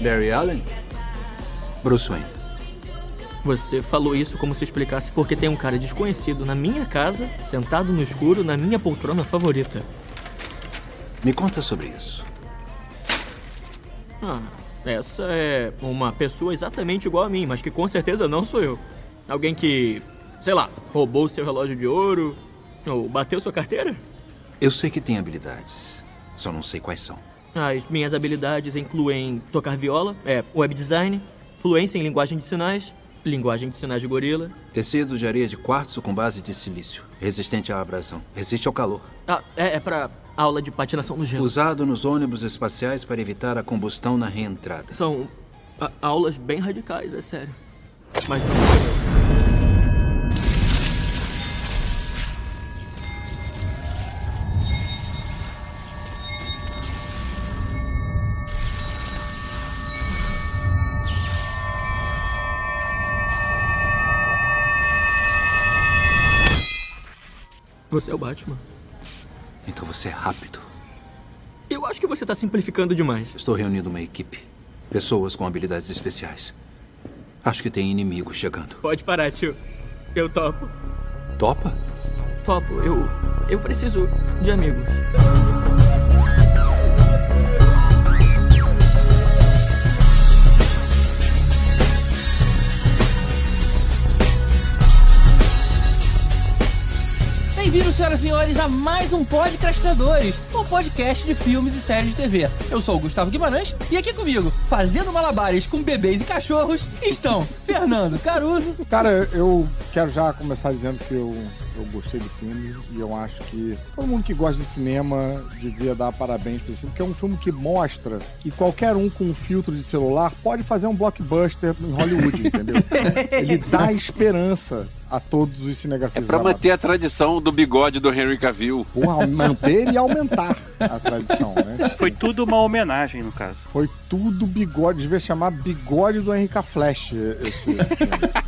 Barry Allen? Bruce Wayne. Você falou isso como se explicasse porque tem um cara desconhecido na minha casa, sentado no escuro, na minha poltrona favorita. Me conta sobre isso. Ah, essa é uma pessoa exatamente igual a mim, mas que com certeza não sou eu. Alguém que, sei lá, roubou seu relógio de ouro ou bateu sua carteira? Eu sei que tem habilidades, só não sei quais são. As minhas habilidades incluem tocar viola, é, web design, fluência em linguagem de sinais, linguagem de sinais de gorila. Tecido de areia de quartzo com base de silício, resistente à abrasão, resiste ao calor. Ah, é, é pra aula de patinação no gelo. Usado nos ônibus espaciais para evitar a combustão na reentrada. São a- aulas bem radicais, é sério. Mas não Você é o Batman. Então você é rápido. Eu acho que você tá simplificando demais. Estou reunindo uma equipe. Pessoas com habilidades especiais. Acho que tem inimigo chegando. Pode parar, tio. Eu topo. Topa? Topo, eu. Eu preciso de amigos. Bem-vindos, senhoras e senhores, a mais um Podcastadores, um podcast de filmes e séries de TV. Eu sou o Gustavo Guimarães e aqui comigo, fazendo malabares com bebês e cachorros, estão Fernando Caruso. Cara, eu quero já começar dizendo que eu, eu gostei do filme e eu acho que todo mundo que gosta de cinema devia dar parabéns para esse filme, porque é um filme que mostra que qualquer um com um filtro de celular pode fazer um blockbuster em Hollywood, entendeu? Ele dá esperança a todos os É cinegrafistas. pra manter a tradição do bigode do Henry Cavill. Porra, manter e aumentar a tradição, né? Foi tudo uma homenagem, no caso. Foi tudo bigode, devia chamar bigode do Henrique Flash esse filme.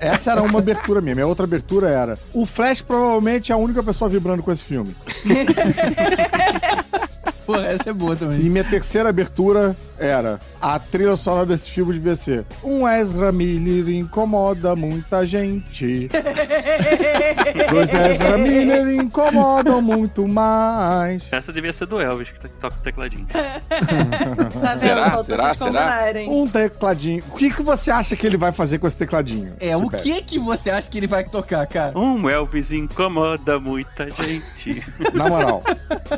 Essa era uma abertura minha. Minha outra abertura era: o Flash provavelmente é a única pessoa vibrando com esse filme. Pô, essa é boa também. E minha terceira abertura era: a trilha sonora desse filme devia ser um Ezra Miller incomoda muita gente. Dois Ezra Miller incomodam muito mais. Essa devia ser do Elvis, que toca o tecladinho. Tá vendo? Será? Será? vocês Será? Um tecladinho. O que, que você acha que ele vai fazer com esse tecladinho? É, o que que você acha que ele vai tocar, cara? Um Elvis incomoda muita gente. Na moral.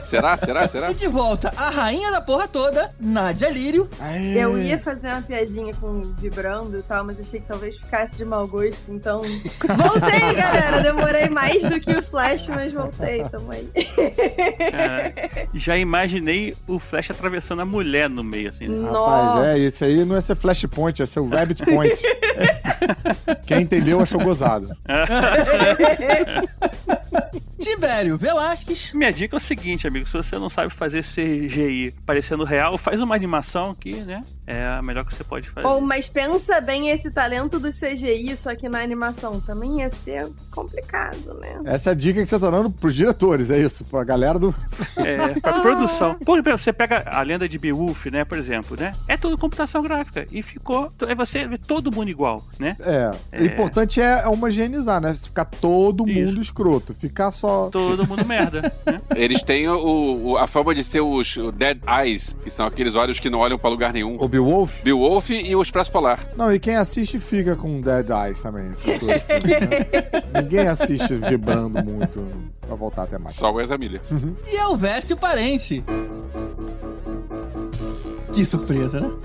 Será? Será? Será? E de volta, a rainha da porra toda, Nádia Lírio. Eu ia fazer uma piadinha com vibrando e tal, mas achei que talvez ficasse de mau gosto, então. Voltei, galera! Demorei mais do que o Flash, mas voltei, tamo aí. Cara, já imaginei o Flash atravessando a mulher no meio, assim. né? Rapaz, é, esse aí não ia ser Flashpoint, ia ser o Rabbit Point. Quem entendeu achou gozado. Tibério Velasquez. Minha dica é o seguinte, amigo. Se você não sabe fazer CGI parecendo real, faz uma animação que, né? É a melhor que você pode fazer. Bom, mas pensa bem esse talento do CGI, só que na animação também ia ser complicado, né? Essa é a dica que você tá dando pros diretores, é isso, pra galera do. É, pra produção. Por exemplo, você pega a lenda de Beowulf, né, por exemplo, né? É tudo computação gráfica. E ficou. É você vê todo mundo igual, né? É. É. O importante é homogeneizar, né? Ficar todo Isso. mundo escroto. Ficar só. Todo mundo merda, né? Eles têm o, o- a fama de ser os Dead Eyes, que são aqueles olhos que não olham pra lugar nenhum. O Beowulf? Beowulf e o Expresso Polar. Não, e quem assiste fica com Dead Eyes também, filmes, né? Ninguém assiste vibrando muito pra voltar até mais. Só o Ezra Miller. E Elvésio Parente. Que surpresa, né?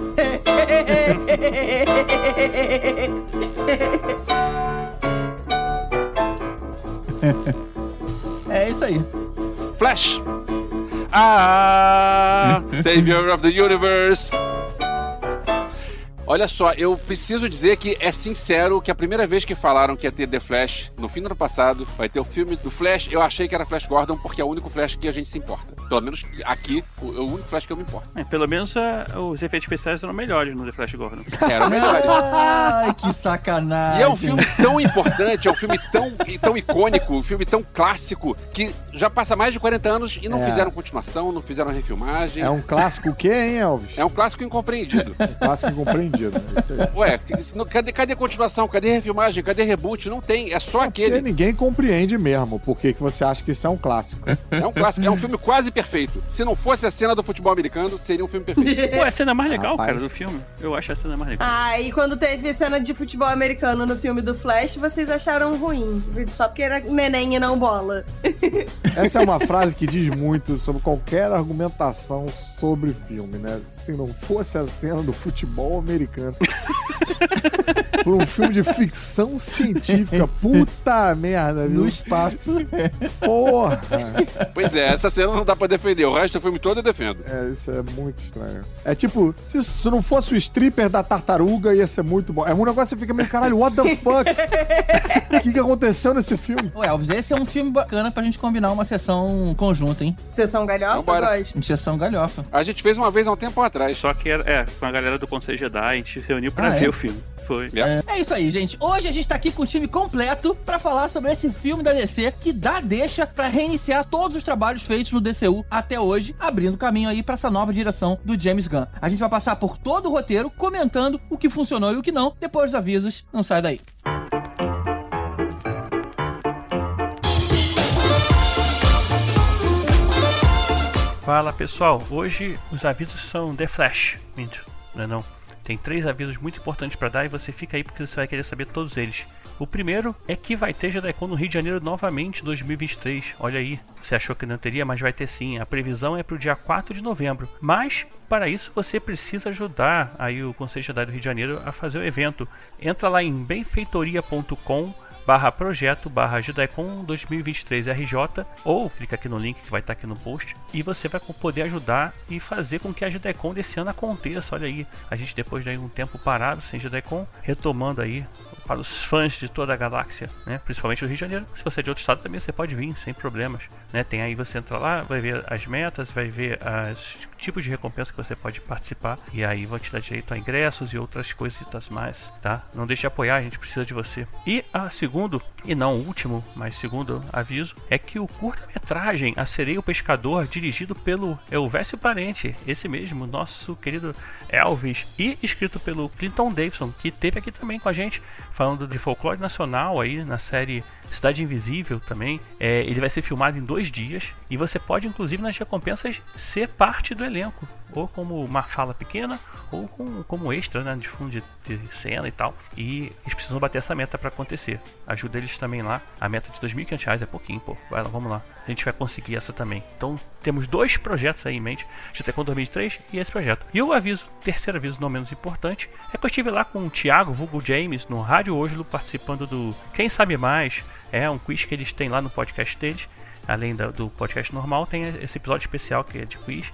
É isso aí. Flash! Ah! Savior of the Universe! Olha só, eu preciso dizer que é sincero que a primeira vez que falaram que ia ter The Flash, no fim do ano passado, vai ter o filme do Flash, eu achei que era Flash Gordon porque é o único Flash que a gente se importa. Pelo menos aqui, o, o único Flash que eu me importo. É, pelo menos ah, os efeitos especiais eram melhores no The Flash Gordon. Era o melhor. Ai, que sacanagem. E é um filme tão importante, é um filme tão, tão icônico, um filme tão clássico, que já passa mais de 40 anos e não É. fizeram continuação, não fizeram refilmagem. É um clássico o quê, hein, Elvis? É um clássico incompreendido. Um clássico incompreendido. Né? Isso aí. Ué, não- cadê, cadê continuação? Cadê refilmagem? Cadê reboot? Não tem, é só Porque aquele. ninguém compreende mesmo por que que você acha que isso é um clássico. É um clássico, é um filme quase perfeito. Se não fosse a cena do futebol americano, seria um filme perfeito. Pô, é a cena mais legal, Rapaz. cara, do filme. Eu acho a cena mais legal. Ah, e quando teve cena de futebol americano no filme do Flash, vocês acharam ruim. Só porque era neném e não bola. Essa é uma frase que diz muito sobre qualquer argumentação sobre filme, né? Se não fosse a cena do futebol americano. Por um filme de ficção científica. Puta merda, No viu? espaço. Porra! Pois é, essa cena não dá pra defender. O resto do filme todo eu defendo. É, isso é muito estranho. É tipo, se, se não fosse o stripper da tartaruga, ia ser muito bom. É um negócio que você fica meio, caralho, what the fuck? O que, que aconteceu nesse filme? Ô, Elvis, esse é um filme bacana pra gente combinar uma sessão conjunta, hein? Sessão galhofa. Em sessão galhofa. A gente fez uma vez há um tempo atrás. Só que era, é, com a galera do Conselho Jedi, a gente se reuniu pra Ah, ver é? o filme. Foi. É. É isso aí, gente. Hoje a gente tá aqui com o time completo pra falar sobre esse filme da DC que dá deixa pra reiniciar todos os trabalhos feitos no DCU até hoje, abrindo caminho aí pra essa nova direção do James Gunn. A gente vai passar por todo o roteiro, comentando o que funcionou e o que não. Depois dos avisos, não sai daí. Fala pessoal, hoje os avisos são The Flash. Minto, não é não. Tem três avisos muito importantes pra dar e você fica aí porque você vai querer saber todos eles. O primeiro é que vai ter JediCon no Rio de Janeiro novamente em 2023. Olha aí, você achou que não teria, mas vai ter sim. A previsão é para o dia 4 de novembro. Mas para isso você precisa ajudar aí o Conselho Jedi do Rio de Janeiro a fazer o evento. Entra lá em benfeitoria.com barra projeto barra JediCon 2023 RJ ou clica aqui no link que vai estar aqui no post e você vai poder ajudar e fazer com que a JediCon desse ano aconteça. Olha aí, a gente depois de um tempo parado sem JediCon, retomando aí para os fãs de toda a galáxia, né? principalmente do Rio de Janeiro. Se você é de outro estado também você pode vir sem problemas. Né? Tem aí você entra lá, vai ver as metas, vai ver os tipos de recompensa que você pode participar e aí vão te dar direito a ingressos e outras coisitas mais, tá? Não deixe de apoiar, a gente precisa de você. E a segundo, e não último, mas segundo aviso, é que o curta-metragem A Sereia o Pescador, dirigido pelo Elvésio Parente, esse mesmo, nosso querido Elvis, e escrito pelo Clinton Davidson, que esteve aqui também com a gente, falando de folclore nacional aí na série Cidade Invisível também. É, ele vai ser filmado em dois dias e você pode, inclusive, nas recompensas, ser parte do elenco, ou como uma fala pequena, ou com, como extra, né, de fundo de, de cena e tal. E eles precisam bater essa meta para acontecer. Ajuda eles também lá. A meta de 2.500 reais é pouquinho, pô. Vai lá, vamos lá. A gente vai conseguir essa também. Então temos dois projetos aí em mente: GTCon 2003 e esse projeto. E o aviso, terceiro aviso, não menos importante, é que eu estive lá com o Thiago, vulgo James, no Rádio Oslo, participando do Quem Sabe Mais. É um quiz que eles têm lá no podcast deles. Além do podcast normal, tem esse episódio especial que é de quiz.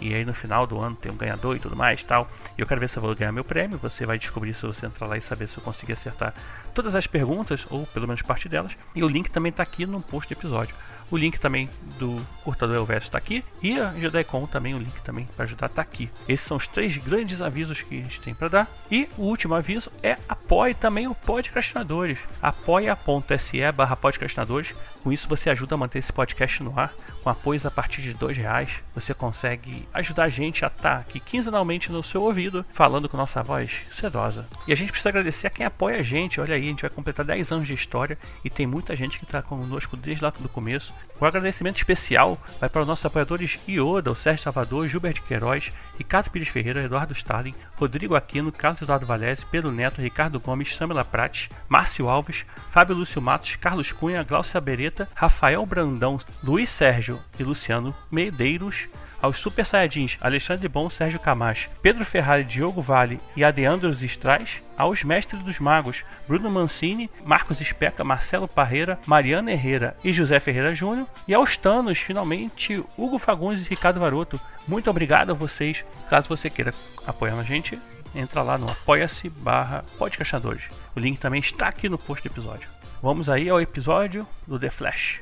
E aí no final do ano tem um ganhador e tudo mais tal. E eu quero ver se eu vou ganhar meu prêmio. Você vai descobrir se você entrar lá e saber se eu consegui acertar todas as perguntas, ou pelo menos parte delas. E o link também está aqui no post do episódio. O link também do Curta do Elvésio está aqui. E a JediCon também, o link também para ajudar está aqui. Esses são os três grandes avisos que a gente tem para dar. E o último aviso é apoie também o Podcastinadores. apoia.se barra podcastinadores. Com isso você ajuda a manter esse podcast no ar. Com apoios a partir de dois reais, você consegue ajudar a gente a estar aqui quinzenalmente no seu ouvido, falando com nossa voz sedosa. E a gente precisa agradecer a quem apoia a gente. Olha aí, a gente vai completar 10 anos de história e tem muita gente que está conosco desde lá do começo. Um agradecimento especial vai para os nossos apoiadores Ioda, o Sérgio Salvador, Gilberto Queiroz, Ricardo Pires Ferreira, Eduardo Starling, Rodrigo Aquino, Carlos Eduardo Valese, Pedro Neto, Ricardo Gomes, Samela Prates, Márcio Alves, Fábio Lúcio Matos, Carlos Cunha, Glaucia Beretta, Rafael Brandão, Luiz Sérgio e Luciano Medeiros, aos Super Saiyajins Alexandre Bom, Sérgio Camacho, Pedro Ferrari, Diogo Vale e Adeandros Strais, aos Mestres dos Magos Bruno Mancini, Marcos Especa, Marcelo Parreira, Mariana Herrera e José Ferreira Júnior, e aos Tanos, finalmente, Hugo Fagundes e Ricardo Varoto. Muito obrigado a vocês. Caso você queira apoiar a gente, entra lá no apoia-se barra podcastadores. O link também está aqui no post do episódio. Vamos aí ao episódio do The Flash.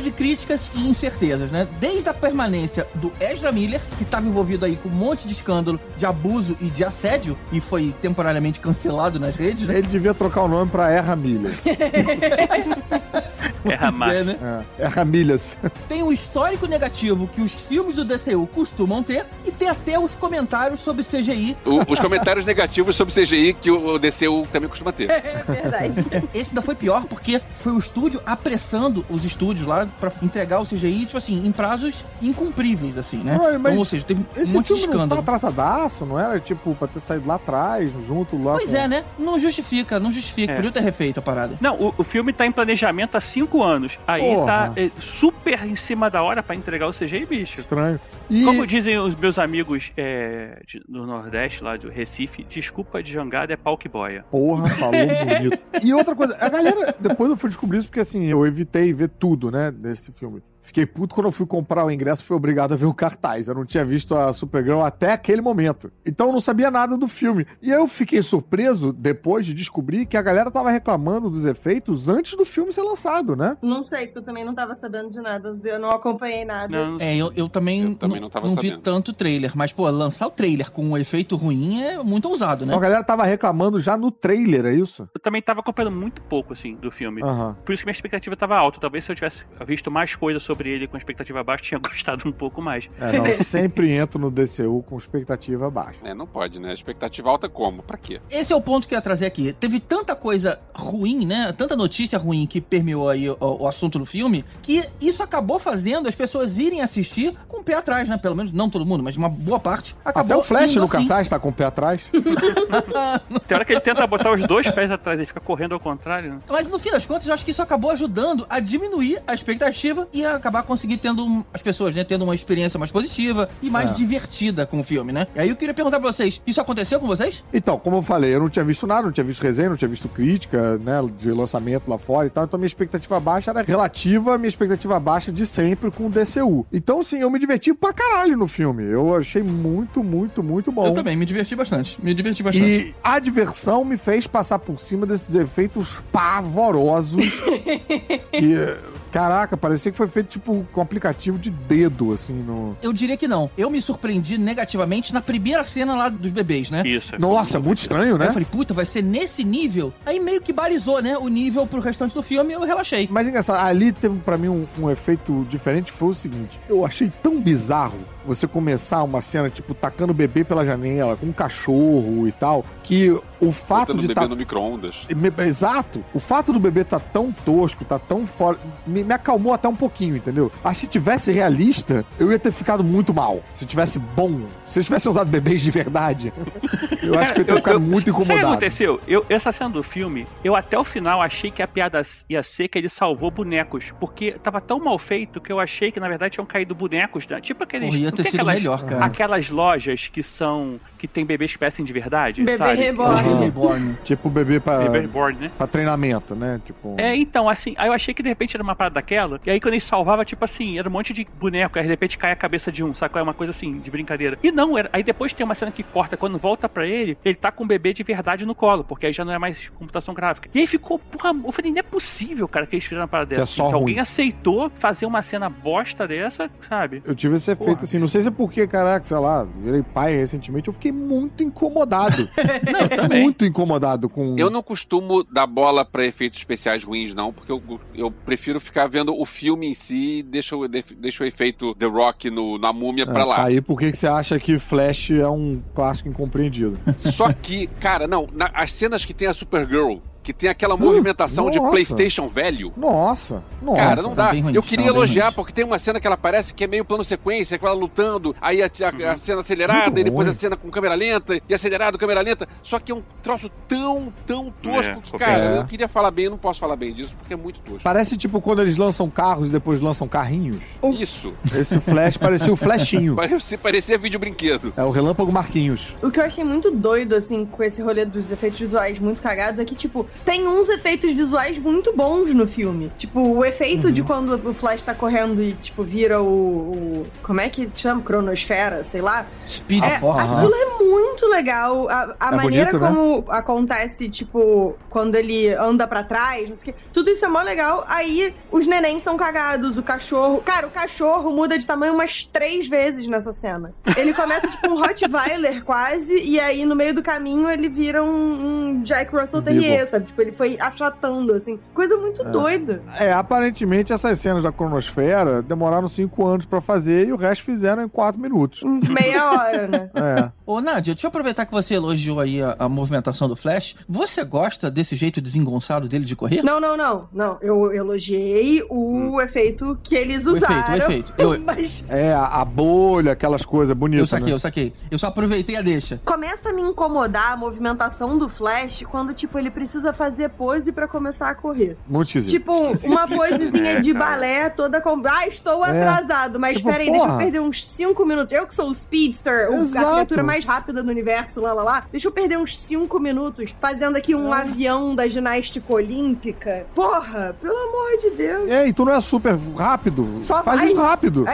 De críticas e incertezas, né? Desde a permanência do Ezra Miller, que estava envolvido aí com um monte de escândalo de abuso e de assédio, e foi temporariamente cancelado nas redes, né? Ele devia trocar o nome pra Erra Milha. É, né? É, Erra Milhas. Tem o histórico negativo que os filmes do DCU costumam ter, e tem até os comentários sobre CGI. O- os comentários negativos sobre CGI que o DCU também costuma ter. É verdade. Esse ainda foi pior porque foi o estúdio apressando os estúdios lá pra entregar o CGI, tipo assim, em prazos incumpríveis, assim, né? Mas então, ou seja, teve um Esse monte de filme não tá escândalo. atrasadaço, não era tipo pra ter saído lá atrás, junto lá Pois com... é, né? Não justifica, não justifica. É. Podia ter refeito a parada. Não, o, o filme tá em planejamento há cinco anos. Aí Porra. tá é, super em cima da hora pra entregar o CGI, bicho. Estranho. E... Como dizem os meus amigos é, de- do Nordeste, lá do Recife, desculpa de jangada é pau que boia. Porra, falou bonito. E outra coisa, a galera, depois eu fui descobrir isso porque assim, eu evitei ver tudo, né, desse filme. Fiquei puto quando eu fui comprar o ingresso, fui obrigado a ver o cartaz. Eu não tinha visto a Supergirl até aquele momento. Então eu não sabia nada do filme. E eu fiquei surpreso depois de descobrir que a galera tava reclamando dos efeitos antes do filme ser lançado, né? Não sei, porque eu também não tava sabendo de nada. Eu não acompanhei nada. Não, É, eu, eu também, Eu também não tava vi tanto trailer. Mas, pô, lançar o trailer com um efeito ruim é muito ousado, né? Então a galera tava reclamando já no trailer, é isso? eu também tava acompanhando muito pouco, assim, do filme. Por isso que minha expectativa tava alta. Talvez se eu tivesse visto mais coisa sobre ele com expectativa baixa, tinha gostado um pouco mais. É, não, eu sempre entro no DCU com expectativa baixa. É, não pode, né? Expectativa alta como? Pra quê? Esse é o ponto que eu ia trazer aqui. Teve tanta coisa ruim, né? Tanta notícia ruim que permeou aí o, o assunto do filme, que isso acabou fazendo as pessoas irem assistir com o pé atrás, né? Pelo menos não todo mundo, mas uma boa parte. Acabou Até o Flash no assim. cartaz tá com o pé atrás. Tem hora que ele tenta botar os dois pés atrás e fica correndo ao contrário. né? Mas no fim das contas, eu acho que isso acabou ajudando a diminuir a expectativa e a acabar conseguindo tendo as pessoas, né, tendo uma experiência mais positiva e mais É. divertida com o filme, né? E aí eu queria perguntar pra vocês, isso aconteceu com vocês? Então, como eu falei, eu não tinha visto nada, não tinha visto resenha, não tinha visto crítica, né, de lançamento lá fora e tal, então minha expectativa baixa era relativa à minha expectativa baixa de sempre com o DCU. Então, sim, eu me diverti pra caralho no filme. Eu achei muito, muito, muito bom. Eu também, me diverti bastante. Me diverti bastante. E a diversão me fez passar por cima desses efeitos pavorosos. que, caraca, parecia que foi feito tipo com aplicativo de dedo, assim, no. Eu diria que não. Eu me surpreendi negativamente na primeira cena lá dos bebês, né? Isso. Nossa, muito estranho, Aí né? eu falei, puta, vai ser nesse nível? Aí meio que balizou, né? O nível pro restante do filme e eu relaxei. Mas engraçado, ali teve pra mim um, um efeito diferente, foi o seguinte, eu achei tão bizarro você começar uma cena, tipo, tacando o bebê pela janela, com um cachorro e tal, que o fato Botando de bebê tá... no micro-ondas. Me- Exato. O fato do bebê tá tão tosco, tá tão fora. Me, me acalmou até um pouquinho, entendeu? Mas se tivesse realista, eu ia ter ficado muito mal. Se tivesse bom. Se eu tivesse usado bebês de verdade, eu acho que eu ia ter ficado muito Sabe o que incomodado. aconteceu? Eu, essa cena do filme, eu até o final achei que a piada ia ser que ele salvou bonecos. Porque tava tão mal feito que eu achei que, na verdade, tinham caído bonecos. né? Tipo aqueles. Ter sido aquelas, melhor, cara. Aquelas lojas que são. que tem bebês que parecem de verdade. Bebê sabe? reborn. Reborn. Tipo bebê pra, Bebê reborn, né? pra treinamento, né? Tipo. É, então, assim, aí eu achei que de repente era uma parada daquela. E aí quando ele salvava, tipo assim, era um monte de boneco, aí de repente cai a cabeça de um, sabe? É uma coisa assim, de brincadeira. E não, era, aí depois tem uma cena que corta, quando volta pra ele, ele tá com um bebê de verdade no colo, porque aí já não é mais computação gráfica. E aí ficou, porra, eu falei, não é possível, cara, que eles fizeram uma parada Que é dessa. só assim, que alguém aceitou fazer uma cena bosta dessa, sabe? Eu tive esse efeito Porra. assim, não sei se é porque, caraca, sei lá, virei pai recentemente, eu fiquei muito incomodado. Não, eu também. muito incomodado com. Eu não costumo dar bola pra efeitos especiais ruins, não, porque eu, eu prefiro ficar vendo o filme em si e deixo, o- deixo o efeito The Rock no, na múmia É, pra lá. Aí por que que você acha que Flash é um clássico incompreendido? Só que, cara, não, na- as cenas que tem a Supergirl, que tem aquela movimentação de. PlayStation velho. Nossa, nossa. Cara, não tá dá. ruim, eu tá queria bem elogiar, porque tem uma cena que ela parece que é meio plano sequência, com ela lutando, aí a, a- a cena acelerada, Muito e depois ruim. a cena com câmera lenta, e acelerado, câmera lenta. Só que é um troço tão, tão tosco É, que, cara, bem. eu queria falar bem, eu não posso falar bem disso, porque é muito tosco. Parece tipo quando eles lançam carros e depois lançam carrinhos. Isso. Esse Flash parecia o Flashinho. Parecia, parecia vídeo brinquedo. É o Relâmpago Marquinhos. O que eu achei muito doido, assim, com esse rolê dos efeitos visuais muito cagados é que, tipo, tem uns efeitos visuais muito bons no filme. Tipo, o efeito de quando o Flash tá correndo e, tipo, vira o. o- como é que chama? Cronosfera, sei lá. Speed É, Force. aquilo é muito legal. A, a É maneira bonito, né? como acontece, tipo, quando ele anda pra trás, não sei o quê. Tudo isso é mó legal. Aí os nenéns são cagados, o cachorro. Cara, o cachorro muda de tamanho umas três vezes nessa cena. Ele começa, tipo, um Rottweiler quase, e aí no meio do caminho ele vira um, um Jack Russell. Terrier, sabe? Tipo, ele foi achatando, assim. Coisa muito doida. É, aparentemente essas cenas da cronosfera demoraram cinco anos pra fazer e o resto fizeram em quatro minutos. Meia hora, né? É. Ô, Nádia, deixa eu aproveitar que você elogiou aí a, a movimentação do Flash. Você gosta desse jeito desengonçado dele de correr? Não, não, não. Não, eu elogiei o efeito que eles O efeito, o usaram. efeito. Eu- Mas É, a, a bolha, aquelas coisas Eu bonitas. saquei, né? eu saquei. Eu só aproveitei a deixa. começa a me incomodar a movimentação do Flash quando, tipo, ele precisa fazer pose pra começar a correr. Muito esquisito. Tipo, uma posezinha É, de cara. balé toda com. Ah, estou É. atrasado, mas Tipo, peraí, deixa eu porra. perder uns 5 minutos. Eu que sou o Speedster, o- a criatura mais rápida do universo, lá lá lá. Deixa eu perder uns 5 minutos fazendo aqui um É. avião da ginástica olímpica. Porra, pelo amor de Deus. É, e tu não é super rápido. Só Faz vai. isso rápido.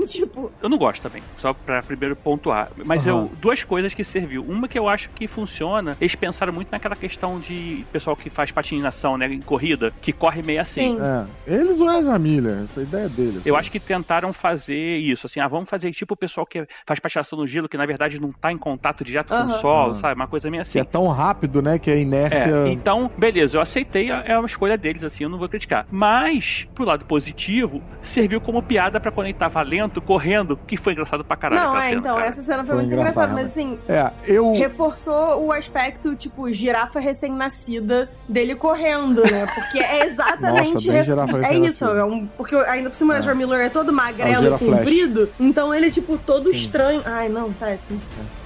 tipo, Eu não gosto também, só pra primeiro pontuar. Mas Aham. eu, duas coisas que serviu. Uma que eu acho que funciona, eles pensaram muito naquela questão de pessoal que faz patinação, né, em corrida, que corre meio assim. Sim. É. Eles ou Ezra Miller, foi a ideia deles. Eu acho que tentaram fazer isso, assim, ah, vamos fazer tipo o pessoal que faz patinação no gelo, que na verdade não tá em contato direto com o solo, Aham. sabe? Uma coisa meio Que assim. é tão rápido, né, que a inércia... É, então, beleza, eu aceitei, é uma escolha deles, assim, eu não vou criticar. Mas, pro lado positivo, serviu como piada pra quando ele tava correndo, que foi engraçado pra caralho. não, é, cena, então, cara. essa cena foi, Foi muito engraçada, mas assim, É, eu... reforçou o aspecto, tipo, girafa recém-nascida dele correndo, né? Porque é exatamente. Nossa, bem girafa é recém-nascida. isso, é um, porque ainda por cima o Ezra Miller é todo É o magrelo e comprido, então ele, tipo, todo Sim. estranho. Ai, não, péssimo.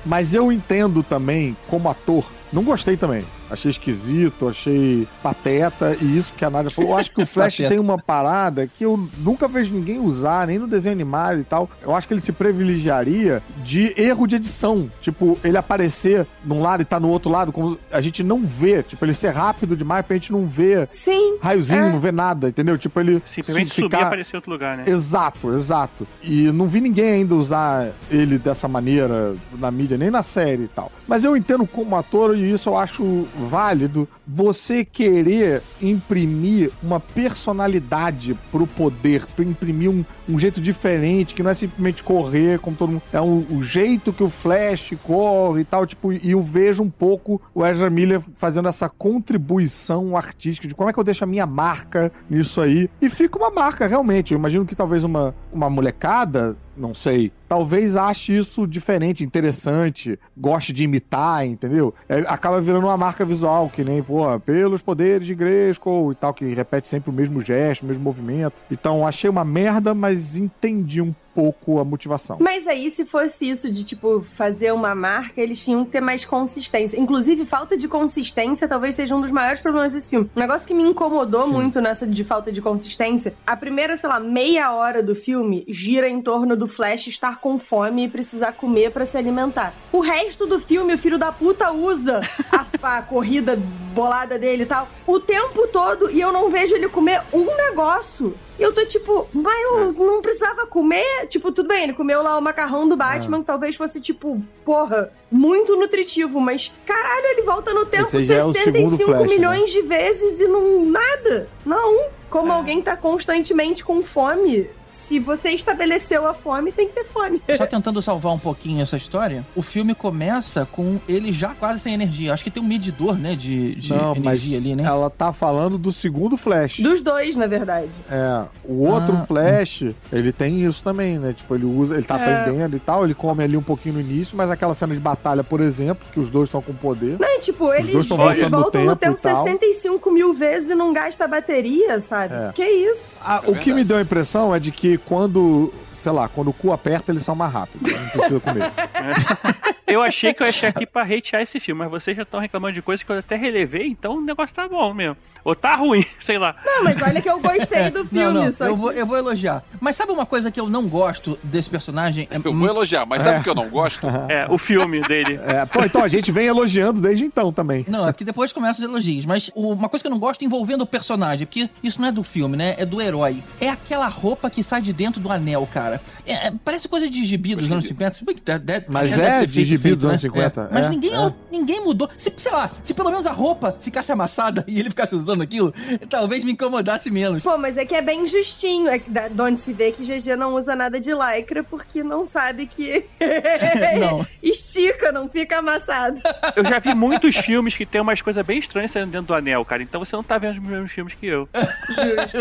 Mas eu entendo também, como ator, não gostei também. Achei esquisito, achei pateta, e isso que a Nádia falou. Eu acho que o Flash tem uma parada que eu nunca vejo ninguém usar, nem no desenho animado e tal. Eu acho que ele se privilegiaria de erro de edição. Tipo, ele aparecer num lado e tá no outro lado, como a gente não vê. Tipo, ele ser rápido demais pra gente não ver Sim. raiozinho, É. não ver nada, entendeu? Tipo, ele Simplesmente fi- subir e ficar... aparecer em outro lugar, né? Exato, exato. E não vi ninguém ainda usar ele dessa maneira na mídia, nem na série e tal. Mas eu entendo como ator, e isso eu acho válido, você querer imprimir uma personalidade pro poder, pra imprimir um, um jeito diferente, que não é simplesmente correr como todo mundo. É um- o jeito que o Flash corre e tal, tipo, e eu vejo um pouco o Ezra Miller fazendo essa contribuição artística de como é que eu deixo a minha marca nisso aí. E fica uma marca, realmente. Eu imagino que talvez uma, uma molecada, não sei, talvez ache isso diferente, interessante, goste de imitar, entendeu? É, acaba virando uma marca visual, que nem, pô, pelos poderes de Grayskull e tal, que repete sempre o mesmo gesto, o mesmo movimento. Então, achei uma merda, mas entendi um pouco a motivação. Mas aí, se fosse isso de, tipo, fazer uma marca, eles tinham que ter mais consistência. Inclusive, falta de consistência talvez seja um dos maiores problemas desse filme. Um negócio que me incomodou Sim. muito nessa de falta de consistência, a primeira, sei lá, meia hora do filme gira em torno do Flash estar com fome e precisar comer pra se alimentar. O resto do filme, o filho da puta usa a, a corrida bolada dele e tal, o tempo todo e eu não vejo ele comer um negócio. E eu tô tipo, mas eu não precisava comer? Tipo, tudo bem, ele comeu lá o macarrão do Batman, que talvez fosse, tipo, porra, muito nutritivo, mas caralho, ele volta no tempo Esse aí já é o segundo 65 Flash, né? milhões de vezes e não. nada. Não. Como alguém tá constantemente com fome, se você estabeleceu a fome, tem que ter fome. Só tentando salvar um pouquinho essa história, o filme começa com ele já quase sem energia. Acho que tem um medidor, né, de, de Não, mas energia ali, né? ela tá falando do segundo Flash. Dos dois, na verdade. É, o outro Ah, Flash, ele tem isso também, né? Tipo, ele usa, ele tá É. aprendendo e tal, ele come ali um pouquinho no início, mas aquela cena de batalha, por exemplo, que os dois estão com poder. Não, tipo, eles, eles no voltam no tempo tempo e tal. 65 mil vezes e não gasta bateria, sabe? É. Que isso? Ah, o que me deu a impressão é de que quando, sei lá, quando o cu aperta, eles são mais rápidos. Não precisa comer. Eu achei que eu ia chegar aqui pra hatear esse filme, mas vocês já estão reclamando de coisas que eu até relevei, então o negócio tá bom mesmo. Ou tá ruim, sei lá. Não, mas olha que eu gostei do filme, não, não, só eu que... vou, eu vou elogiar. Mas sabe uma coisa que eu não gosto desse personagem? É, Eu vou elogiar, mas sabe o que eu não gosto? É, o filme dele. É, pô, então a gente vem elogiando desde então também. Não, é que depois começam os elogios. Mas uma coisa que eu não gosto envolvendo o personagem, porque isso não é do filme, né? É do herói. É aquela roupa que sai de dentro do anel, cara. É, parece coisa de gibi dos anos 50. Se bem que de- de- Mas é de gibi feito, dos anos né? 50, É. Mas é, ninguém, é. ninguém mudou. Se, sei lá, se pelo menos a roupa ficasse amassada e ele ficasse usando aquilo, talvez me incomodasse menos. Pô, mas é que é bem justinho. É de onde se vê que GG não usa nada de lycra porque não sabe que Não. estica, não fica amassado. Eu já vi muitos filmes que tem umas coisas bem estranhas saindo dentro do anel, cara. Então você não tá vendo os mesmos filmes que eu.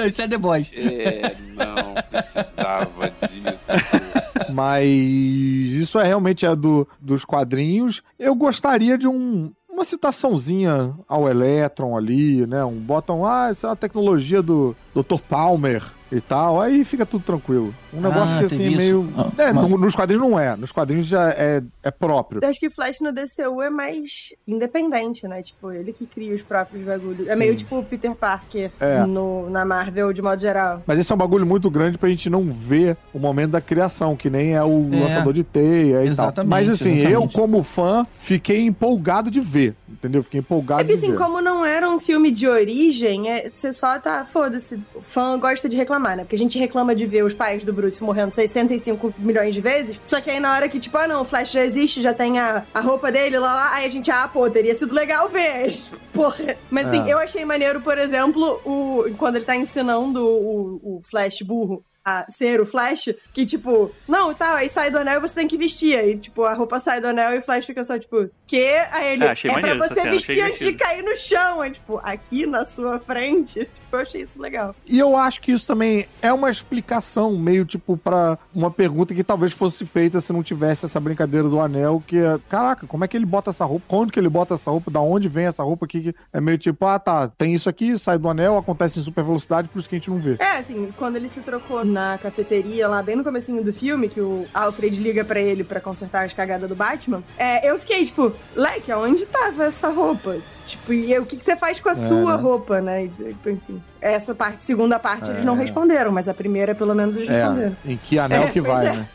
Isso é The Boys. É, não precisava Mas isso é realmente é do, dos quadrinhos. Eu gostaria de um, uma citaçãozinha ao Electron ali, né? Um botam, ah, isso é uma tecnologia do Dr. Palmer e tal. Aí fica tudo tranquilo. Um negócio Ah, que assim, meio. Ah, é, mas- no- nos quadrinhos não é. Nos quadrinhos já é, é próprio. Acho que Flash no DCU é mais independente, né? Tipo, ele que cria os próprios bagulhos. É Sim. meio tipo o Peter Parker É. no, na Marvel, de modo geral. Mas esse é um bagulho muito grande pra gente não ver o momento da criação, que nem é o É. lançador de teia e Exatamente, tal. Mas assim, eu exatamente. como fã, fiquei empolgado de ver, entendeu? Fiquei empolgado É que de assim, ver. como não era um filme de origem, é, você só tá. Foda-se. O fã gosta de reclamar, né? Porque a gente reclama de ver os pais do Bruce morrendo 65 milhões de vezes. Só que aí na hora que, tipo, ah não, o Flash já existe, já tem a, a roupa dele lá lá, aí a gente, ah, pô, teria sido legal ver. Porra. Mas assim, É. eu achei maneiro, por exemplo, o, quando ele tá ensinando o, o Flash burro. A ser o Flash, que tipo, não, tá, aí sai do anel e você tem que vestir. Aí, tipo, a roupa sai do anel e o Flash fica só, tipo, que? Aí ele, Ah, é pra você cena, vestir antes de cair no chão. Aí, tipo, aqui na sua frente. Tipo, eu achei isso legal. E eu acho que isso também é uma explicação, meio tipo, pra uma pergunta que talvez fosse feita se não tivesse essa brincadeira do anel, que é, caraca, como é que ele bota essa roupa? Quando que ele bota essa roupa? Da onde vem essa roupa aqui? Que É meio tipo, ah, tá, tem isso aqui, sai do anel, acontece em super velocidade, por isso que a gente não vê. É, assim, quando ele se trocou na cafeteria lá, bem no comecinho do filme, que o Alfred liga pra ele pra consertar as cagadas do Batman, é, eu fiquei, tipo, Leque, aonde tava essa roupa? Tipo, e o que, que você faz com a sua né? roupa, né? E, enfim, essa parte, segunda parte, eles É. não responderam, mas a primeira, pelo menos, eles responderam. É, em que anel É, que vai, é. né?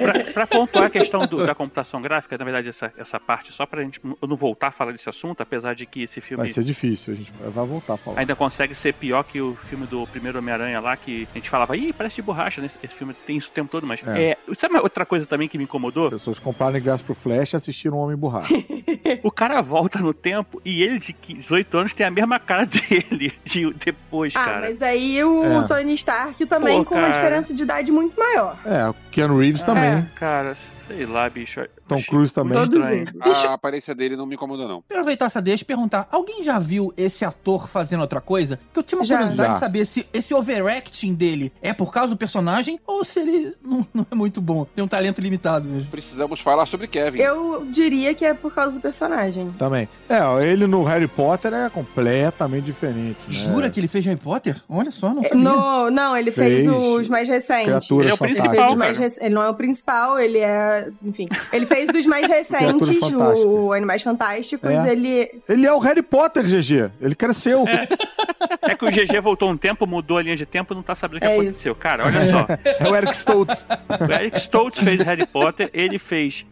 Pra, pra pontuar a questão do- da computação gráfica, na verdade, essa, essa parte, só pra gente eu não voltar a falar desse assunto, apesar de que esse filme Vai ser difícil, a gente vai voltar a falar. ainda consegue ser pior que o filme do primeiro Homem-Aranha lá, que a gente falava, ih, parece de borracha, né? Esse filme tem isso o tempo todo, mas. É. É. sabe outra coisa também que me incomodou? Pessoas compraram ingresso pro Flash e assistiram o Homem Borracha. O cara volta no tempo e ele de 18 anos tem a mesma cara dele de depois, Ah, cara. mas aí o É. Tony Stark também Pô, com uma cara. diferença de idade muito maior. é, o Keanu Reeves também. É. Cara, sei lá, bicho. Tom Cruise também. Deixa- A aparência dele não me incomodou, não. aproveitar essa deixa e perguntar: alguém já viu esse ator fazendo outra coisa? Porque eu tinha uma Já. curiosidade Já. de saber se esse overacting dele é por causa do personagem ou se ele não, não é muito bom, tem um talento limitado mesmo. Precisamos falar sobre Kevin. Eu diria que é por causa do personagem. Também. É, ele no Harry Potter é completamente diferente, né? Jura que ele fez Harry Potter? Olha só, não sabia. No, não, ele fez, Fez os mais recentes. Criaturas Ele é o Ele, principal, os mais rec- ele não é o principal, ele é. Enfim. Ele fez dos mais recentes, o Animais Fantásticos. É. Ele. Ele é o Harry Potter, GG. Ele cresceu. É que o GG voltou um tempo, mudou a linha de tempo, não tá sabendo o que É aconteceu. isso. Cara, olha só. É o Eric Stoltz. O Eric Stoltz fez Harry Potter, ele fez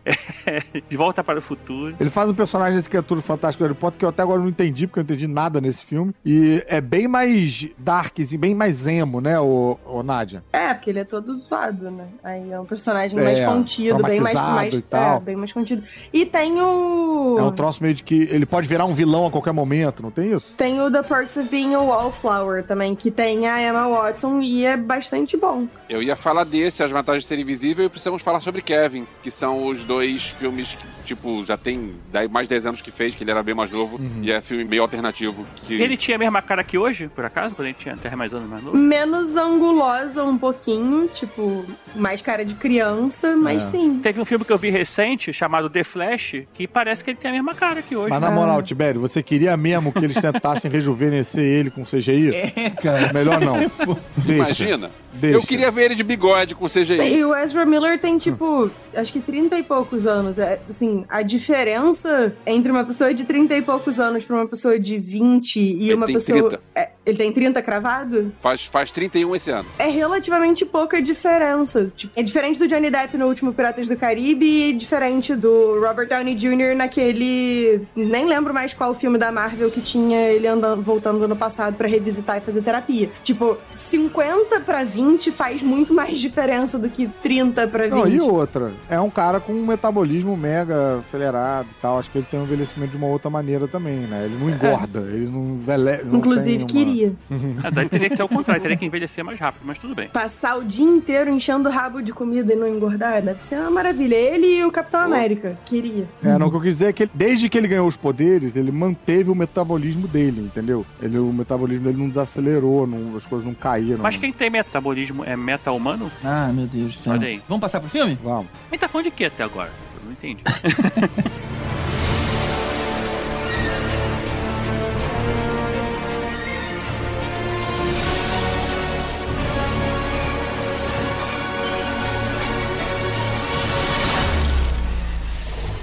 De Volta para o Futuro. Ele faz um personagem desse criatura fantástico do Harry Potter que eu até agora não entendi, porque eu não entendi nada nesse filme. E é bem mais dark, assim, bem mais emo, né, o, o Nádia? É, porque ele é todo zoado, né? Aí é um personagem É, mais contido, bem mais, mais e tal. É, bem mais contido. E tem o É um troço meio de que ele pode virar um vilão a qualquer momento, não tem isso? tem o The Perks of Being a Wallflower também, que tem a Emma Watson e é bastante bom. Eu ia falar desse, As Vantagens de Ser Invisível, e precisamos falar sobre Kevin, que são os dois filmes tipo, já tem mais de 10 anos que fez, que ele era bem mais novo, e é filme meio alternativo. Que... Ele tinha a mesma cara que hoje, por acaso, quando ele tinha até mais anos mais novo? Menos angulosa um pouquinho, tipo, mais cara de criança, mas É. sim. Teve um filme que eu vi recente, chamado The Flash, que parece que ele tem a mesma cara que hoje. Mas na moral, Tibério, você queria mesmo que eles tentassem rejuvenescer ele com CGI? É, cara. Melhor não. Deixa. Imagina. Deixa. Eu queria ver ele de bigode com CGI. E o Ezra Miller tem, tipo, acho que 30 e poucos anos. É, assim, a diferença entre uma pessoa de 30 e poucos anos pra uma pessoa de 20 e Ele uma pessoa. 30. É, ele tem 30 cravado? Faz, faz 31 esse ano. É relativamente pouca diferença. Tipo, é diferente do Johnny Depp no último Piratas do Caribe e diferente do Robert Downey Jr. naquele. Nem lembro mais qual filme da Marvel que tinha ele andando, voltando no passado pra revisitar e fazer terapia. Tipo, 50 pra 20 faz muito mais diferença do que 30 pra 20. Não, e outra? É um cara com um metabolismo mega acelerado e tal. Acho que ele tem um envelhecimento de uma outra maneira também, né? Ele não engorda, ele não envelhece. não Inclusive, tem uma- queria. Ah, daí teria que ser o contrário, teria que envelhecer mais rápido, mas tudo bem. Passar o dia inteiro enchendo o rabo de comida e não engordar deve ser uma maravilha. Ele e o Capitão América. Queria. É, não, o que eu quis dizer é que ele- desde que ele ganhou os poderes, ele manteve o metabolismo dele, entendeu? Ele, o metabolismo dele não desacelerou, não- as coisas não caíram. Mas quem tem metabolismo é meta-humano? Ah, meu Deus do céu. Olha aí. Vamos passar pro filme? Vamos. Ele tá falando de quê até agora? Eu não entendi.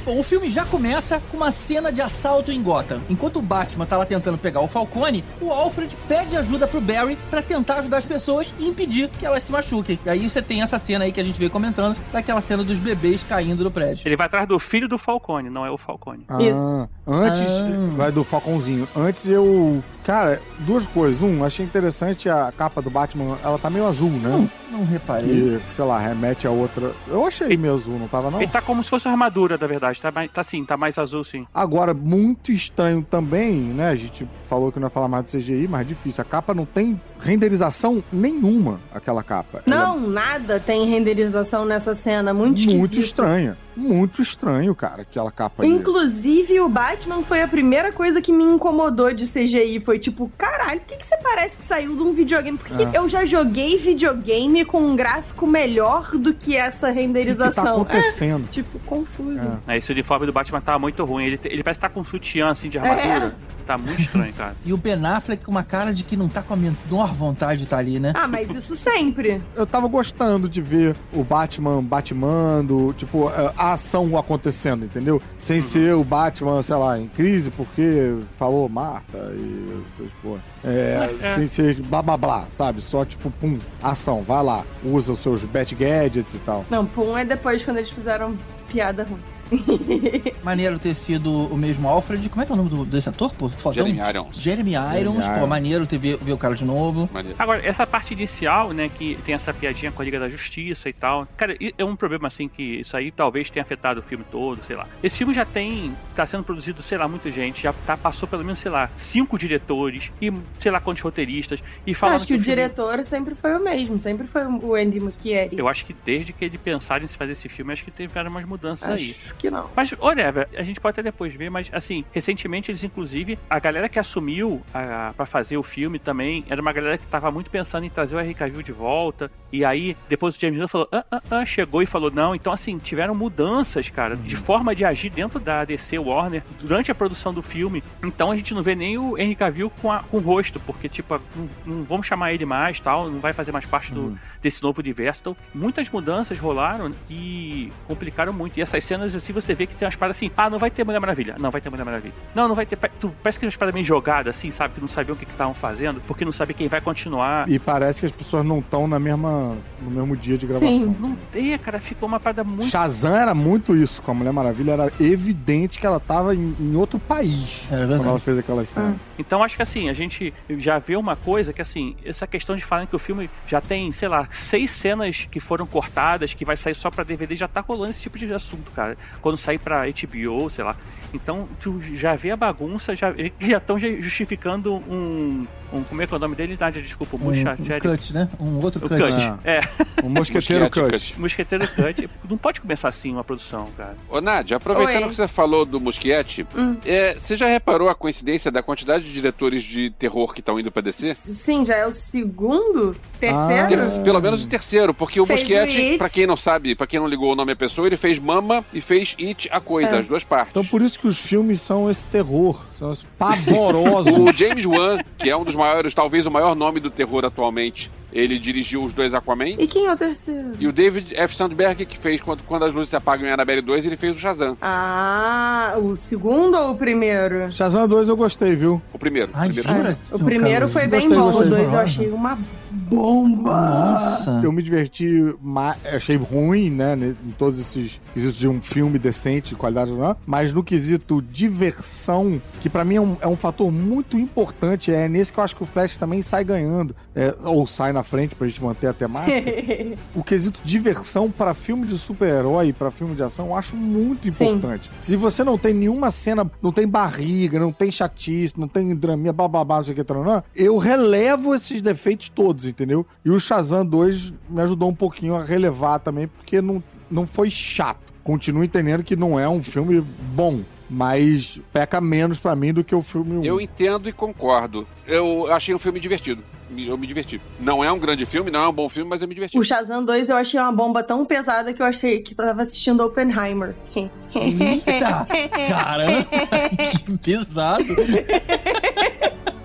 Bom, o filme já começa com uma cena de assalto em Gotham. Enquanto o Batman tá lá tentando pegar o Falcone, o Alfred pede ajuda pro Barry pra tentar ajudar as pessoas e impedir que elas se machuquem. E aí você tem essa cena aí que a gente veio comentando, daquela cena dos bebês caindo do prédio. Ele vai atrás do filho do Falcone, não é o Falcone. Ah, Isso. Antes, Ah. vai do Falcãozinho. Antes eu. Cara, duas coisas. Um, achei interessante a capa do Batman. Ela tá meio azul, né? Não reparei. Que, sei lá, remete a outra. Eu achei meio azul, não tava não? Ele tá como se fosse uma armadura, da verdade. Tá, mais, tá sim, tá mais azul sim. Agora, muito estranho também, né? A gente falou que não ia falar mais do CGI, mas é difícil. A capa não tem renderização nenhuma, aquela capa. Ela Não, nada tem renderização nessa cena. Muito esquisito. muito estranha. Muito estranho, cara, aquela capa ali. Inclusive, o Batman foi a primeira coisa que me incomodou de CGI. Foi tipo, caralho, por que, que você parece que saiu de um videogame? Porque É. eu já joguei videogame com um gráfico melhor do que essa O que, que renderização. tá acontecendo? É, tipo, confuso. É. É, esse uniforme do Batman tá muito ruim. Ele, ele parece que tá com um sutiã assim de armadura. Tá muito estranho, cara. E o Ben Affleck com uma cara de que não tá com a menor vontade de estar ali, né? Ah, mas isso sempre. Eu tava gostando de ver o Batman Batmando, tipo, a ação acontecendo, entendeu? Sem ser o Batman, sei lá, em crise porque falou Marta e essas porra. É, É. sem ser blá blá blá, sabe? Só tipo, pum, ação, vai lá, usa os seus Bat Gadgets e tal. Não, Pum é depois quando eles fizeram piada ruim. Maneiro ter sido o mesmo Alfred. Como é que é o nome do, desse ator, pô? Fodão? Jeremy Irons. Jeremy Irons. Jeremy Pô, Irons. maneiro ter ver, ver o cara de novo. Maneiro. Agora, essa parte inicial, né, que tem essa piadinha com a Liga da Justiça e tal. Cara, é um problema assim que isso aí talvez tenha afetado o filme todo, sei lá. Esse filme já tem. tá sendo produzido, sei lá, muita gente. Já tá, passou pelo menos, sei lá, cinco diretores e sei lá quantos roteiristas. E Eu falando acho que o filme- diretor sempre foi o mesmo. Sempre foi o Andy Muschietti. Eu acho que desde que ele pensaram em se fazer esse filme, acho que tiveram umas mudanças aí. Que não. Mas, whatever, a gente pode até depois ver, mas assim, recentemente eles, inclusive, a galera que assumiu a, pra fazer o filme também era uma galera que tava muito pensando em trazer o Henry Cavill de volta. E aí, depois o James Gunn falou, ah, ah, ah, chegou e falou, não. Então, assim, tiveram mudanças, cara, de forma de agir dentro da DC Warner durante a produção do filme. Então a gente não vê nem o Henry Cavill com, a- com o rosto, porque, tipo, não, não vamos chamar ele mais tal, não vai fazer mais parte do, desse novo universo. Então, muitas mudanças rolaram e complicaram muito. E essas cenas, assim, assim você vê que tem umas paradas assim, ah, não vai ter Mulher Maravilha. Não, vai ter Mulher Maravilha. Não, não vai ter. Tu, parece que tem umas paradas meio jogadas, assim, sabe? Que não sabiam o que estavam fazendo, porque não sabia quem vai continuar. E parece que as pessoas não estão na mesma, no mesmo dia de gravação. Sim. Não tem, cara, ficou uma parada muito. Shazam era muito isso com a Mulher Maravilha, era evidente que ela tava em, em outro país verdade. quando ela fez aquelas cenas. Então acho que assim, a gente já vê uma coisa que assim, essa questão de falar que o filme já tem, sei lá, seis cenas que foram cortadas, que vai sair só pra DVD, já tá rolando esse tipo de assunto, cara. Quando sair pra HBO, sei lá. Então tu já vê a bagunça, já estão justificando um, um. Como é que é o nome dele? Nádia, desculpa, o Um, Muxa- um Jerry- cut, né? Um outro O cut. cut. Ah. É, O Mosqueteiro Mosquete, Cut. Mosqueteiro Cut. Não pode começar assim uma produção, cara. Ô, Nádia, aproveitando Oi. que você falou do Mosquete, Hum. é, você já reparou a coincidência da quantidade de diretores de terror que estão indo pra DC? Sim, já é o segundo? Terceiro? Ter- Pelo menos o terceiro, porque o Fez o Mosquete, It. pra quem não sabe, pra quem não ligou o nome à pessoa, ele fez Mama e fez It a coisa, É. as duas partes. Então por isso que os filmes são esse terror, são pavorosos. O James Wan, que é um dos maiores, talvez o maior nome do terror atualmente, ele dirigiu os dois Aquaman. E quem é o terceiro? E o David F. Sandberg, que fez Quando, Quando as Luzes Se Apagam em Annabelle 2, ele fez o Shazam. Ah, o segundo ou o primeiro? Shazam 2 eu gostei, viu? O primeiro. Ai, o primeiro. jura? O primeiro foi bem Gostei, bom, gostei. o dois eu achei uma bomba. Nossa. Eu me diverti, achei ruim, né, em todos esses quesitos de um filme decente, qualidade, não, mas no quesito diversão, que pra mim é um, é um fator muito importante, é nesse que eu acho que o Flash também sai ganhando, é, ou sai na frente pra gente manter a temática. o quesito diversão pra filme de super-herói, pra filme de ação, eu acho muito Sim. importante. Se você não tem nenhuma cena, não tem barriga, não tem chatice, não tem draminha, bababá, não sei o que, taranã, eu relevo esses defeitos todos, entendeu? E o Shazam 2 me ajudou um pouquinho a relevar também, porque não, não foi chato. Continuo entendendo que não é um filme bom, mas peca menos pra mim do que o filme 1. Eu entendo e concordo. Eu achei um filme divertido. Eu me diverti. Não é um grande filme, não é um bom filme, mas eu me diverti. O Shazam 2 eu achei uma bomba tão pesada que eu achei que tava assistindo Oppenheimer. Eita! Caramba! Que pesado!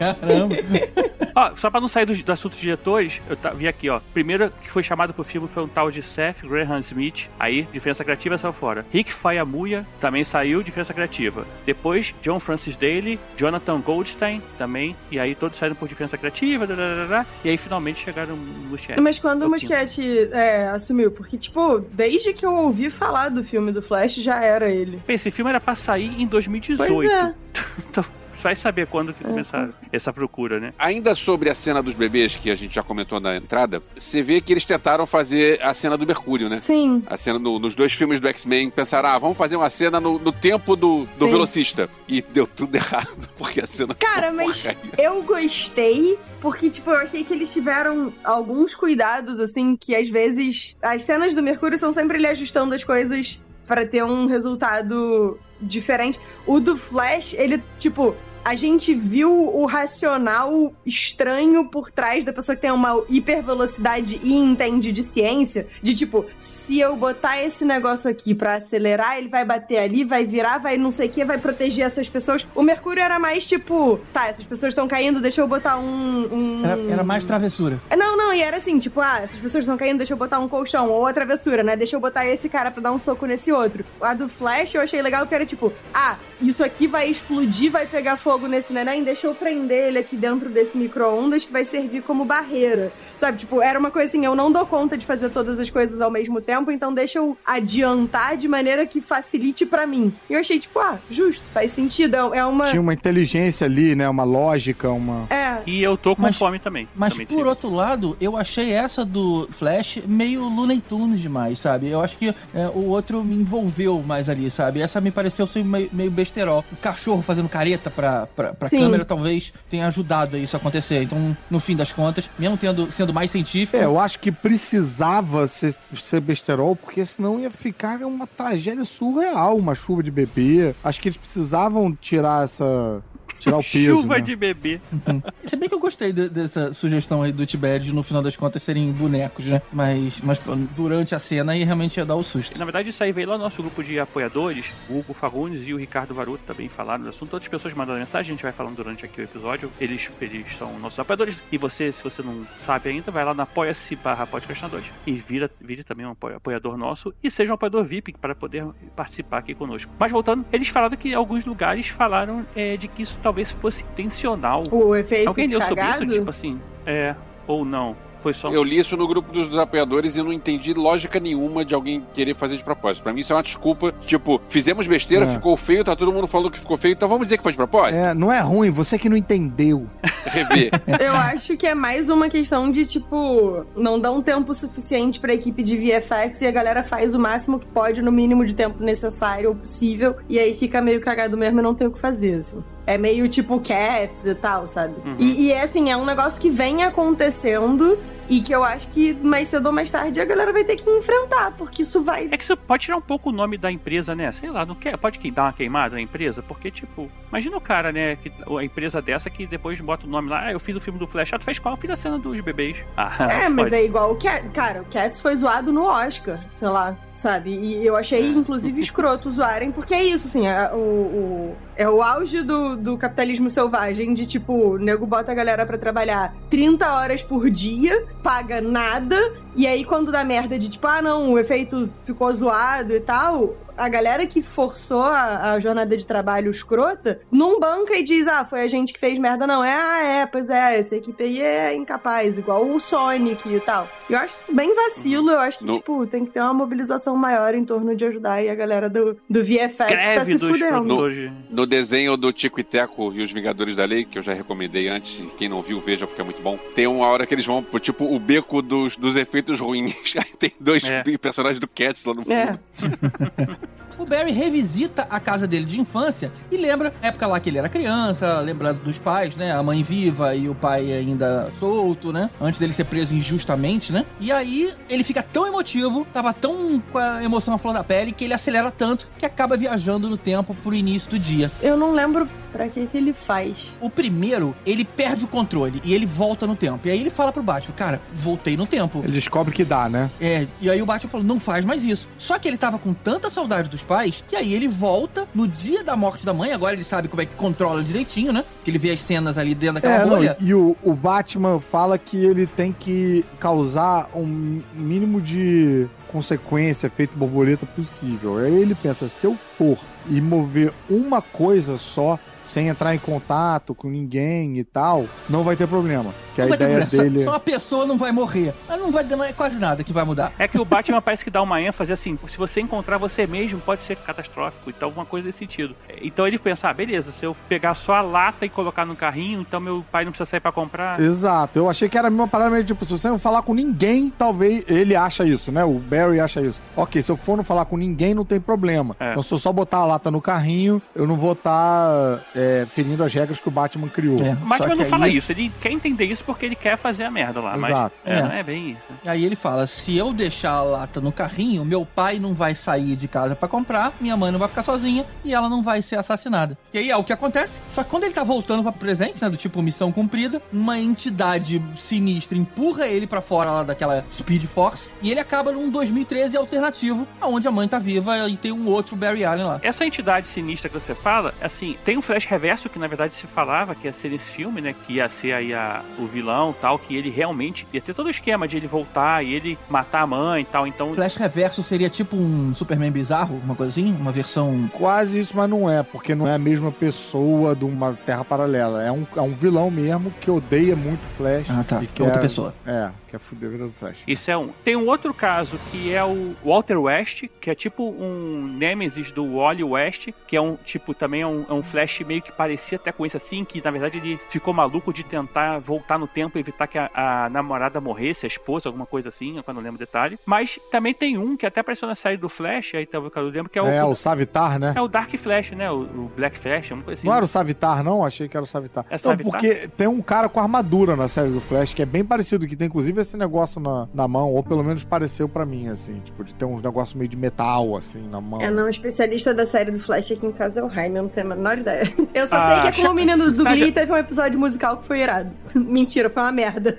Caramba! Ó, só pra não sair do, do assunto de diretores, eu ta- vi aqui, ó. Primeiro que foi chamado pro filme foi um tal de Seth Graham Smith. Aí, diferença criativa saiu fora. Rick Fayamuya também saiu, diferença criativa. Depois, John Francis Daly, Jonathan Goldstein também. E aí, todos saíram por diferença criativa. dadadadá, e aí, finalmente chegaram no chat. Mas quando o Muschietti é, assumiu? Porque, tipo, desde que eu ouvi falar do filme do Flash, já era ele. Esse filme era pra sair em 2018. Pois é. então, vai saber quando que começar essa procura, né? Ainda sobre a cena dos bebês, que a gente já comentou na entrada, você vê que eles tentaram fazer a cena do Mercúrio, né? Sim. A cena no- nos dois filmes do X-Men, pensaram, ah, vamos fazer uma cena no, no tempo do, do Sim. velocista. E deu tudo errado, porque a cena Cara, mas porcaria. eu gostei, porque, tipo, eu achei que eles tiveram alguns cuidados, assim, que às vezes. As cenas do Mercúrio são sempre ele ajustando as coisas pra ter um resultado diferente. O do Flash, ele, tipo. A gente viu o racional estranho por trás da pessoa que tem uma hipervelocidade e entende de ciência. De tipo, se eu botar esse negócio aqui pra acelerar, ele vai bater ali, vai virar, vai não sei o que, vai proteger essas pessoas. O Mercúrio era mais tipo, tá, essas pessoas estão caindo, deixa eu botar um. um- Era, era mais travessura. Não, não, e era assim, tipo, ah, essas pessoas estão caindo, deixa eu botar um colchão, ou a travessura, né? Deixa eu botar esse cara pra dar um soco nesse outro. A do Flash eu achei legal que era tipo, ah, isso aqui vai explodir, vai pegar fogo nesse neném, deixa eu prender ele aqui dentro desse micro-ondas que vai servir como barreira. Sabe, tipo, era uma coisa assim, eu não dou conta de fazer todas as coisas ao mesmo tempo, então deixa eu adiantar de maneira que facilite pra mim. E eu achei, tipo, ah, justo, faz sentido, é é uma... Tinha uma inteligência ali, né? Uma lógica, uma. É, E eu tô com Mas- fome também. Mas também por tive. outro lado, eu achei essa do Flash meio Looney Tunes demais, sabe? Eu acho que é, o outro me envolveu mais ali, sabe? Essa me pareceu ser meio, meio besterol. O cachorro fazendo careta pra, pra, pra câmera talvez tenha ajudado a isso acontecer. Então, no fim das contas, mesmo tendo, sendo mais científico, É, eu acho que precisava ser, ser besterol, porque senão ia ficar uma tragédia surreal, uma chuva de bebê. Acho que eles precisavam tirar essa. Tirar o peso. Chuva né? de bebê. Se bem que eu gostei de- dessa sugestão aí do Tibete, no final das contas, serem bonecos, né? Mas, mas durante a cena aí realmente ia dar o susto. Na verdade, isso aí veio lá no nosso grupo de apoiadores. O Hugo Fagundes e o Ricardo Varuto também falaram do assunto. Outras pessoas mandaram mensagem, a gente vai falando durante aqui o episódio. Eles, eles são nossos apoiadores. E você, se você não sabe ainda, vai lá na apoia-se barra podcastinadores e vira, vire também um apoia- apoiador nosso e seja um apoiador VIP para poder participar aqui conosco. Mas voltando, eles falaram que alguns lugares falaram é, de que isso talvez fosse intencional. O efeito Alguém leu sobre cagado. isso? Tipo assim, é, ou não. Foi só. Eu li isso no grupo dos apoiadores e não entendi lógica nenhuma de alguém querer fazer de propósito. Pra mim isso é uma desculpa. Tipo, fizemos besteira, É. ficou feio, tá todo mundo falando que ficou feio, então vamos dizer que foi de propósito? É, não é ruim, você que não entendeu. Rever. Eu acho que é mais uma questão de, tipo, não dá um tempo suficiente pra equipe de VFX e a galera faz o máximo que pode no mínimo de tempo necessário ou possível. E aí fica meio cagado mesmo e não tem o que fazer, assim. É meio tipo Cats e tal, sabe? E, e é assim, é um negócio que vem acontecendo e que eu acho que mais cedo ou mais tarde a galera vai ter que enfrentar, porque isso vai. É que isso pode tirar um pouco o nome da empresa, né? Sei lá, não quer, pode dar uma queimada na empresa, porque, tipo, imagina o cara, né? Que, a empresa dessa que depois bota o nome lá, ah, eu fiz o filme do Flash, ah, tu fez qual? Eu fiz a cena dos bebês. Ah, É, mas pode. é igual o Cats. Cara, o Cats foi zoado no Oscar, sei lá, sabe? E eu achei, inclusive, escroto zoarem, porque é isso, assim, é o, o- é o auge do, do capitalismo selvagem, de tipo, o nego bota a galera pra trabalhar 30 horas por dia, paga nada, e aí quando dá merda de tipo, ah, não, o efeito ficou zoado e tal. A galera que forçou a, a jornada de trabalho escrota não banca e diz, ah, foi a gente que fez merda, não. É, ah, é, pois é, essa equipe aí é incapaz, igual o Sonic e tal. Eu acho isso bem vacilo, eu acho que, No- tipo, tem que ter uma mobilização maior em torno de ajudar aí a galera do, do VFX tá Greve se dos fudendo. produtores. No desenho do Tico e Teco e os Vingadores da Lei, que eu já recomendei antes, e quem não viu, veja porque é muito bom. Tem uma hora que eles vão pro tipo o beco dos, dos efeitos ruins. Aí tem dois É. personagens do Cats lá no fundo. É. O Barry revisita a casa dele de infância e lembra a época lá que ele era criança, lembra dos pais, né? A mãe viva e o pai ainda solto, né? Antes dele ser preso injustamente, né? E aí ele fica tão emotivo, tava tão com a emoção à flor da pele, que ele acelera tanto que acaba viajando no tempo pro início do dia. Eu não lembro pra que que ele faz. O primeiro, ele perde o controle e ele volta no tempo. E aí ele fala pro Batman, cara, voltei no tempo. Ele descobre que dá, né? É, e aí o Batman falou, não faz mais isso. Só que ele tava com tanta saudade dos pais, que aí ele volta no dia da morte da mãe, agora ele sabe como é que controla direitinho, né? Que ele vê as cenas ali dentro daquela É, não, bolha. e o, o Batman fala que ele tem que causar um mínimo de consequência, efeito borboleta possível. Aí ele pensa, se eu for e mover uma coisa só, sem entrar em contato com ninguém e tal, não vai ter problema. Que Não a vai ter ideia problema, dele... Só, só a pessoa não vai morrer. Mas não vai demorar quase nada que vai mudar. É que o Batman parece que dá uma ênfase assim, se você encontrar você mesmo, pode ser catastrófico, então alguma coisa desse sentido. Então ele pensa, ah, beleza, se eu pegar só a lata e colocar no carrinho, então meu pai não precisa sair pra comprar. Exato, eu achei que era a mesma parada, mas tipo, se você não falar com ninguém, talvez ele acha isso, né? O Barry acha isso. Ok, se eu for não falar com ninguém, não tem problema. É. Então se eu só botar a lata no carrinho, eu não vou estar ferindo as regras que o Batman criou. É, Batman não aí- fala isso, ele quer entender isso porque ele quer fazer a merda lá, Exato. mas é, É. não é bem isso. E aí ele fala: se eu deixar a lata no carrinho, meu pai não vai sair de casa pra comprar, minha mãe não vai ficar sozinha e ela não vai ser assassinada. E aí é o que acontece. Só que quando ele tá voltando pra presente, né, do tipo missão cumprida, uma entidade sinistra empurra ele pra fora lá daquela Speed Force e ele acaba num 2013 alternativo, onde a mãe tá viva e tem um outro Barry Allen lá. Essa entidade sinistra que você fala, assim, tem um flash reverso que na verdade se falava que ia ser nesse filme, né? Que ia ser aí a, o vilão tal, que ele realmente ia ter todo o esquema de ele voltar e ele matar a mãe e tal. Então, Flash Reverso seria tipo um Superman bizarro, uma coisa assim? Uma versão. Quase isso, mas não é, porque não é a mesma pessoa de uma terra paralela. É um, é um vilão mesmo que odeia muito Flash. Ah, tá. E É quer, outra pessoa. É, quer fuder a vida do Flash. Isso é um. Tem um outro caso que é o Walter West, que é tipo um Nemesis do Wally West, que é um tipo também é um, é um Flash meio que parecia até com isso assim, que na verdade ele ficou maluco de tentar voltar no tempo e evitar que a, a namorada morresse, a esposa, alguma coisa assim, eu não lembro o detalhe. Mas também tem um que até apareceu na série do Flash, aí talvez eu lembro, que é o, É, o Savitar, né? é o Dark Flash, né? O, o Black Flash, uma coisa assim. Não era o Savitar, não? Achei que era o Savitar. É Não, Savitar? porque tem um cara com armadura na série do Flash, que é bem parecido, que tem inclusive esse negócio na, na mão, ou pelo menos pareceu pra mim, assim, tipo, de ter uns negócios meio de metal, assim, na mão. É, não, o especialista da série do Flash aqui em casa é o Jaime, eu não tenho a menor ideia. Eu só Ah, sei que é como cha- o menino do Glee teve um episódio musical que foi irado. Mentira, foi uma merda.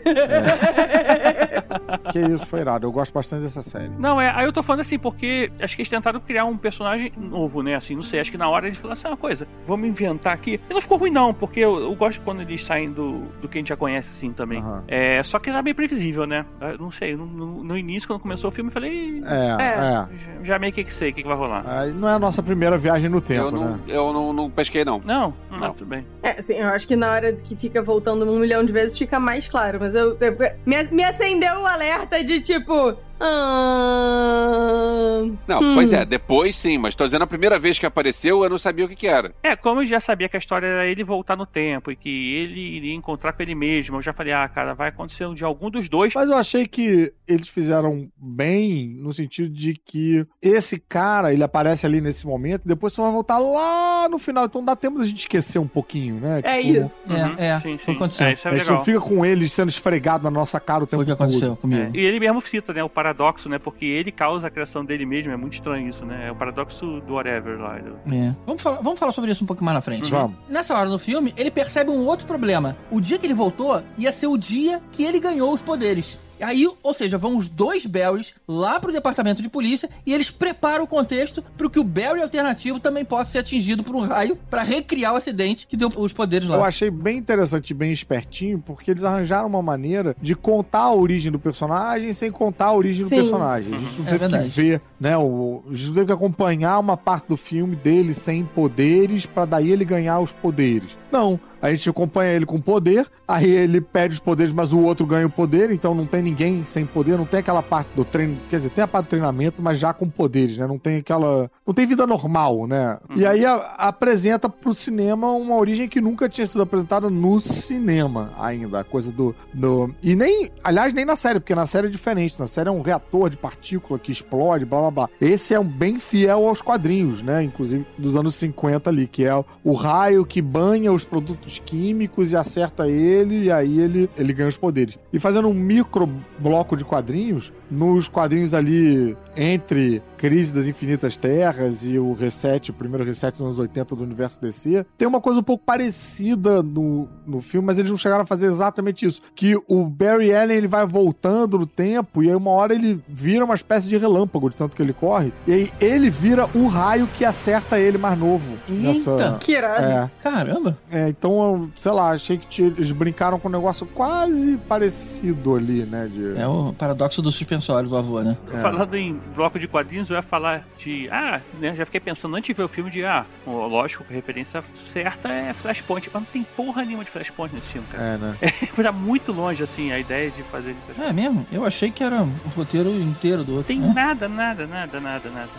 Que isso, foi irado. Eu gosto bastante dessa série. Não, é, aí eu tô falando assim, porque acho que eles tentaram criar um personagem novo, né? Assim, não sei, acho que na hora eles falaram assim, uma coisa, vamos inventar aqui. E não ficou ruim, não, porque eu, eu gosto quando eles saem do, do que a gente já conhece, assim, também. Aham. É, só que era bem previsível, né? Eu não sei, no, no- início, quando começou o filme, eu falei, "Ih, É, É. é. já, meio que que sei o que, que vai rolar. Aí não é a nossa primeira viagem no tempo, eu não, né? eu não, não pesquei, não. Não, não, Não. tudo bem. É, assim, eu acho que na hora que fica voltando um milhão de vezes fica mais claro, mas eu. eu- me, me acendeu o alerta de tipo. Ah, Não, hum. pois é, depois sim, mas tô dizendo a primeira vez que apareceu, eu não sabia o que que era. É, como eu já sabia que a história era ele voltar no tempo e que ele iria encontrar com ele mesmo, eu já falei, ah, cara, vai acontecer um de algum dos dois. Mas eu achei que eles fizeram bem no sentido de que esse cara, ele aparece ali nesse momento e depois só vai voltar lá no final. Então dá tempo da gente esquecer um pouquinho, né? É Tipo, isso. Uhum, É, é, sim, foi o que sim. aconteceu. É, isso é A gente não fica com eles sendo esfregado na nossa cara o tempo Foi o que aconteceu todo. comigo. É, E ele mesmo cita, né, o paradoxo, né, porque ele causa a criação dele mesmo, é muito estranho isso, né, é o paradoxo do whatever lá. do- É. Vamos, falar, vamos falar sobre isso um pouco mais na frente. Vamos. Nessa hora no filme, ele percebe um outro problema. O dia que ele voltou ia ser o dia que ele ganhou os poderes. Aí, ou seja, vão os dois Barrys lá pro departamento de polícia e eles preparam o contexto para que o Barry alternativo também possa ser atingido por um raio para recriar o acidente que deu os poderes lá. Eu achei bem interessante e bem espertinho, porque eles arranjaram uma maneira de contar a origem do personagem sem contar a origem Sim. do personagem. A gente não É teve verdade. que ver, né? O, a gente não teve que acompanhar uma parte do filme dele sem poderes, pra daí ele ganhar os poderes. Não. A gente acompanha ele com poder, aí ele pede os poderes, mas o outro ganha o poder, então não tem ninguém sem poder, não tem aquela parte do treino, quer dizer, tem a parte do treinamento, mas já com poderes, né? Não tem aquela. Não tem vida normal, né? E aí a- apresenta pro cinema uma origem que nunca tinha sido apresentada no cinema ainda. A coisa do. do... E nem. Aliás, nem na série, porque na série é diferente. Na série é um reator de partícula que explode, blá blá blá. Esse é um bem fiel aos quadrinhos, né? Inclusive dos anos 50 ali, que é o raio que banha os produtos químicos e acerta ele, e aí ele, ele ganha os poderes. E fazendo um micro bloco de quadrinhos, nos quadrinhos ali entre Crise das Infinitas Terras e o reset, o primeiro reset dos anos 80 do universo DC, tem uma coisa um pouco parecida no, no filme, mas eles não chegaram a fazer exatamente isso. Que o Barry Allen ele vai voltando no tempo e aí uma hora ele vira uma espécie de relâmpago de tanto que ele corre, e aí ele vira o raio que acerta ele mais novo. Eita! Que irado. É, Caramba! é, então, sei lá, achei que eles brincaram com um negócio quase parecido ali, né? De... É o paradoxo do suspensório do avô, né? É. Falando em bloco de quadrinhos, eu ia falar de. Ah, né? Já fiquei pensando antes de ver o filme de. Ah, lógico, a referência certa é Flashpoint, mas não tem porra nenhuma de Flashpoint nesse filme, cara. É, né? Tá muito longe, assim, a ideia de fazer. Flashpoint. É mesmo? Eu achei que era o roteiro inteiro do outro. Tem né? nada, nada, nada, nada, nada.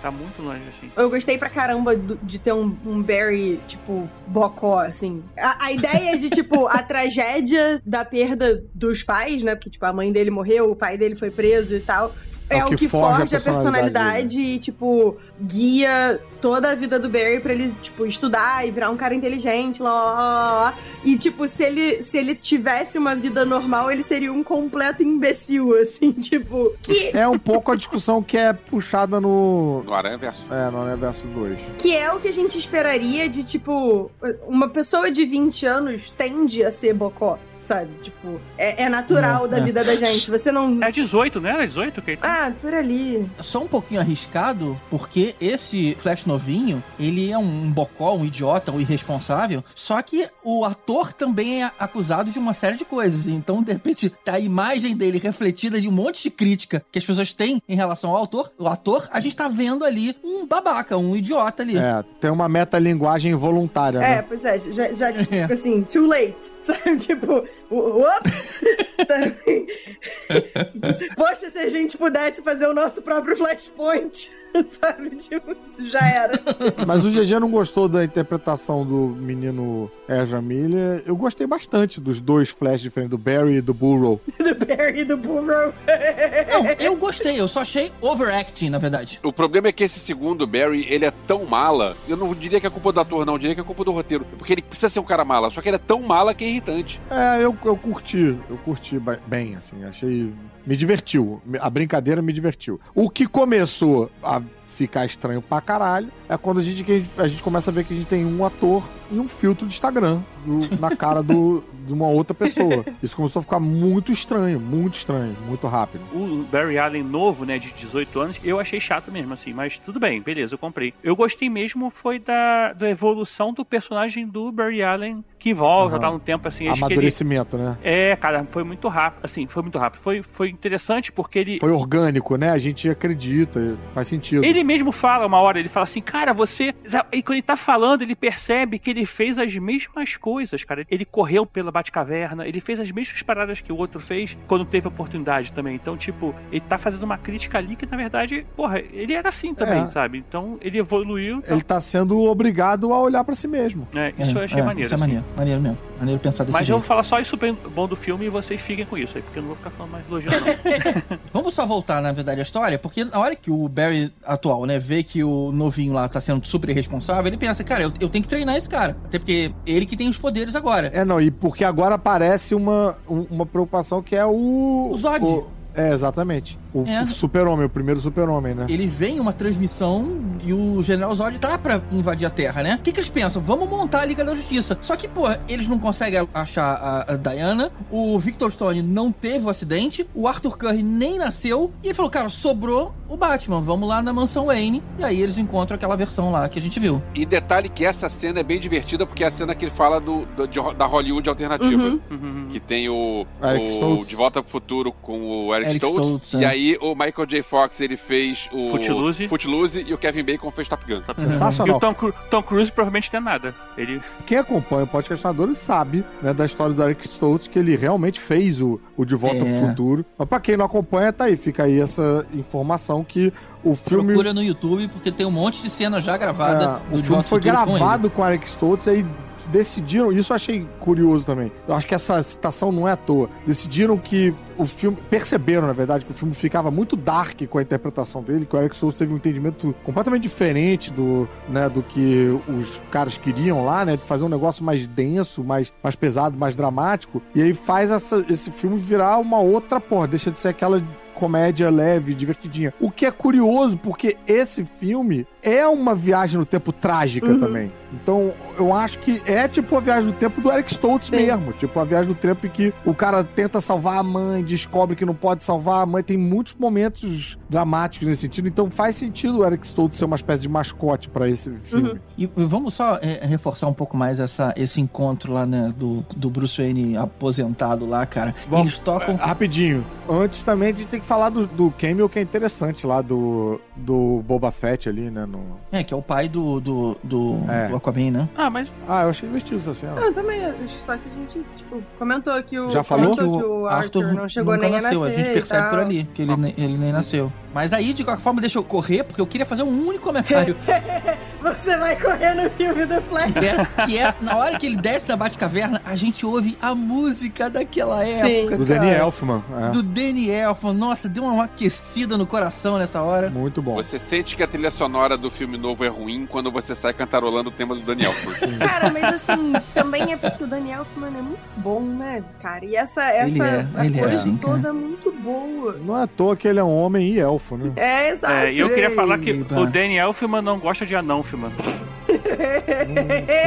Tá muito longe, assim. Eu gostei pra caramba de ter um, um Barry, tipo, bocó, assim. A, a ideia de, tipo, a tragédia da perda dos pais, né? Porque, tipo, a mãe dele morreu, o pai dele foi preso e tal. É, o que, forja a personalidade e, tipo, guia toda a vida do Barry pra ele, tipo, estudar e virar um cara inteligente, lá, lá, lá, lá. E, tipo, se ele, se ele tivesse uma vida normal, ele seria um completo imbecil, assim, tipo. Que É um pouco a discussão que é puxada no. No Aranha Verso. É, no Universo 2. Que é o que a gente esperaria de, tipo, uma pessoa de 20 anos tende a ser bocó, sabe? Tipo, é, é natural É, da é. vida da gente. Você não. É 18, né? Era 18 que ele tem? Ah, por ali. Só um pouquinho arriscado, porque esse Flash novinho, ele é um bocó, um idiota, um irresponsável, só que o ator também é acusado de uma série de coisas. Então, de repente, tá a imagem dele refletida de um monte de crítica que as pessoas têm em relação ao autor, o ator, a gente tá vendo ali um babaca, um idiota ali. É, tem uma metalinguagem involuntária, É, né? pois é, já, já tipo assim, too late. Sabe? Tipo! Poxa, se a gente pudesse fazer o nosso próprio Flashpoint. Sabe? Tipo, já era. Mas o GG não gostou da interpretação do menino Ezra Miller. Eu gostei bastante dos dois Flash diferentes, do Barry e do Burrow. do Barry e do Burrow. Não, eu gostei, eu só achei overacting, na verdade. O problema é que esse segundo Barry, ele é tão mala. Eu não diria que é culpa do ator, não. Eu diria que é culpa do roteiro. Porque ele precisa ser um cara mala. Só que ele é tão mala que é irritante. É, eu, eu curti. Eu curti bem, assim. Achei. Me divertiu. A brincadeira me divertiu. O que começou a I'm ficar estranho pra caralho é quando a gente, a gente, começa a ver que a gente tem um ator e um filtro de Instagram do- na cara do, de uma outra pessoa. Isso começou a ficar muito estranho, muito estranho, muito rápido. O Barry Allen novo, né, de 18 anos, eu achei chato mesmo, assim, mas tudo bem, beleza, eu comprei. Eu gostei mesmo foi da, da evolução do personagem do Barry Allen, que volta, Aham. tá no tempo, assim, que ele... Amadurecimento, né? É, cara, foi muito rápido, assim, foi muito rápido. Foi, foi interessante porque ele... Foi orgânico, né? A gente acredita, faz sentido. Ele mesmo fala uma hora, ele fala assim, cara, você. E quando ele tá falando, ele percebe que ele fez as mesmas coisas, cara. Ele correu pela Batcaverna, ele fez as mesmas paradas que o outro fez quando teve oportunidade também. Então, tipo, ele tá fazendo uma crítica ali que, na verdade, porra, ele era assim também, É. sabe? Então, ele evoluiu. Então, Ele tá sendo obrigado a olhar pra si mesmo. é, isso eu achei é, maneiro. Isso é assim. maneiro, maneiro mesmo. Maneiro pensar desse Mas eu jeito. vou falar só isso bem bom do filme e vocês fiquem com isso aí, porque eu não vou ficar falando mais elogiando, não. Vamos só voltar, na verdade, a história, porque na hora que o Barry atual, né, vê que o novinho lá tá sendo super irresponsável, ele pensa, cara, eu, eu tenho que treinar esse cara. Até porque ele que tem os poderes agora. É, não, e porque agora aparece uma, um- uma preocupação que é o. O Zod. o- é, exatamente. O, É. o super-homem, o primeiro super-homem, né? Ele vem em uma transmissão e o General Zod tá pra invadir a Terra, né? O que, que eles pensam? Vamos montar a Liga da Justiça. Só que, pô, eles não conseguem achar a, a Diana, o Victor Stone não teve o acidente, o Arthur Curry nem nasceu, e ele falou, cara, sobrou o Batman, vamos lá na mansão Wayne, e aí eles encontram aquela versão lá que a gente viu. E detalhe que essa cena é bem divertida, porque é a cena que ele fala do, do- de- da Hollywood alternativa. Uhum. Uhum. Que tem o, Eric o. De Volta pro Futuro com o Eric, Eric Stoltz. Stoltz, e é. Aí o Michael J. Fox ele fez o Footloose. Footloose e o Kevin Bacon fez Top Gun. E Sensacional. o Tom, Cru- Tom Cruise provavelmente tem nada. Ele Quem acompanha o podcastinador sabe, né, da história do Eric Stoltz, que ele realmente fez o, o De Volta É. pro Futuro. Mas pra quem não acompanha, tá aí, fica aí essa informação que o filme. Procura no YouTube, porque tem um monte de cena já gravada É, do o De filme foi com ele. gravado com o Eric Stoltz e aí decidiram, isso eu achei curioso também. Eu acho que essa citação não é à toa. Decidiram que o filme, perceberam na verdade que o filme ficava muito dark com a interpretação dele, que o Eric Stoltz teve um entendimento completamente diferente do, né, do que os caras queriam lá, né, de fazer um negócio mais denso, mais, mais pesado, mais dramático. E aí faz essa- esse filme virar uma outra porra, deixa de ser aquela comédia leve, divertidinha. O que é curioso, porque esse filme é uma viagem no tempo trágica Uhum. também. Então, eu acho que é tipo a viagem no tempo do Eric Stoltz Sim. mesmo. Tipo, a viagem no tempo em que o cara tenta salvar a mãe, descobre que não pode salvar a mãe. Tem muitos momentos dramáticos nesse sentido. Então, faz sentido o Eric Stoltz ser uma espécie de mascote pra esse filme. Uhum. E vamos só é, reforçar um pouco mais essa, esse encontro lá, né, do, do Bruce Wayne aposentado lá, cara. Vamos- Eles tocam. É, Rapidinho. Antes também a gente tem que falar do, do cameo que é interessante lá do, do Boba Fett ali, né? No... É, que é o pai do, do, do, É. do Aquaman, né? Ah, mas Ah, eu achei divertido essa cena. Eu também, só que a gente, tipo, comentou que o. Já falou? que o Arthur, não chegou nem a nasceu. nascer. a gente percebe por ali que ele, ne- ele nem nasceu. Mas aí, de qualquer forma, deixa eu correr, porque eu queria fazer um único comentário. Você vai correr no filme do Flash. que, é, que é, na hora que ele desce da Batcaverna, a gente ouve a música daquela época, Do cara. Danny Elfman. É. Do Danny Elfman. Nossa, deu uma aquecida no coração nessa hora. Muito bom. Você sente que a trilha sonora do filme novo é ruim quando você sai cantarolando o tema do Daniel. Cara, mas assim, também é porque o Daniel Elfman é muito bom, né, cara? E essa, essa Ele é, ele é coisa assim, cara. toda é muito boa. Não é à toa que ele é um homem e elfo, né? É, exato. é, e eu queria falar que Eba. o Danny Elfman não gosta de anão, filmando.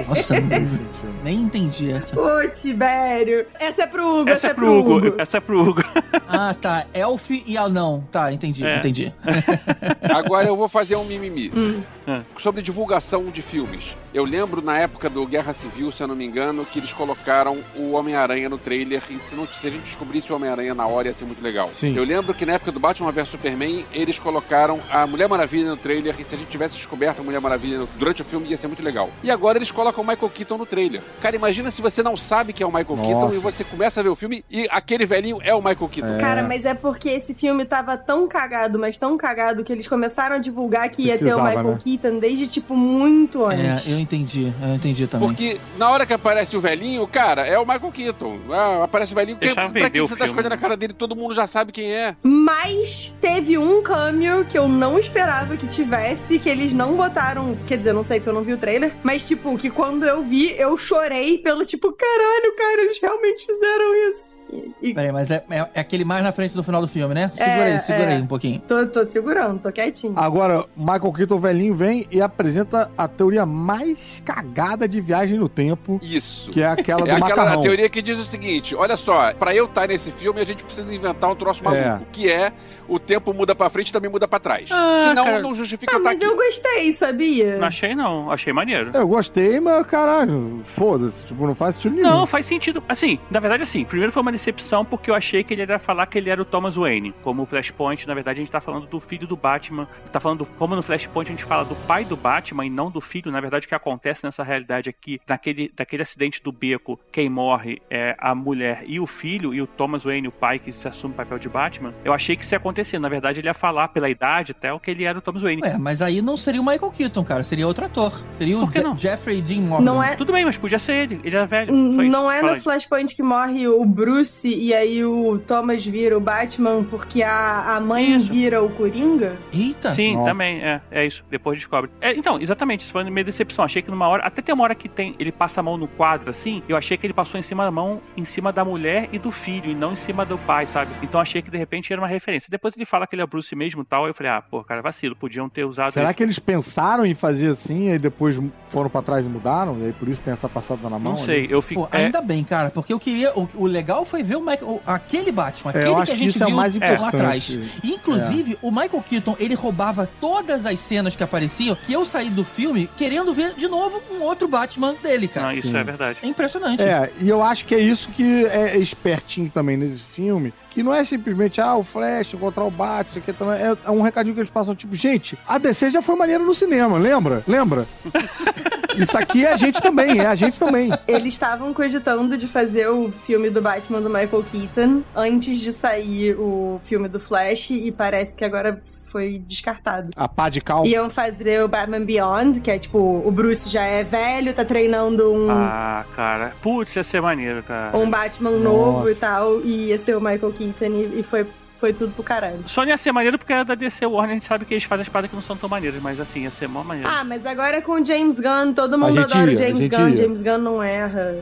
Nossa, nem entendi essa. Ô, Tibério. Essa é pro Hugo, Essa é pro Hugo. Essa é pro Hugo. Ah, tá. Elf e anão. Tá, entendi, É. entendi. Agora eu vou fazer um mimimi. Hum. É. Sobre divulgação de filmes. Eu lembro na época do Guerra Civil, se eu não me engano, que eles colocaram o Homem-Aranha no trailer. E se, não, se a gente descobrisse o Homem-Aranha na hora, ia ser muito legal. Sim. Eu lembro que na época do Batman vs Superman, eles colocaram a Mulher Maravilha no trailer. E se a gente tivesse descoberto a Mulher Maravilha no- durante o filme, ia ser muito legal. E agora eles colocam o Michael Keaton no trailer. Cara, imagina se você não sabe que é o Michael Nossa. Keaton e você começa a ver o filme e aquele velhinho é o Michael Keaton. Cara, mas é porque esse filme tava tão cagado, mas tão cagado, que eles começaram a divulgar que ia ter o Precisava, Michael né? Keaton desde, tipo, muito antes. É, eu entendi, eu entendi também. Porque na hora que aparece o velhinho, cara, é o Michael Keaton. Ah, aparece o velhinho, que, pra vender que o você tá filme. escondendo a cara dele? Todo mundo já sabe quem é. Mas teve um cameo que eu não esperava que tivesse, que eles não botaram. Quer dizer, não sei porque eu não vi o trailer, mas tipo, que quando eu vi, eu chorei pelo tipo, caralho, cara, eles realmente fizeram isso. E, Peraí, mas é, é- é aquele mais na frente do final do filme, né? Segura É, aí, segura é. aí um pouquinho. tô, tô segurando, tô quietinho. Agora, Michael Keaton velhinho vem e apresenta a teoria mais cagada de viagem no tempo, Isso. que é aquela do É aquela macarrão. teoria que diz o seguinte: olha só, pra eu estar nesse filme, a gente precisa inventar um troço maluco, É. que é o tempo muda pra frente e também muda pra trás. Ah, Senão, cara. não justifica Ah, estar mas aqui. eu gostei, sabia? Não achei não, achei maneiro. Eu gostei, mas caralho, foda-se, tipo, não faz sentido nenhum. Não, faz sentido. Assim, na verdade, assim, primeiro foi uma decepção porque eu achei que ele ia falar que ele era o Thomas Wayne. Como o Flashpoint, na verdade, a gente tá falando do filho do Batman. Tá falando, como no Flashpoint a gente fala do pai do Batman e não do filho. Na verdade, o que acontece nessa realidade aqui, naquele, daquele acidente do beco, quem morre é a mulher e o filho, e o Thomas Wayne, o pai que se assume o papel de Batman. Eu achei que isso ia acontecer. Na verdade, ele ia falar pela idade até o que ele era o Thomas Wayne. Ué, mas aí não seria o Michael Keaton, cara. Seria outro ator. Seria o Por que Je- não? Jeffrey Dean Morgan. Não é, Tudo bem, mas podia ser ele. Ele era velho. Foi isso. não é Fala no aí. Flashpoint que morre o Bruce e aí o Thomas vira o Batman porque a, a mãe Isso. vira o Coringa? Eita. Sim, Nossa. também, é, é isso. Depois descobre. É, então, exatamente, isso foi meio decepção. Achei que numa hora. Até tem uma hora que tem. Ele passa a mão no quadro, assim. Eu achei que ele passou em cima da mão, em cima da mulher e do filho, e não em cima do pai, sabe? Então achei que de repente era uma referência. Depois ele fala que ele é Bruce mesmo e tal. Aí eu falei, ah, pô, cara, vacilo. Podiam ter usado. Será ele. que eles pensaram em fazer assim e depois foram pra trás e mudaram? E aí por isso tem essa passada na mão? Não ali? sei, eu fico. Pô, é, ainda bem, cara, porque eu queria. O, o legal foi ver o Michael. o- aquele Batman, É, eu aquele que a que gente isso é o viu mais lá atrás. Inclusive, o Michael Keaton, ele roubava todas as cenas que apareciam e eu saí do filme querendo ver de novo um outro Batman dele, cara. Não, isso Sim. é verdade. É impressionante. É, e eu acho que é isso que é espertinho também nesse filme. Que não é simplesmente, ah, o Flash encontrar o Batman, isso aqui também. É, é um recadinho que eles passam, tipo, gente, a DC já foi maneira no cinema, lembra? Lembra? isso aqui é a gente também, é a gente também. Eles estavam cogitando de fazer o filme do Batman do Michael Keaton antes de sair o filme do Flash e parece que agora foi descartado. A pá de cal. Iam fazer o Batman Beyond, que é tipo, o Bruce já é velho, tá treinando um, Ah, cara. Putz, ia ser maneiro, cara. um Batman novo Nossa. e tal, e ia ser o Michael Keaton e, foi, foi tudo pro caralho. Só não ia ser maneiro porque era da DC Warner, a gente sabe que eles fazem as paradas que não são tão maneiras, mas assim, ia ser mó maneiro. Ah, mas agora com o James Gunn, todo mundo adora ia, o James Gunn, ia. James Gunn não erra.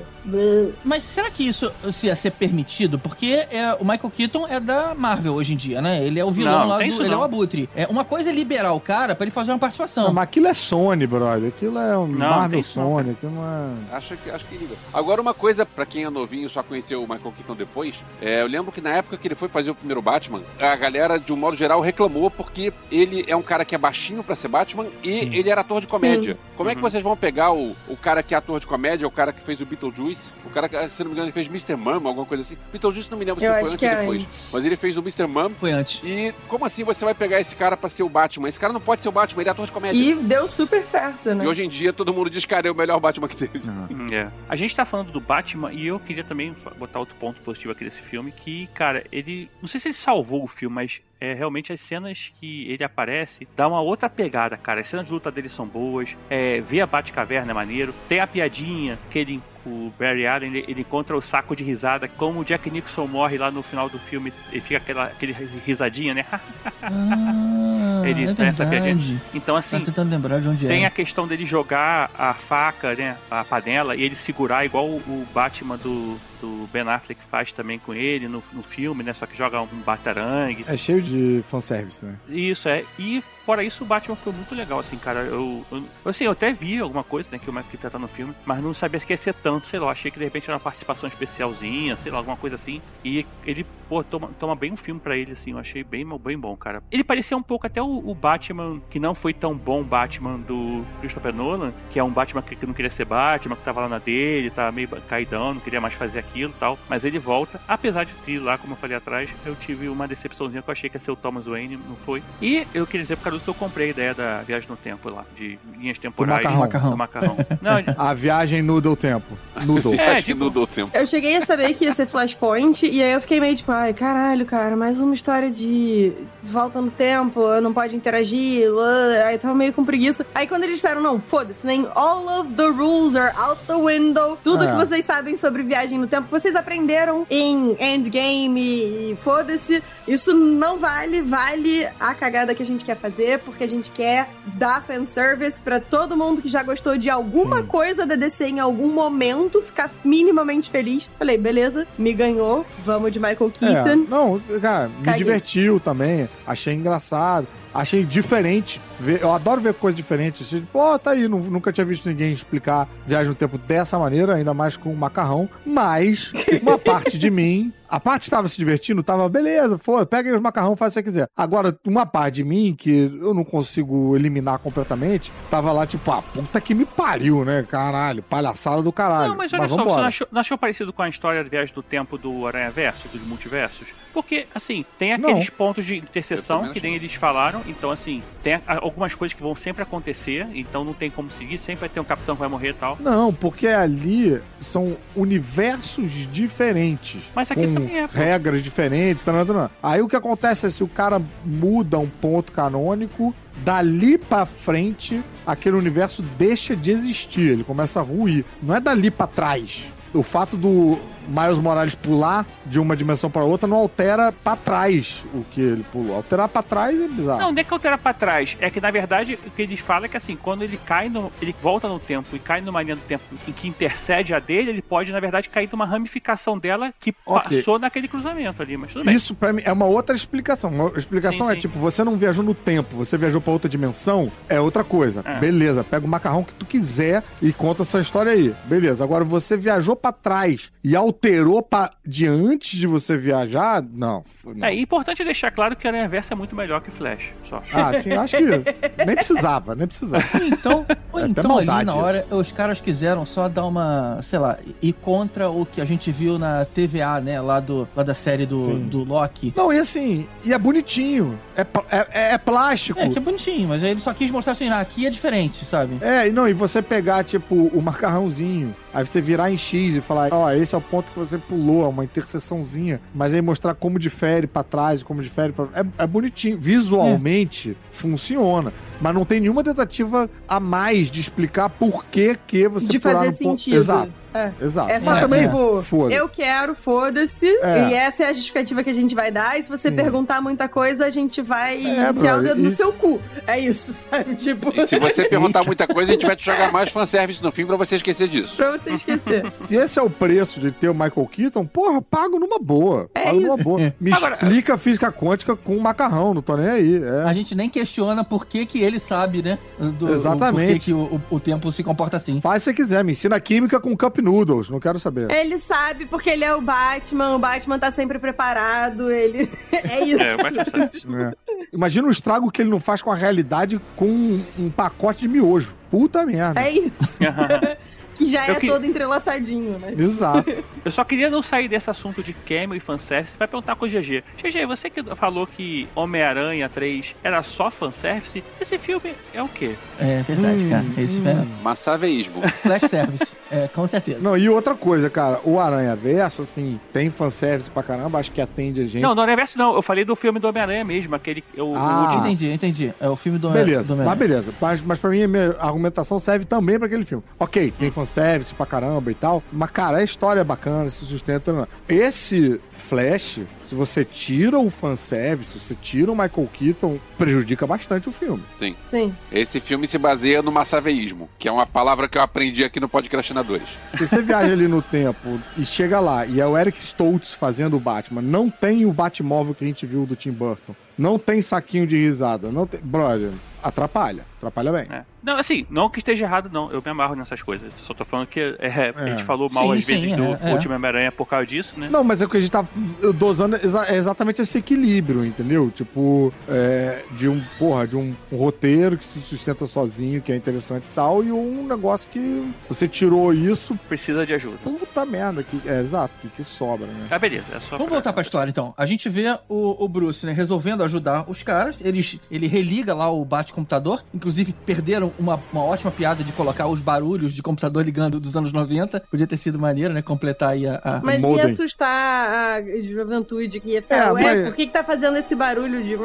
Mas será que isso se ia ser permitido? Porque é, o Michael Keaton é da Marvel hoje em dia, né? Ele é o vilão Não, lá do. Ele é não. o Abutre. É, uma coisa é liberar o cara pra ele fazer uma participação. Não, mas aquilo é Sony, brother. Aquilo é um não Marvel Sony. Aquilo é. Acho que, acho que liga. Agora, uma coisa, pra quem é novinho e só conheceu o Michael Keaton depois, é, eu lembro que na época que ele foi fazer o primeiro Batman, a galera, de um modo geral, reclamou porque ele é um cara que é baixinho pra ser Batman e ele era ator de comédia. Como é que Uhum. vocês vão pegar o, o cara que é ator de comédia, o cara que fez o Beetlejuice, o cara que, se não me engano, ele fez Mr. Mum, alguma coisa assim. Beetlejuice não me lembro se Eu foi antes ou é depois. antes. Mas ele fez o Mr. Mum. Foi antes. E como assim você vai pegar esse cara pra ser o Batman? Esse cara não pode ser o Batman, ele é ator de comédia. E deu super certo, né? E hoje em dia todo mundo diz, cara, é o melhor Batman que teve. Hum, É. A gente tá falando do Batman e eu queria também botar outro ponto positivo aqui desse filme, que, cara, ele. Não sei se ele salvou o filme, mas é, realmente as cenas que ele aparece dá uma outra pegada, cara. As cenas de luta dele são boas. É, ver a Batcaverna é maneiro. Tem a piadinha que ele. O Barry Allen ele, ele encontra o saco de risada. Como o Jack Nixon morre lá no final do filme, ele fica aquela aquele risadinha, né? Ele é piadinha. verdade. Então, Tá assim, tentando lembrar de onde tem é. a questão dele jogar a faca, né, a panela, e ele segurar igual o Batman do, do Ben Affleck faz também com ele no, no filme, né, só que joga um batarangue. É cheio de fanservice, né? Isso, é. E fora isso, o Batman foi muito legal, assim, cara. Eu, eu, assim, eu até vi alguma coisa, né, que o Michael Keaton tá no filme, mas não sabia que ia ser tanto, sei lá. Achei que de repente era uma participação especialzinha, sei lá, alguma coisa assim. E ele, pô, toma, toma bem um filme pra ele, assim, eu achei bem, bem bom, cara. Ele parecia um pouco até o, o, Batman, que não foi tão bom Batman do Christopher Nolan, que é um Batman que, que não queria ser Batman, que tava lá na dele, tava meio caidão, não queria mais fazer aquilo e tal. Mas ele volta, apesar de ter lá, como eu falei atrás, eu tive uma decepçãozinha que eu achei que ia ser o Thomas Wayne, não foi. E eu queria dizer Caruso que eu comprei a ideia da viagem no tempo lá, de linhas temporais. macarrão. Do macarrão. Não, A viagem noodle tempo. Noodle. É, tipo- não deu tempo. Eu cheguei a saber que ia ser Flashpoint, e aí eu fiquei meio tipo, ai, caralho, cara, mais uma história de volta no tempo, não pode interagir, uh, aí tava meio com preguiça. Aí quando eles disseram, não, foda-se, nem all of the rules are out the window, tudo É. que vocês sabem sobre viagem no tempo, que vocês aprenderam em Endgame e foda-se, isso não vale, vale a cagada que a gente quer fazer, porque a gente quer dar fanservice pra todo mundo que já gostou de alguma coisa da DC em algum momento, ficar minimamente feliz. Falei, beleza, me ganhou, vamos de Michael É, Keaton. não, cara, me Caguei. divertiu também. Achei engraçado. Achei diferente. ver- Eu adoro ver coisas diferentes. Assim, Pô, tá aí, nu- nunca tinha visto ninguém explicar viagem no tempo dessa maneira, ainda mais com macarrão. Mas uma parte de mim, a parte que tava se divertindo, tava beleza, foda, pega aí os macarrão, faz o que você quiser. Agora, uma parte de mim, que eu não consigo eliminar completamente, tava lá tipo, ah, puta que me pariu, né? Caralho, palhaçada do caralho. Não, mas olha só, você vambora. achou, não achou parecido com a história da viagem do tempo do Aranha Verso, dos multiversos? Porque, assim, tem aqueles Não. pontos de interseção que nem eles falaram, então, assim, tem algumas coisas que vão sempre acontecer, então não tem como seguir, sempre vai ter um capitão que vai morrer e tal. Não, porque ali são universos diferentes. Mas aqui com também é, regras diferentes. Tá, tá, tá. Aí o que acontece é se o cara muda um ponto canônico, dali pra frente, aquele universo deixa de existir. Ele começa a ruir. Não é dali pra trás. O fato do Miles Morales pular de uma dimensão pra outra não altera pra trás o que ele pulou. Alterar pra trás é bizarro. Não, não é que altera pra trás. É que, na verdade, o que eles falam é que, assim, quando ele cai no... Ele volta no tempo e cai numa linha do tempo em que intercede a dele, ele pode, na verdade, cair numa ramificação dela que Ok. passou naquele cruzamento ali, mas tudo bem. Isso pra mim é uma outra explicação. Uma explicação Sim, é sim. tipo, você não viajou no tempo, você viajou pra outra dimensão, é outra coisa. É. Beleza, pega o macarrão que tu quiser e conta essa história aí. Beleza. Agora você viajou pra trás e alterou pra de antes de você viajar? Não. não. É importante deixar claro que Aranha Verso é muito melhor que Flash, só. Ah, sim, acho que isso. Nem precisava, nem precisava. Então, É então ali na hora, isso. os caras quiseram só dar uma, sei lá, ir contra o que a gente viu na TVA, né? Lá, do, lá da série do, Sim. do Loki. Não, e assim, e é bonitinho. É, é, é- é plástico. É, que é bonitinho, mas aí ele só quis mostrar assim, ah, aqui é diferente, sabe? É, e não, e você pegar, tipo, o macarrãozinho, aí você virar em X e falar, ó, esse é o ponto que você pulou, é uma interseçãozinha, mas aí mostrar como difere pra trás, como difere pra... É, é bonitinho. Visualmente, funciona. Mas não tem nenhuma tentativa a mais de explicar por que que você de fazer no ponto- sentido. Exato, É. exato. É mas só, também, tipo, eu quero, foda-se. É. E essa é a justificativa que a gente vai dar. E se você Sim. perguntar muita coisa, a gente vai É, enfiar o dedo no isso- seu cu. É isso, sabe? Tipo, E se você perguntar muita coisa, a gente vai te jogar mais fanservice no fim pra você esquecer disso. pra você esquecer. Se esse é o preço de ter o Michael Keaton, porra, pago numa boa. É pago numa isso. boa. Me Agora- explica a física quântica com macarrão, não tô nem aí. É. A gente nem questiona por que, que ele sabe, né? Do, Exatamente. Por que, que o, o, o tempo se comporta assim. Faz se quiser, me ensina química com cup noodles, não quero saber. Ele sabe porque ele é o Batman, o Batman tá sempre preparado, ele. é isso. É, mas É. Imagina o estrago que ele não faz com a realidade com um, um pacote de miojo. Puta merda. É isso. que já Eu é que- todo entrelaçadinho, né? Exato. Eu só queria não sair desse assunto de cameo e fanservice pra perguntar com o GG. GG, você que falou que Homem-Aranha 3 era só fanservice, esse filme é o quê? É verdade, cara. Esse é Massaveísmo. flash service. É, com certeza. Não, e outra coisa, cara, o Aranha Verso, assim, tem fanservice pra caramba, acho que atende a gente. Não, do Universo não, eu falei do filme do Homem-Aranha mesmo, aquele. O, Ah. o- Entendi, entendi. É o filme do Beleza, do mas beleza. Mas, mas pra mim, a minha argumentação serve também pra aquele filme. Ok, tem fanservice pra caramba e tal, mas, cara, a história é bacana, se sustenta. Não. Esse Flash, se você tira o fanservice, se você tira o Michael Keaton, prejudica bastante o filme. Sim. Sim. Esse filme se baseia no massaveísmo, que é uma palavra que eu aprendi aqui no Podcastinadores. Se você viaja ali no tempo e chega lá e é o Eric Stoltz fazendo o Batman, não tem o Batmóvel que a gente viu do Tim Burton. Não tem saquinho de risada. Não tem... Brother, atrapalha. Atrapalha bem. É. Não, assim, não que esteja errado, não. Eu me amarro nessas coisas. Só tô falando que é, a gente falou mal Sim, às vezes sim, do é, é. último Homem-Aranha por causa disso, né? Não, mas é o que a gente tá dosando exa- é exatamente esse equilíbrio, entendeu? Tipo, é, de um, porra, de um, um roteiro que se sustenta sozinho, que é interessante e tal, e um negócio que você tirou isso, Precisa de ajuda. puta merda, que, é exato, que, que sobra, né? Ah, beleza. É só Vamos pra- voltar pra história, então. A gente vê o, o Bruce, né, resolvendo ajudar os caras. Eles, ele religa lá o bate-computador. Inclusive, perderam uma, uma ótima piada de colocar os barulhos de computador ligando dos anos 90. Podia ter sido maneiro, né? Completar aí a... a- Mas ia modem. assustar a juventude que ia ficar, É, ué, mas- por que que tá fazendo esse barulho de...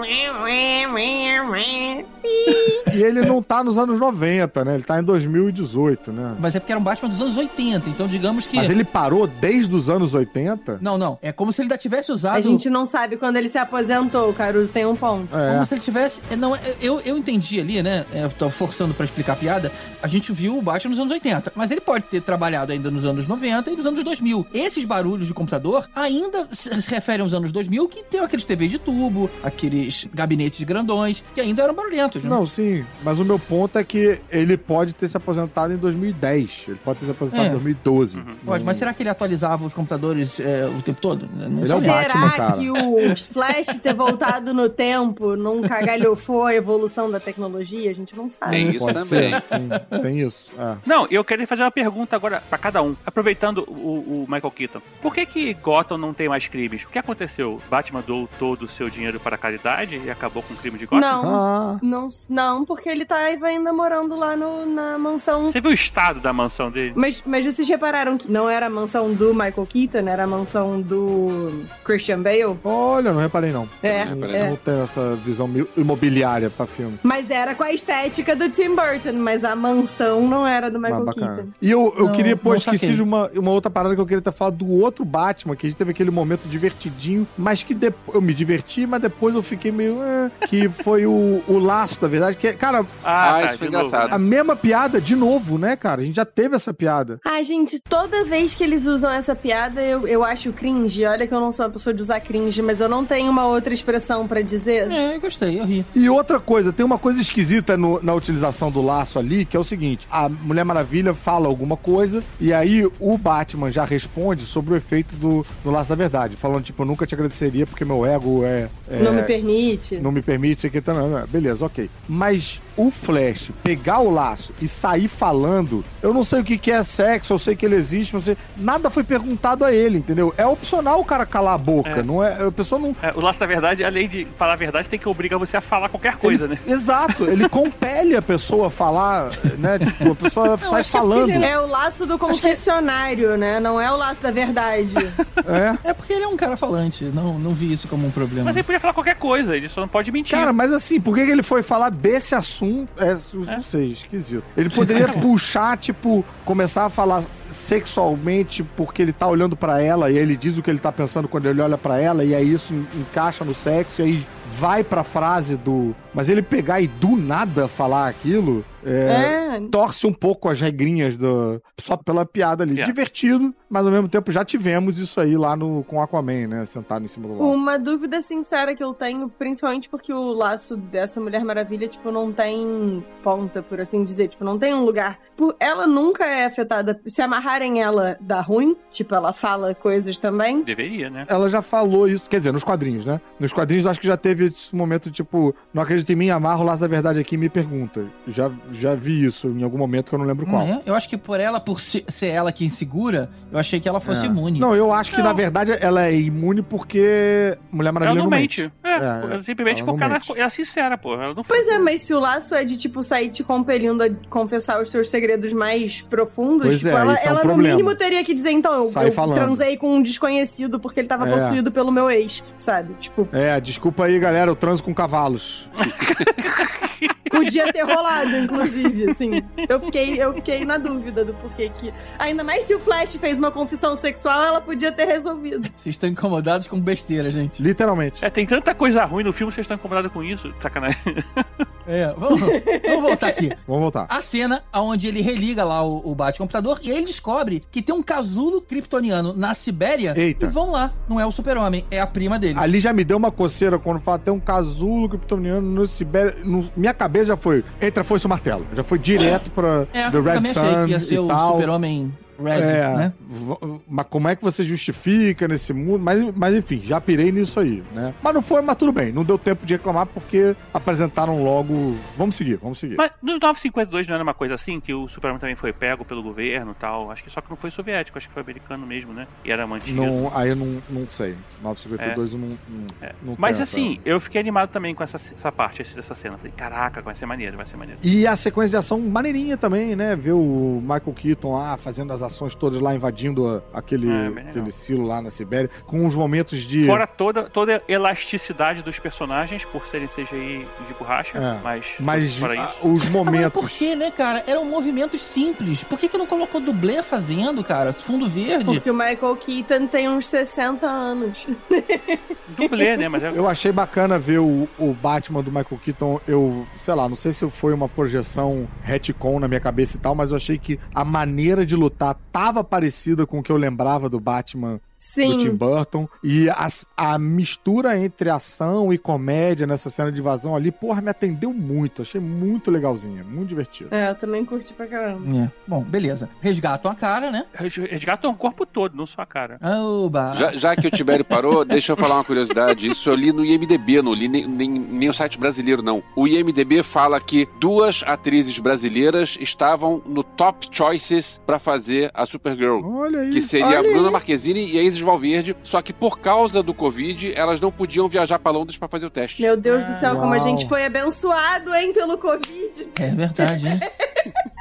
E ele não tá nos anos 90, né? Ele tá em 2018, né? Mas é porque era um Batman dos anos 80. Então, digamos que... Mas ele parou desde os anos 80? Não, não. É como se ele ainda tivesse usado... A gente não sabe quando ele se aposentou, o Caruso tem um ponto. É. Como se ele tivesse. é, Não, é, eu, eu entendi ali, né? É, Eu tô forçando pra explicar a piada. A gente viu o Batman nos anos 80, mas ele pode ter trabalhado ainda nos anos 90 e nos anos 2000. Esses barulhos de computador ainda se referem aos anos 2000, que tem aqueles TVs de tubo, aqueles gabinetes grandões, que ainda eram barulhentos, né? Não, sim, mas o meu ponto é que ele pode ter se aposentado em 2010. Ele pode ter se aposentado É. em 2012. Pode, mas será que ele atualizava os computadores é, o tempo todo? Não Ele é o sei. Batman, Será cara. que o Flash ter voltado no tempo não cagalhofou a evolução da tecnologia? A gente não sabe. Tem isso Pode também. ser, sim. Tem isso. É. Não, eu queria fazer uma pergunta agora pra cada um. Aproveitando o, o Michael Keaton. Por que que Gotham não tem mais crimes? O que aconteceu? Batman doou todo o seu dinheiro para a caridade e acabou com o crime de Gotham? Não, Ah, não, não, porque ele tá ainda morando lá no- na mansão. Você viu o estado da mansão dele? Mas, mas vocês repararam que não era a mansão do Michael Keaton, era a mansão do Christian Bale? olha, não reparei não. É, Não Eu é. não tenho essa visão imobiliária pra filme. Mas era com a estética do Tim Burton, mas a mansão não era do Ah, Michael bacana. Keaton. E eu, eu Não, queria, pô, esqueci de uma, uma outra parada que eu queria ter falado do outro Batman, que a gente teve aquele momento divertidinho, mas que depois eu me diverti, mas depois eu fiquei meio. ah, que foi o, o laço, da verdade. Que, cara, Ah, isso de foi novo, engraçado. né? a mesma piada de novo, né, cara? A gente já teve essa piada. Ah, gente, toda vez que eles usam essa piada, eu, eu acho cringe. Olha que eu não sou uma pessoa de usar cringe, mas eu não tenho uma outra expressão pra dizer. É, eu gostei, eu ri. E outra coisa, tem uma coisa esquisita no- na utilização do laço ali, que é o seguinte: a Mulher Maravilha fala alguma coisa, e aí o Batman já responde sobre o efeito do, do laço da verdade. Falando, tipo, eu nunca te agradeceria porque meu ego é. é- Não me permite. não me permite, sei que tá. não, não, Beleza, ok. Mas o Flash pegar o laço e sair falando, eu não sei o que, que é sexo, eu sei que ele existe, não sei. Nada foi perguntado a ele, entendeu? É opcional o cara calar a boca, É. não é? A pessoa não. É, o laço da verdade, além de falar a verdade, tem que obrigar você a falar qualquer coisa, Ele- né? Exato, ele compele a pessoa a falar, né? Tipo, a pessoa sai acho que é falando. ele É o laço do confessionário, né? Não é o laço da verdade. É. É porque ele é um cara falante, não, não vi isso como um problema. Mas ele podia falar qualquer coisa, ele só não pode mentir. Cara, mas assim, por que que ele foi falar desse assunto? É, não sei, esquisito. Ele poderia puxar, tipo, começar a falar sexualmente porque ele tá olhando pra ela e aí ele diz o que ele tá pensando quando ele olha pra ela e aí isso en- encaixa no sexo e aí vai pra frase do. Mas ele pegar e do nada falar aquilo. É, É. torce um pouco as regrinhas do. Só pela piada ali. Piada. Divertido, mas ao mesmo tempo já tivemos isso aí lá no, com Aquaman, né? Sentado em cima do laço. Uma dúvida sincera que eu tenho, principalmente porque o laço dessa Mulher Maravilha, tipo, não tem ponta, por assim dizer. Tipo, não tem um lugar. Por- Ela nunca é afetada. Se amarrarem ela, dá ruim. Tipo, ela fala coisas também. Deveria, né? Ela já falou isso, quer dizer, nos quadrinhos, né? Nos quadrinhos eu acho que já teve esse momento, tipo, não acredita em mim, amarra o laço da verdade aqui e me pergunta. Já, já vi isso em algum momento que eu não lembro qual. Não é? Eu acho que por ela, por se- ser ela que insegura, eu achei que ela fosse É. imune. Não, eu acho que Não. na verdade ela é imune porque Mulher Ela Maravilha não não mente. É, É, simplesmente ela não porque ela mente. é sincera, pô. Ela não Pois é, mas se o laço é de, tipo, sair te compelindo a confessar os seus segredos mais profundos, Pois tipo, é, ela, isso é um ela no problema. mínimo teria que dizer, então, eu, eu transei com um desconhecido porque ele tava É. possuído pelo meu ex, sabe? Tipo, É, desculpa aí, galera, eu transo com cavalos. Podia ter rolado, inclusive, assim. Eu fiquei, eu fiquei na dúvida do porquê que. Ainda mais se o Flash fez uma confissão sexual, ela podia ter resolvido. Vocês estão incomodados com besteira, gente. Literalmente. É, tem tanta coisa ruim no filme, vocês estão incomodados com isso? Sacanagem. É, vamos, vamos voltar aqui. Vamos voltar. A cena onde ele religa lá o, o bate-computador e aí ele descobre que tem um casulo kryptoniano na Sibéria Eita. e vão lá. Não é o super-homem, é a prima dele. Ali já me deu uma coceira quando fala tem um casulo kryptoniano no Sibéria. No- minha cabeça já foi, entra foi o martelo. Já foi direto pra É, The Red também achei Sun que ia ser e o tal. super-homem Red, É, né? mas como é que você justifica nesse mundo? Mas, mas enfim, já pirei nisso aí, né? Mas não foi, mas tudo bem. Não deu tempo de reclamar porque apresentaram logo. Vamos seguir, vamos seguir. Mas no 952 não era uma coisa assim, que o Superman também foi pego pelo governo e tal. Acho que só que não foi soviético, acho que foi americano mesmo, né? E era mantido. Não, aí eu não, não sei. 952 eu não, não, É. não Mas assim, essa- eu fiquei animado também com essa, essa parte dessa cena. Falei, caraca, vai ser maneiro, vai ser maneiro. E a sequência de ação maneirinha também, né? Ver o Michael Keaton lá fazendo as ações todas lá, invadindo aquele, É, bem legal. aquele silo lá na Sibéria, com uns momentos de. Fora toda, toda a elasticidade dos personagens, por serem CGI de borracha, É. mas, Mas a- os Ah, mas momentos. por que, né, cara? Eram movimentos simples. Por que, que não colocou dublê fazendo, cara? Fundo verde. Porque o Michael Keaton tem uns 60 anos. Dublê, né? Mas é... Eu achei bacana ver o, o Batman do Michael Keaton. Eu, sei lá, não sei se foi uma projeção retcon na minha cabeça e tal, mas eu achei que a maneira de lutar tava parecida com o que eu lembrava do Batman do Tim Sim. Burton. E as- a, mistura entre ação e comédia nessa cena de invasão ali, porra, me atendeu muito. Achei muito legalzinha, muito divertido. É, eu também curti pra caramba. É. Bom, beleza. Resgatam a cara, né? Resgatam o corpo todo, não só a cara. Oba. Já, já que o Tibério parou, deixa eu falar uma curiosidade. Isso eu li no IMDB, não li nem, nem, nem o site brasileiro, não. O IMDB fala que duas atrizes brasileiras estavam no top choices pra fazer a Supergirl. Olha aí. Que seria Olha a Bruna. Marquezine e a Isis Valverde, só que por causa do Covid, elas não podiam viajar pra Londres pra fazer o teste. Meu Deus do céu, como a Uau. gente foi abençoado, hein, pelo Covid. É verdade, hein?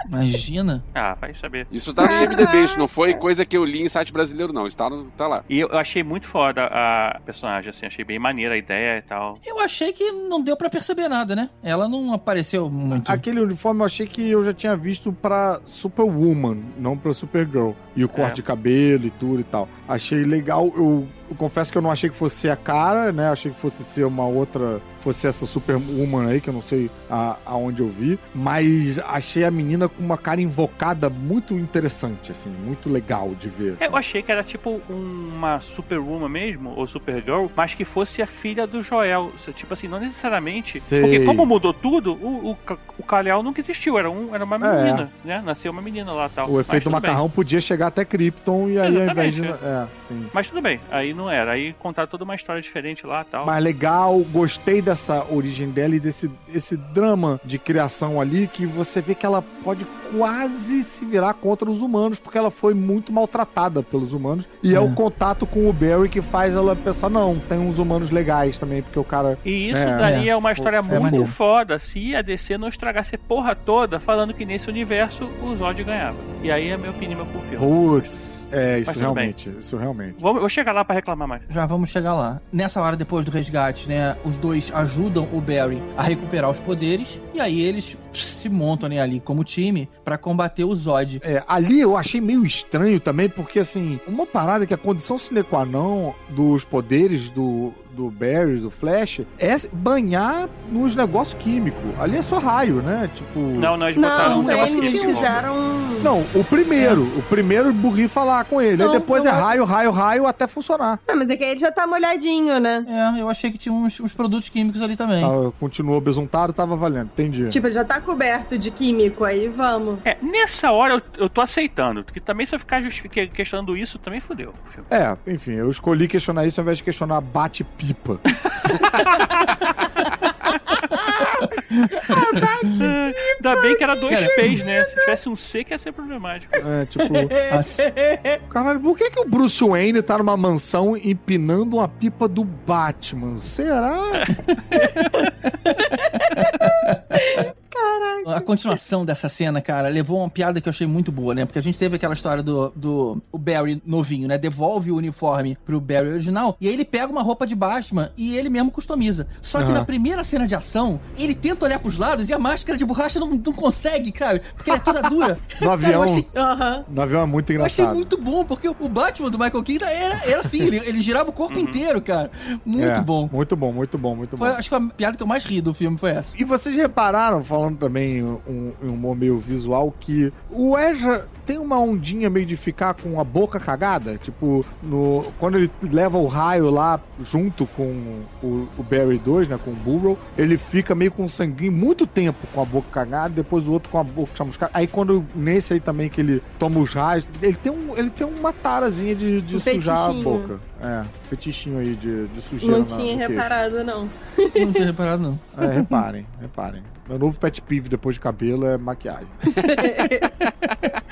Imagina. Ah, vai saber. Isso tá no IMDB, isso não foi coisa que eu li em site brasileiro, não. Isso tá, no- tá lá. E eu eu achei muito foda a personagem, assim, achei bem maneira a ideia e tal. Eu achei que não deu pra perceber nada, né? Ela não apareceu muito. Aquele uniforme eu achei que eu já tinha visto pra Superwoman, não pra Supergirl. E o corte É. de cabelo e tudo e tal. Achei legal. Eu, eu confesso que eu não achei que fosse ser a cara, né? Achei que fosse ser uma outra. Fosse essa Superwoman aí, que eu não sei a- aonde eu vi. Mas achei a menina com uma cara invocada muito interessante, assim. Muito legal de ver. É, assim. Eu achei que era tipo uma Superwoman mesmo, ou Supergirl, mas que fosse a filha do Joel. Tipo assim, não necessariamente. Sei. Porque como mudou tudo, o, o, o Kal-El nunca existiu, era, um, era uma É. menina, né? Nasceu uma menina lá e tal. O efeito tudo bem. macarrão podia chegar até Krypton e aí ao invés de. Exatamente, É, sim. Mas tudo bem, aí não era. Aí contar toda uma história diferente lá e tal. Mas legal, gostei dessa origem dela e desse esse drama de criação ali que você vê que ela pode quase se virar contra os humanos, porque ela foi muito maltratada pelos humanos. E é, É. o contato com o Barry que faz ela pensar: não, tem uns humanos legais também, porque o cara. E isso É, daí é, é, uma história é muito maneiro. foda se a DC não estragasse a porra toda falando que nesse universo o Zod ganhava. E aí é minha opinião pro filme. Putz, é, isso realmente. Isso realmente. Vou, vou chegar lá pra reclamar mais. Já vamos chegar lá. Nessa hora, depois do resgate, né? Os dois ajudam o Barry a recuperar os poderes. E aí eles se montam né, ali como time pra combater o Zod. É, ali eu achei meio estranho também, porque assim, uma parada que a condição sine qua non dos poderes do, do Barry, do Flash, é banhar nos negócios químicos. Ali é só raio, né? Tipo. Não, não, eles botaram Não, um negócio eles que fizeram. Não, o primeiro. O primeiro burri falar com ele. Não, aí depois é acho- raio, raio, raio até funcionar. Não, mas é que aí ele já tá molhadinho, né? É, eu achei que tinha uns, uns produtos químicos ali também. Ah, continuou besuntado, tava valendo. Entendi. Tipo, ele já tá coberto de químico, aí vamos. É, nessa hora eu, eu tô aceitando. Porque também se eu ficar justifique- questionando isso, também fudeu. É, enfim, eu escolhi questionar isso ao invés de questionar bate-pipa. Ainda bem que era dois Cara, P's, né? Se tivesse um C, que ia ser problemático. É, tipo. Assim, Caralho, por que, que o Bruce Wayne tá numa mansão empinando uma pipa do Batman? Será? Caraca. a continuação dessa cena, cara, levou uma piada que eu achei muito boa, né? Porque a gente teve aquela história do, do o Barry novinho, né? Devolve o uniforme pro Barry original e aí ele pega uma roupa de Batman e ele mesmo customiza. Só que Aham. na primeira cena de ação, ele tenta olhar pros lados e a máscara de borracha não, não consegue, cara, porque ela é toda dura. No Cara, avião. achei. No avião é muito eu achei engraçado. muito bom, porque o Batman do Michael Keaton era, era assim, ele, ele girava o corpo inteiro, cara. Muito É, bom. Muito bom, muito bom, muito Foi, bom. acho que a piada que eu mais ri do filme foi essa. E vocês repararam, falando também um, um humor meio visual, que o Ezra tem uma ondinha meio de ficar com a boca cagada? Tipo, no, quando ele leva o raio lá junto com o, o Barry 2, né? Com o Burrow, ele fica meio com sanguinho muito tempo com a boca cagada, depois o outro com a boca chamuscada. Aí quando nesse aí também que ele toma os raios, ele tem, um, ele tem uma tarazinha de, de Um sujar a boca. É, fetichinho aí de, de sujeira. Não na- tinha queixo. reparado, não. Não tinha reparado, não. É, reparem, reparem. Meu novo pet peeve depois de cabelo é maquiagem.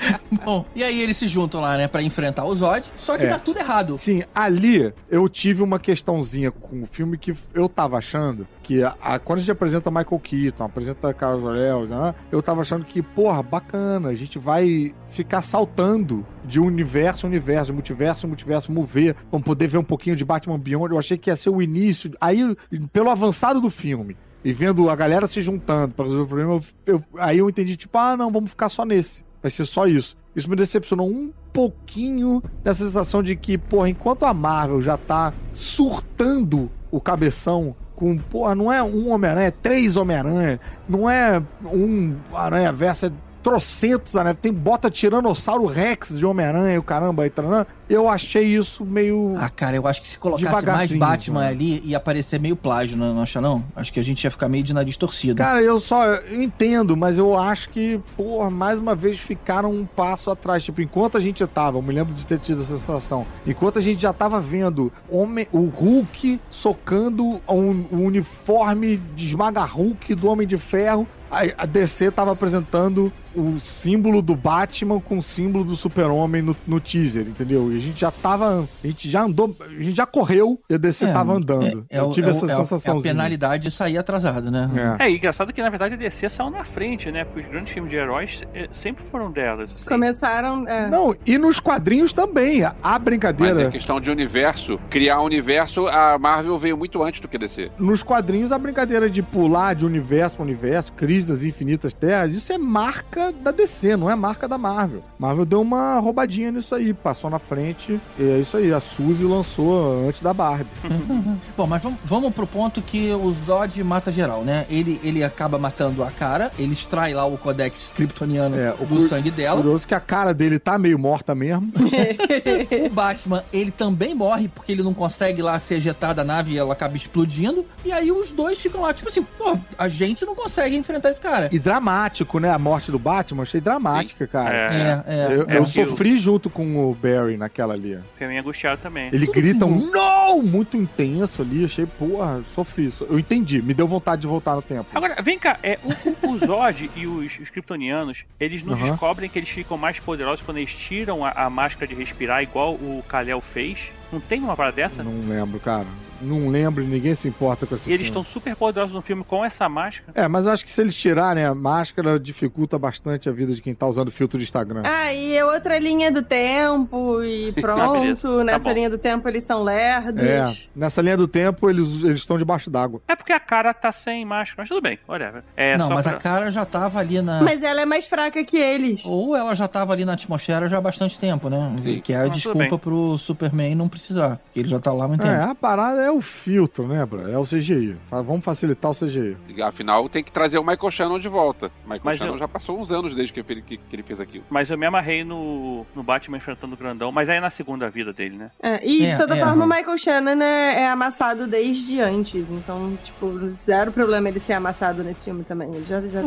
Bom, e aí eles se juntam lá, né, pra enfrentar o Zod, só que É. dá tudo errado. Sim, ali eu tive uma questãozinha com o filme que eu tava achando que a, a- quando a gente apresenta Michael Keaton, apresenta Carlos Orel, né, eu tava achando que, porra, bacana, a gente vai ficar saltando de universo a universo, multiverso a multiverso, mover, vamos poder ver um pouquinho de Batman Beyond. Eu achei que ia ser o início. Aí, pelo avançado do filme, e vendo a galera se juntando pra resolver o problema, eu- eu- aí eu entendi, tipo, ah, não, vamos ficar só nesse. Vai ser só isso. Isso me decepcionou um pouquinho dessa sensação de que, porra, enquanto a Marvel já tá surtando o cabeção com, porra, não é um Homem-Aranha, é três Homem-Aranha, não é um Aranha Verso, é trocentos Aranha, tem bota Tiranossauro Rex de Homem-Aranha, o caramba, e taranã. eu achei isso meio... Ah, cara, eu acho que se colocasse mais Batman né? ali, ia parecer meio plágio, não, não acha não? Acho que a gente ia ficar meio de nariz torcido. Cara, eu só eu entendo, mas eu acho que, porra, mais uma vez ficaram um passo atrás. Tipo, enquanto a gente tava, eu me lembro de ter tido essa sensação, enquanto a gente já tava vendo homem, o Hulk socando um, um uniforme de esmaga Hulk do Homem de Ferro, a, a DC tava apresentando o símbolo do Batman com o símbolo do Super-Homem no, no teaser, entendeu? E a gente já tava. A gente já andou. A gente já correu e a DC tava andando. É, é eu tive é essa é o- É a sensação. penalidade de sair atrasado, né? É. É, e engraçado que na verdade a DC saiu na frente, né? Porque os grandes filmes de heróis sempre foram delas. assim. Começaram. É. Não, e nos quadrinhos também. A Mas brincadeira. é questão de universo. Criar um universo, a Marvel veio muito antes do que DC. Nos quadrinhos, a brincadeira de pular de universo para universo, crise das infinitas terras, isso é marca da DC, não é marca da Marvel. Marvel deu uma roubadinha nisso aí, passou na frente, e é isso aí. A Suzy lançou antes da Barbie. Bom, mas vamos, vamos pro ponto que o Zod mata geral, né? Ele, ele acaba matando a cara, ele extrai lá o codex kryptoniano É, o do cur- sangue dela. Curioso que a cara dele tá meio morta mesmo. O Batman, ele também morre porque ele não consegue lá se ejetar da nave e ela acaba explodindo. E aí os dois ficam lá, tipo assim, pô, a gente não consegue enfrentar esse cara. E dramático, né? A morte do Batman, achei dramática, cara. É, É, é. Eu, é. eu sofri junto com o Barry naquela ali. Fiquei meio angustiado também. Ele Tudo grita um não muito intenso ali, achei, porra, sofri isso. Eu entendi, me deu vontade de voltar no tempo. Agora, vem cá, é, o, o- o Zod e os, os Kryptonianos, eles não Aham. descobrem que eles ficam mais poderosos quando eles tiram a, a máscara de respirar, igual o Kal-El fez? Não tem uma parada dessa? Não lembro, cara. Não lembro, ninguém se importa com esse E eles filme. estão super poderosos no filme com essa máscara. É, mas acho que se eles tirarem a máscara, dificulta bastante a vida de quem tá usando filtro de Instagram. Ah, e é outra linha do tempo, e pronto. beleza. Tá Nessa bom. linha do tempo eles são lerdos. É, nessa linha do tempo, eles eles estão debaixo d'água. É porque a cara tá sem máscara, mas tudo bem, whatever. É não, só mas pra- a cara já tava ali na. Mas ela é mais fraca que eles. Ou ela já tava ali na atmosfera já há bastante tempo, né? Sim. Que é a Ah, tudo desculpa pro Superman não precisar. Que ele já tá lá há muito É, tempo. a parada é o filtro, né, bro? É o CGI. Vamos facilitar o CGI. Afinal, tem que trazer o Michael Shannon de volta. Michael Mas Shannon eu- já passou uns anos desde que ele, que, que ele fez aquilo. Mas eu me amarrei no, no Batman enfrentando o grandão, mas aí é na segunda vida dele, né? É, e de É, toda é, forma, o. Michael Shannon é, é amassado desde antes. Então, tipo, zero problema ele ser amassado nesse filme também. Ele já. já...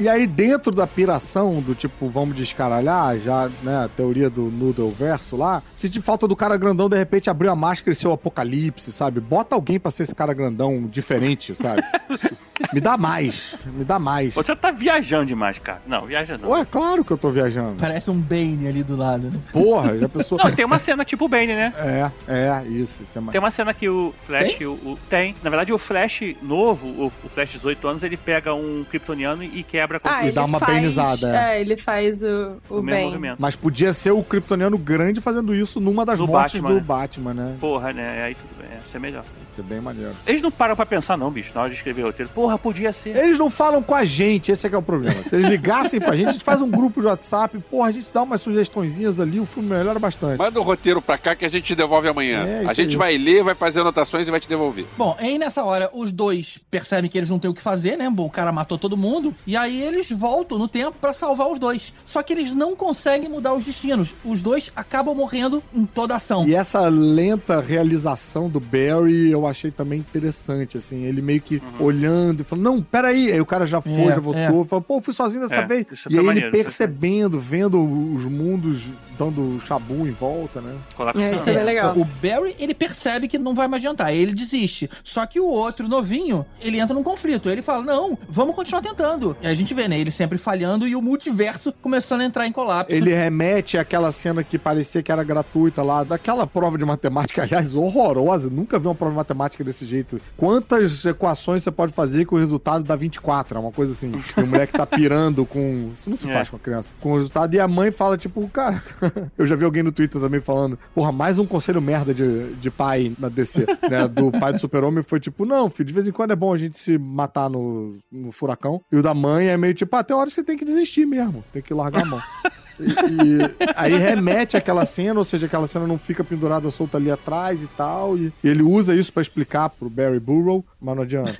E aí, dentro da piração do tipo, vamos descaralhar, já, né, a teoria do Noodle verso lá, se te falta do cara grandão, de repente abriu a máscara e seu apocalipse, sabe? Bota alguém pra ser esse cara grandão diferente, sabe? Me dá mais. Me dá mais. Você tá viajando demais, cara. Não, viaja não. Ué, claro que eu tô viajando. Parece um Bane ali do lado, né? Porra, já pensou. Não, tem uma cena tipo o Bane, né? É, é, isso. isso é mais... Tem uma cena que o Flash. Tem? O, o- tem. Na verdade, o Flash novo, o, o Flash de 18 anos, ele pega um kryptoniano e quebra com Ah, E ele dá uma faz, benizada, é. É, ele faz o, o, o mesmo bem. movimento. Mas podia ser o Kryptoniano grande fazendo isso numa das No mortes Batman, do né? Batman, né? Porra, né? Aí tudo bem. Isso é melhor. Isso é bem maneiro. Eles não param pra pensar, não, bicho, na hora de escrever roteiro. Porra, podia ser. Eles não falam com a gente, esse é que é o problema. Se eles ligassem pra gente, a gente faz um grupo de WhatsApp, porra, a gente dá umas sugestõezinhas ali, o filme melhora bastante. Manda o roteiro pra cá que a gente te devolve amanhã. É, a gente aí. vai ler, vai fazer anotações e vai te devolver. Bom, aí nessa hora os dois percebem que eles não têm o que fazer, né? O cara matou todo mundo. E aí eles voltam no tempo pra salvar os dois. Só que eles não conseguem mudar os destinos. Os dois acabam morrendo em toda ação. E essa lenta realização do Barry eu achei também interessante, assim. Ele meio que olhando e falando, não, peraí. Aí o cara já foi, É, já voltou. é. Falou, pô, fui sozinho dessa É, vez. E maneiro, ele isso percebendo, vendo os mundos dando chabu em volta, né? É, isso foi bem legal. O Barry, ele percebe que não vai mais adiantar, ele desiste. Só que o outro, novinho, ele entra num conflito. Ele fala, não, vamos continuar tentando. E a gente vê, né, ele sempre falhando e o multiverso começando a entrar em colapso. Ele remete àquela cena que parecia que era gratuita lá, daquela prova de matemática, aliás, horrorosa. Nunca vi uma prova de matemática desse jeito. Quantas equações você pode fazer que o resultado dá 24? É uma coisa assim. E o moleque tá pirando com. Isso não se É. faz com a criança. Com o resultado. E a mãe fala, tipo, cara. Eu já vi alguém no Twitter também falando, porra, mais um conselho merda de, de pai na DC, né? Do pai do super-homem foi tipo, não, filho, de vez em quando é bom a gente se matar no, no furacão. E o da mãe é meio tipo, ah, tem hora você tem que desistir mesmo. Tem que largar a mão. E, e aí remete àquela cena, ou seja, aquela cena não fica pendurada solta ali atrás e tal. E, e ele usa isso pra explicar pro Barry Burrow, mas não adianta.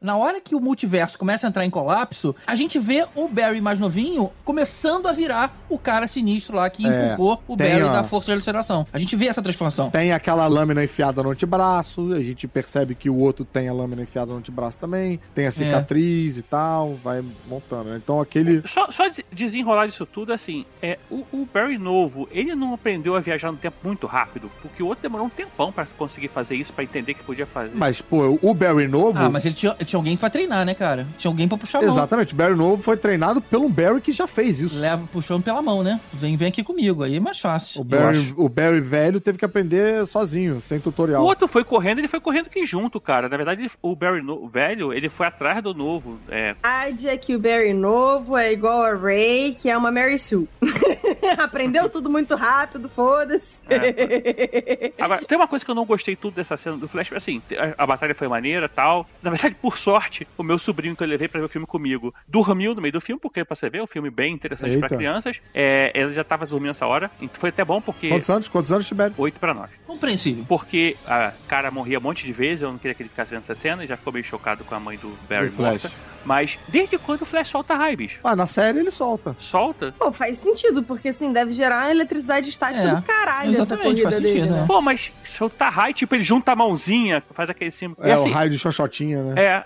Na hora que o multiverso começa a entrar em colapso, a gente vê o Barry mais novinho começando a virar o cara sinistro lá que É, empurrou o Barry ó. da força de alucinação. A gente vê essa transformação. Tem aquela lâmina enfiada no antebraço, a gente percebe que o outro tem a lâmina enfiada no antebraço também, tem a cicatriz e tal, vai montando. né? Então aquele. Só, só des- desenrolar isso tudo, assim, é, o, o Barry novo, ele não aprendeu a viajar no tempo muito rápido, porque o outro demorou um tempão pra conseguir fazer isso, pra entender que podia fazer. Mas, pô, o Barry novo. Ah, mas ele tinha, tinha alguém pra treinar, né, cara? Tinha alguém pra puxar a mão. Exatamente, o Barry novo foi treinado pelo Barry que já fez isso. Leva puxando pela mão, né? Vem, vem aqui comigo, aí é mais fácil. O Barry, o Barry velho teve que aprender sozinho, sem O tutorial. outro foi correndo, ele foi correndo que junto, cara. Na verdade, ele- o Barry no- velho, ele foi atrás do novo. É, A verdade é que o Barry novo é igual a Ray, que é uma Mary Sue. Aprendeu tudo muito rápido, foda-se. Agora, tem uma coisa que eu não gostei tudo dessa cena do Flash, assim, a, a batalha foi maneira tal. Na verdade, por sorte, o meu sobrinho que eu levei pra ver o filme comigo dormiu no meio do filme, porque pra você ver, é um filme bem interessante Eita. pra crianças. É, ele já tava dormindo essa hora, então foi até bom porque. Quantos anos? Quantos anos, Tibério? 8 pra 9. Compreensível. Porque a cara morria um monte de vezes, eu não queria que ele ficasse vendo essa cena, e já ficou meio chocado com a mãe do Barry Flash. Mas desde quando o Flash solta raio, bicho? Ah, na série ele solta. Solta? Pô, faz sentido, porque assim, deve gerar uma eletricidade estática É, do caralho essa exatamente, corrida faz dele, sentido, né? né? Pô, mas soltar raio, tipo, ele junta a mãozinha, faz aquele símbolo. É, E assim, o raio de xoxotinha, né? É.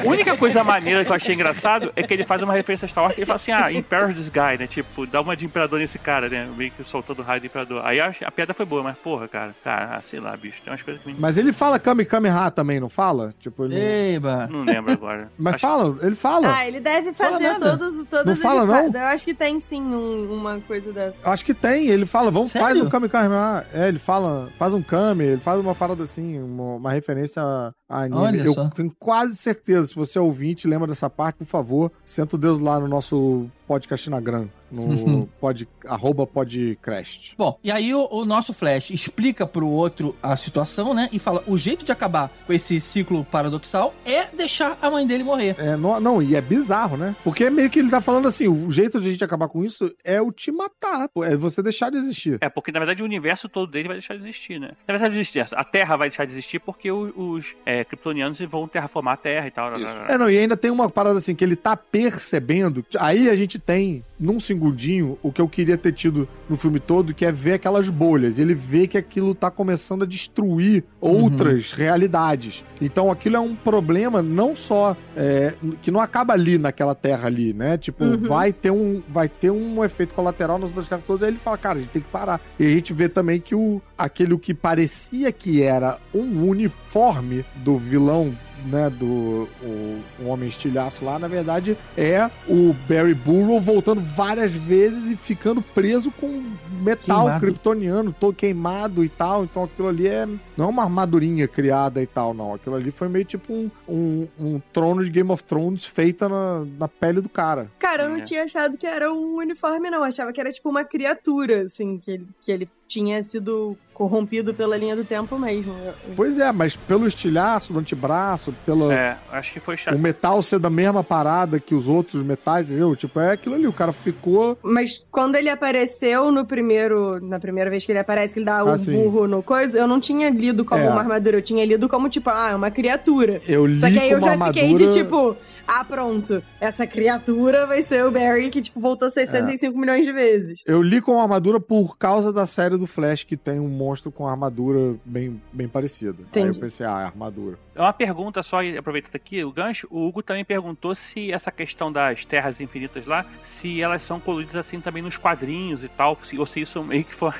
a única coisa maneira que eu achei engraçado é que ele faz uma referência a Star Wars que ele fala assim, ah, Imperial this guy, né? Tipo, dá uma de imperador nesse cara, né? Meio que soltando raio do imperador. Aí a, a piada foi boa, mas porra, cara. Cara, ah, sei lá, bicho. Tem umas coisas que me... Mas ele fala Kami Kami Ha também, não fala? Tipo, ele... Eba. não lembro agora. Mas Acho- fala, ele fala. Ah, ele deve Fala fazer nada. todos, todas Não as fala, fa- não? Eu acho que tem sim um- uma coisa dessa. Acho que tem, ele fala, vamos, faz Sério? um Kami Kami Ha. É, ele fala, faz um Kami, ele faz uma parada assim, uma, uma referência a a anime. Olha Eu só. tenho quase certeza, se você é ouvinte, lembra dessa parte, por favor, senta o dedo lá no nosso podcast na Gran, no pod, arroba podcast. Bom, e aí o, o nosso Flash explica pro outro a situação, né? E fala: o jeito de acabar com esse ciclo paradoxal é deixar a mãe dele morrer. É, não, não, e é bizarro, né? Porque é meio que ele tá falando assim, o jeito de a gente acabar com isso é o te matar, pô, é você deixar de existir. É, porque na verdade o universo todo dele vai deixar de existir, né? Na verdade, a Terra vai deixar de existir porque os é, kryptonianos vão terraformar a Terra e tal. Isso. É, não, e ainda tem uma parada assim, que ele tá percebendo. Aí a gente tem, num segundinho, o que eu queria ter tido no filme todo, que é ver aquelas bolhas. Ele vê que aquilo tá começando a destruir outras realidades. Então aquilo é um problema não só é, que não acaba ali naquela terra ali, né? Tipo, Uhum. vai ter um vai ter um efeito colateral nas outras terras todas. Aí ele fala, cara, a gente tem que parar. E a gente vê também que o aquele que parecia que era um uniforme do vilão né, do o, o Homem Estilhaço lá, na verdade, é o Barry Burrow voltando várias vezes e ficando preso com metal Queimado. kryptoniano, todo queimado e tal. Então aquilo ali é não é uma armadurinha criada e tal, não. Aquilo ali foi meio tipo um, um, um trono de Game of Thrones feita na, na pele do cara. Cara, eu não É. tinha achado que era um uniforme, não. Eu achava que era tipo uma criatura, assim, que ele, que ele tinha sido corrompido pela linha do tempo mesmo. Pois é, mas pelo estilhaço do antebraço, pelo É, acho que foi chato. o metal ser da mesma parada que os outros metais, entendeu? Tipo, é aquilo ali, o cara ficou. Mas quando ele apareceu no primeiro. Na primeira vez que ele aparece, que ele dá o Ah, sim. burro no coisa, eu não tinha lido como É. uma armadura, eu tinha lido como, tipo, ah, é uma criatura. Eu li Só que aí eu como já armadura... fiquei de tipo, ah, pronto, essa criatura vai ser o Barry que, tipo, voltou É. 65 milhões de vezes. Eu li com armadura por causa da série do Flash, que tem um monstro com armadura bem, bem parecida. Aí eu Entendi. pensei, ah, é armadura. É uma pergunta só, e aproveitando aqui o gancho, o Hugo também perguntou se essa questão das terras infinitas lá, se elas são coloridas assim também nos quadrinhos e tal, ou se isso meio que foi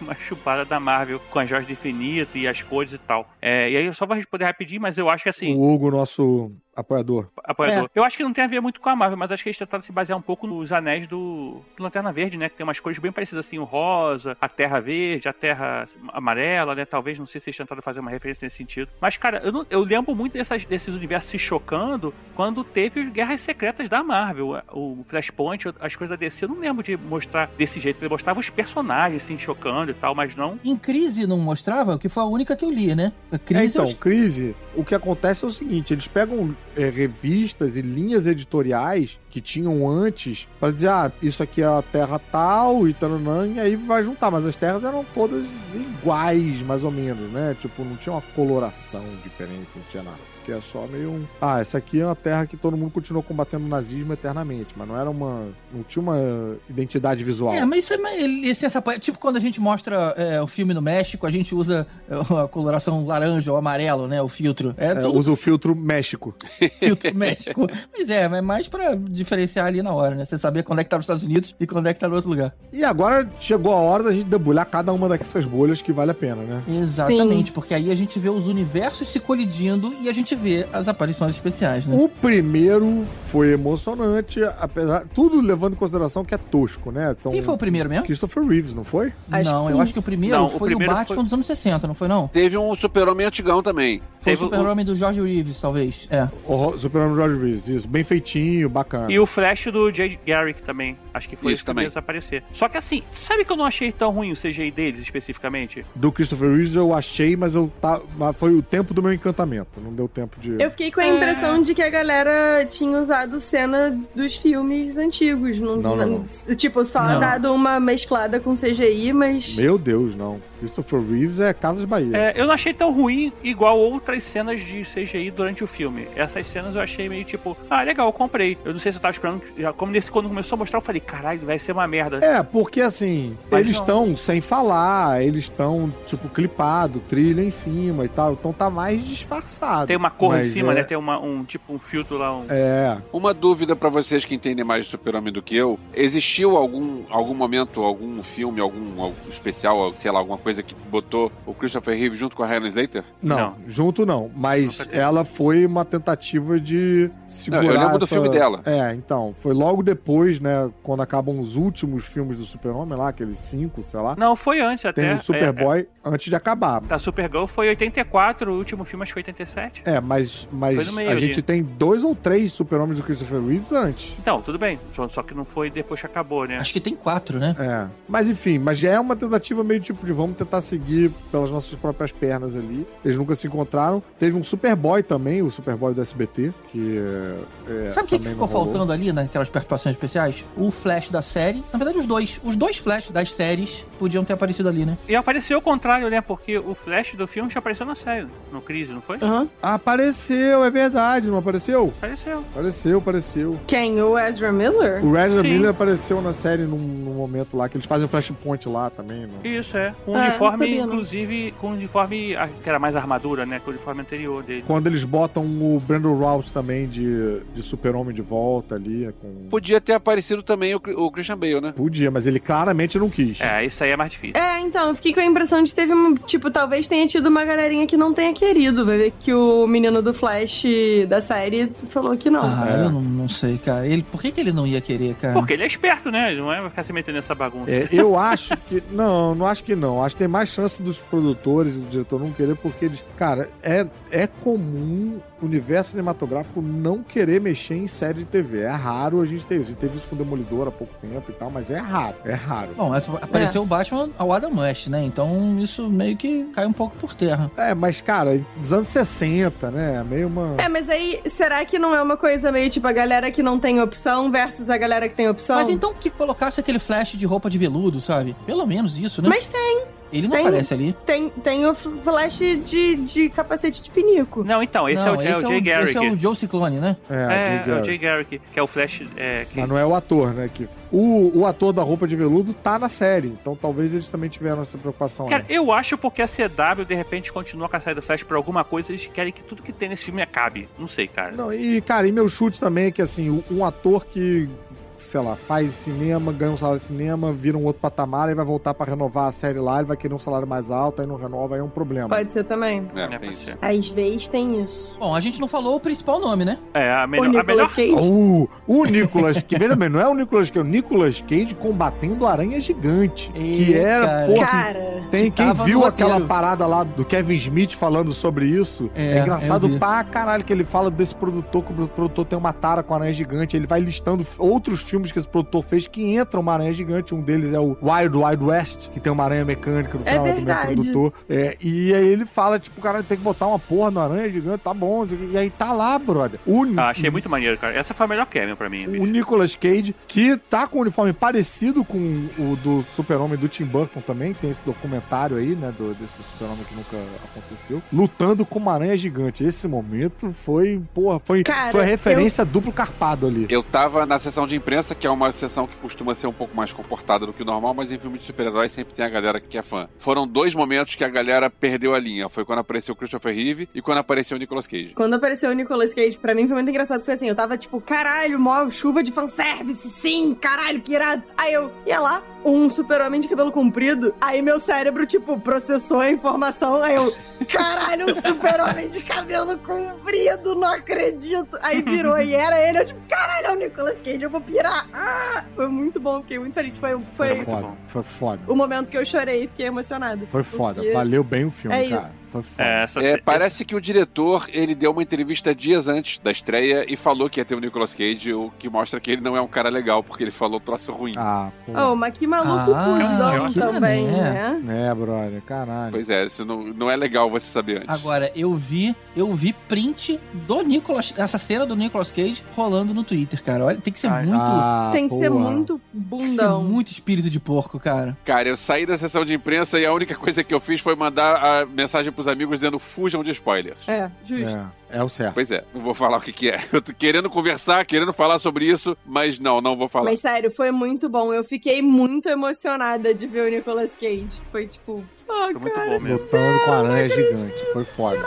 uma chupada da Marvel com as joias do infinito e as cores e tal. É, e aí eu só vou responder rapidinho, mas eu acho que assim, O Hugo, nosso apoiador. apoiador. Eu acho que não tem a ver muito com a Marvel, mas acho que eles tentaram se basear um pouco nos anéis do, do Lanterna Verde, né? Que tem umas cores bem parecidas assim, o rosa, a terra verde, a terra amarela, né? Talvez, não sei se eles tentaram fazer uma referência nesse sentido. Mas, cara, eu, não- eu lembro muito dessas, desses universos se chocando quando teve as Guerras Secretas da Marvel. O Flashpoint, as coisas da DC, eu não lembro de mostrar desse jeito. Ele mostrava os personagens se chocando e tal, mas não... Em Crise não mostrava, que foi a única que eu li, né? A É, Crise então, eu... crise, o que acontece é o seguinte: eles pegam é, revistas e linhas editoriais que tinham antes pra dizer, ah, isso aqui é a terra tal e taranã, e aí vai juntar. Mas as terras eram todas iguais, mais ou menos, né? Tipo, não tinha uma coloração diferente, não tinha nada. Que é só meio um. Ah, essa aqui é uma terra que todo mundo continuou combatendo o nazismo eternamente, mas não era uma. Não tinha uma identidade visual. É, mas isso é licença poética. Tipo quando a gente mostra é, o filme no México, a gente usa é, a coloração laranja ou amarelo, né? O filtro. É, É, tudo usa o filtro México. filtro México. Mas é, é mais pra diferenciar ali na hora, né? Você saber quando é que tá nos Estados Unidos e quando é que tá no outro lugar. E agora chegou a hora da gente debulhar cada uma dessas bolhas que vale a pena, né? Exatamente, porque aí a gente vê os universos se colidindo e a gente vê as aparições especiais, né? O primeiro foi emocionante, apesar. Tudo levando em consideração que é tosco, né? Então, Quem foi o primeiro mesmo? Christopher Reeves, não foi? Acho não, que eu acho que o primeiro Não, o foi primeiro o Batman foi- dos anos 60, não foi não? Teve um super-homem antigão também. Foi o Teve o- super-homem do George Reeves, talvez. É. O Super-Homem George Reeves, isso. Bem feitinho, bacana. E o Flash do Jay Garrick também. Acho que foi Isso também. a aparecer. Só que assim, sabe que eu não achei tão ruim o CGI deles especificamente? Do Christopher Reeves eu achei, mas eu tá, mas foi o tempo do meu encantamento. Não deu tempo de. Eu fiquei com a impressão de que a galera tinha usado cena dos filmes antigos. Não, Não, não, Tipo, só Não. dado uma mesclada com CGI, mas. Meu Deus, não. Christopher Reeves é Casas Bahia. É, eu não achei tão ruim igual outras cenas de CGI durante o filme. Essas cenas eu achei meio tipo, ah, legal, eu comprei. Eu não sei se eu tava esperando. já- Como nesse quando começou a mostrar, eu falei, caralho, vai ser uma merda. É, porque assim, Mas eles estão sem falar, eles estão, tipo, clipado, trilha em cima e tal. Então tá mais disfarçado. Tem uma cor em Mas cima, é- né? Tem uma, um tipo um filtro lá. Um... É. Uma dúvida pra vocês que entendem mais de Super-Homem do que eu: existiu algum, algum momento, algum filme, algum, algum especial, sei lá, alguma coisa que botou o Christopher Reeve junto com a Helen Slater? Não, Não. junto não. Mas Nunca teve. ela foi uma tentativa de segurar. Não, eu lembro do essa- filme dela. É, então. Foi logo depois, né? Quando acabam os últimos filmes do Super-Homem lá, aqueles cinco, sei lá. Não, foi antes até. Tem o É, Superboy antes de acabar. é. A Supergirl foi 84, o último filme acho que foi 87. É, mas, mas meio a gente tem dois ou três Super-Homens do Christopher Reeves antes. Então, tudo bem. Só, só que não foi depois que acabou, né? Acho que tem quatro, né? É. Mas enfim, mas já é uma tentativa meio tipo de vamos tentar seguir pelas nossas próprias pernas ali. Eles nunca se encontraram. Teve um Superboy também, o Superboy do SBT, que é, é, Sabe o que, que ficou não faltando ali naquelas participações especiais? O Flash da série. Na verdade, os dois. Os dois Flash das séries podiam ter aparecido ali, né? E apareceu ao contrário, né? Porque o Flash do filme já apareceu na série, no Crise, não foi? Aham. Apareceu, é verdade, não apareceu? Apareceu. Apareceu, apareceu. Quem? O Ezra Miller? O Ezra Sim. Miller apareceu na série num, num momento lá, que eles fazem um flashpoint lá também. No... Isso, é. O Ah, não uniforme, sabia, não. inclusive, com o uniforme ah, que era mais armadura, né? Com o uniforme anterior dele. Quando eles botam o Brandon Routh também de, de super-homem de volta ali, é com... Podia ter aparecido também o, o Christian Bale, né? Podia, mas ele claramente não quis. É, isso aí é mais difícil. É, então, eu fiquei com a impressão de que teve um. Tipo, talvez tenha tido uma galerinha que não tenha querido. Vai ver que o menino do Flash da série falou que não. Ah, É. eu não, não sei, cara. Ele, por que, que ele não ia querer, cara? Porque ele é esperto, né? Ele não é ficar se metendo nessa bagunça. É, eu acho que. Não, não acho que não. Acho que tem mais chance dos produtores e do diretor não querer, porque eles. Cara, é, é comum universo cinematográfico não querer mexer em série de TV. É raro a gente ter isso. A gente teve isso com o Demolidor há pouco tempo e tal, mas é raro. É raro. Bom, apareceu o Batman ao Adam West, né? Então isso meio que cai um pouco por terra. É, mas, cara, dos anos 60, né? Meio uma. É, mas aí, será que não é uma coisa meio tipo a galera que não tem opção versus a galera que tem opção? Mas então que colocasse aquele flash de roupa de veludo, sabe? Pelo menos isso, né? Mas tem, Ele não tem- aparece ali. tem, tem o flash de, de capacete de pinico. Não, então, esse não, é o, é o Jay Garrick. Esse é o Joe Ciclone, né? É, É, Jay é o. Jay Garrick, que é o Flash. É, que- Mas não é o ator, né? Que o, o ator da roupa de veludo tá na série. Então talvez eles também tiveram essa preocupação. Cara, né? eu acho porque a CW de repente continua com a saída do Flash por alguma coisa, eles querem que tudo que tem nesse filme acabe. Não sei, cara. Não, e, cara, e meu chute também é que, assim, um ator que, sei lá, faz cinema, ganha um salário de cinema, vira um outro patamar e vai voltar pra renovar a série lá, ele vai querer um salário mais alto, aí não renova, aí é um problema. Pode ser também. É, É, tem ser. Às vezes tem isso. Bom, a gente não falou o principal nome, né? É, a O melhor. A melhor... Nicolas Cage. Uh, o Nicolas Cage, veja bem, não é o Nicolas Cage, é o Nicolas Cage combatendo aranha gigante. que Ê, era, cara. porra, Cara, Tem que quem viu aquela roteiro. parada lá do Kevin Smith falando sobre isso. É, É, engraçado pra caralho que ele fala desse produtor, que o produtor tem uma tara com aranha gigante. Ele vai listando outros filmes que esse produtor fez que entra uma aranha gigante. Um deles é o Wild Wild West, que tem uma aranha mecânica no É final é verdade. produtor. É, e aí ele fala, tipo, cara, tem que botar uma porra no aranha gigante, tá bom. E aí tá lá, brother. O, Ah, achei muito maneiro, cara. Essa foi a melhor cameo pra mim. o bicho. Nicolas Cage, que tá com um uniforme parecido com o do Super-Homem do Tim Burton também, tem esse documentário aí, né, do, desse Super-Homem que nunca aconteceu, lutando com uma aranha gigante. Esse momento foi, porra, foi, Cara, foi a referência duplo carpado ali. Eu tava na sessão de imprensa, que é uma sessão que costuma ser um pouco mais comportada do que o normal, mas em filme de super-heróis sempre tem a galera que é fã. Foram dois momentos que a galera perdeu a linha. Foi quando apareceu o Christopher Reeve e quando apareceu o Nicolas Cage. Quando apareceu o Nicolas Cage, pra mim foi muito engraçado. Foi assim, eu tava tipo, caralho, mó chuva de fanservice, sim, caralho, que irado. Aí eu ia lá, um super-homem de cabelo comprido, aí meu cérebro, tipo, processou a informação, aí eu, caralho, um super-homem de cabelo comprido, não acredito. Aí virou e era ele, eu tipo, caralho, é o Nicolas Cage, eu vou pirar. Ah! Foi muito bom, fiquei muito feliz. Foi, Foi foi foda, foi foda. o momento que eu chorei e fiquei emocionada. Foi foda, valeu bem o filme, É cara. isso. Foi foda. É, essa É, ce- parece que o diretor, ele deu uma entrevista dias antes da estreia e falou que ia ter o Nicolas Cage, o que mostra que ele não é um cara legal, porque ele falou troço ruim. Ah, pô. Oh, mas que maluco Ah, cuzão que também, mané. né? É, brother, caralho. Pois é, isso não, não é legal você saber antes. Agora, eu vi, eu vi print do Nicolas, essa cena do Nicolas Cage rolando no Twitter, cara. Olha, tem que ser Ai, muito, Ah, Tem que ser porra. muito tem que ser bundão. muito espírito de porco, cara. Cara, eu saí da sessão de imprensa e a única coisa que eu fiz foi mandar a mensagem pros amigos dizendo fujam de spoilers. É, justo. É, é o certo. Pois é, não vou falar o que, que é. Eu tô querendo conversar, querendo falar sobre isso, mas não, não vou falar. Mas sério, foi muito bom. Eu fiquei muito emocionada de ver o Nicolas Cage. Foi tipo, ah, Foi muito cara. bom mesmo. Lutando com a aranha gigante. Foi foda.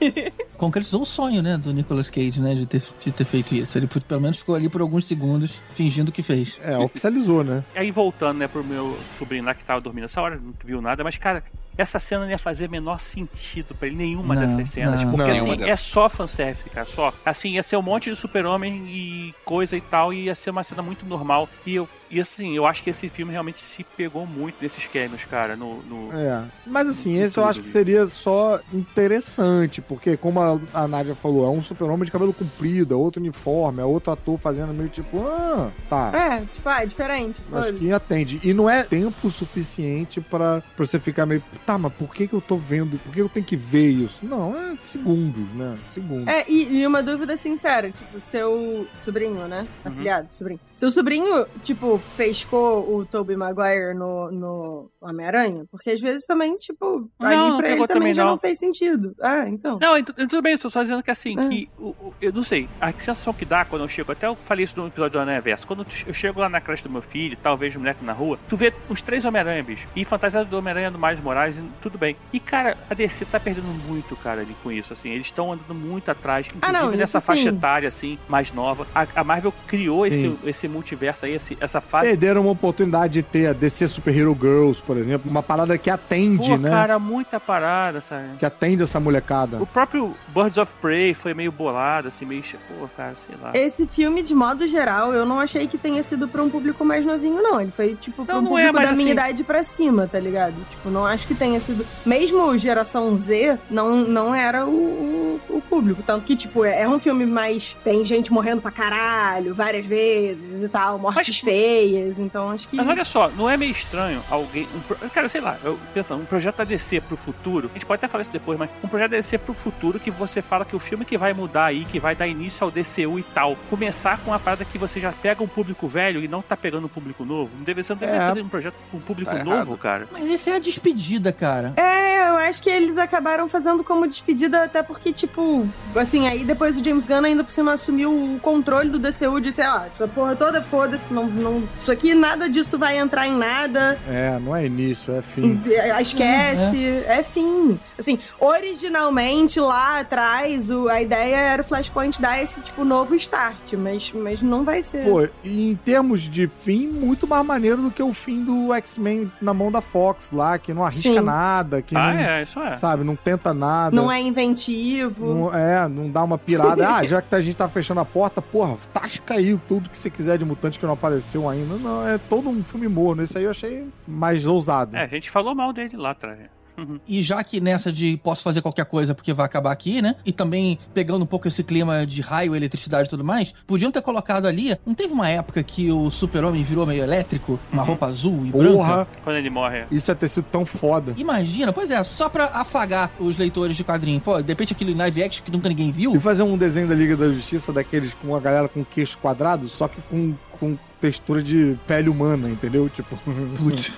Concretizou o sonho, né, do Nicolas Cage, né, de ter, de ter feito isso. Ele pelo menos ficou ali por alguns segundos fingindo que fez. É, oficializou, né? Aí voltando, né, pro meu sobrinho lá que tava dormindo essa hora, não viu nada, mas, cara, essa cena não ia fazer menor sentido pra ele, nenhuma Não, dessas cenas. não. porque, Não. assim, é só fanservice, cara, só. Assim, ia ser um monte de super-homem e coisa e tal, e ia ser uma cena muito normal. E eu, e assim, eu acho que esse filme realmente se pegou muito desses cameos, cara, no... no- É. Mas assim, esse eu acho que ali. seria só interessante, porque como a, a Nádia falou, é um super-homem de cabelo comprido, é outro uniforme, é outro ator fazendo meio tipo, ah, tá. É, tipo, ah, é diferente. Acho que atende. E não é tempo suficiente pra, pra você ficar meio. Tá, mas por que, que eu tô vendo? Por que eu tenho que ver isso? Não, é segundos, né? Segundos. É, e, e uma dúvida sincera, tipo, seu sobrinho, né? Afiliado, sobrinho. Seu sobrinho, tipo, tipo, pescou o Tobey Maguire no, no Homem-Aranha? Porque às vezes também, tipo, Não, ali não pra ele também também, já não. não fez sentido. Ah, então. Não, tudo bem, eu tô só dizendo que assim, Ah. que o- o- eu não sei, a sensação que dá quando eu chego, até eu falei isso no episódio do Aranha Verso, quando eu chego lá na creche do meu filho, talvez o moleque na rua, tu vê uns três Homem-Aranha, bicho, e fantasiado do Homem-Aranha do Miles Morales, e tudo bem. E cara, a DC tá perdendo muito, cara, ali com isso, assim, eles estão andando muito atrás, inclusive Ah, não, nessa faixa sim. etária, assim, mais nova. A, a Marvel criou esse, esse multiverso aí, esse- essa fase. Perderam uma oportunidade de ter a DC Super Hero Girls, por exemplo, uma parada que atende, Pô, né? cara, muita parada, sabe? Que atende essa molecada. O próprio Birds of Prey foi meio bolado, assim, meio. Pô, cara, sei lá. Esse filme, de modo geral, eu não achei que tenha sido pra um público mais novinho, não. Ele foi, tipo, pra Não, um não é, público mas da minha assim- idade pra cima, tá ligado? Tipo, não acho que tenha sido. Mesmo geração Z, não, não era o, o, o público. Tanto que, tipo, é, é um filme mais. Tem gente morrendo pra caralho, várias vezes e tal, mortes Mas- feias. Então acho que. Mas olha só, não é meio estranho alguém. Um, pro- cara, sei lá, eu pensando, um projeto da DC pro futuro, a gente pode até falar isso depois, mas um projeto da DC pro futuro que você fala que o filme que vai mudar aí, que vai dar início ao DCU e tal, começar com uma parada que você já pega um público velho e não tá pegando um público novo. Não deve ser, não deve É. fazer um projeto com um público Tá novo, errado. cara. Mas isso é a despedida, cara. É, eu acho que eles acabaram fazendo como despedida, até porque, tipo, assim, aí depois o James Gunn ainda por cima assumiu o controle do DCU e disse, ó, essa porra toda, foda-se, não, não, isso aqui, nada disso vai entrar em nada, É, não é início, é fim. é, esquece, é fim. Assim, originalmente, lá atrás, o, a ideia era o Flashpoint dar esse, tipo, novo start, mas, mas não vai ser. Pô, e em termos de fim, muito mais maneiro do que o fim do X-Men na mão da Fox lá, que não arrisca Sim. nada, que Ah, não, é, isso é. sabe, não tenta nada. não é inventivo. Não- é, não dá uma pirada. ah, já que a gente tá fechando a porta, porra, tasca aí tudo que você quiser de mutante que não apareceu ainda. Não, é todo um filme morno. Esse aí eu achei mais ousado. É, a gente falou mal dele lá atrás. E já que nessa de posso fazer qualquer coisa porque vai acabar aqui, né? E também pegando um pouco esse clima de raio, eletricidade e tudo mais, podiam ter colocado ali. Não teve uma época que o super-homem virou meio elétrico? Uma roupa azul e branca? Porra, Quando ele morre. isso ia ter sido tão foda. Imagina, pois é, só pra afagar os leitores de quadrinho. Pô, de repente aquilo em live action que nunca ninguém viu. E fazer um desenho da Liga da Justiça daqueles com a galera com queixo quadrado, só que com, com textura de pele humana, entendeu? Tipo, Putz.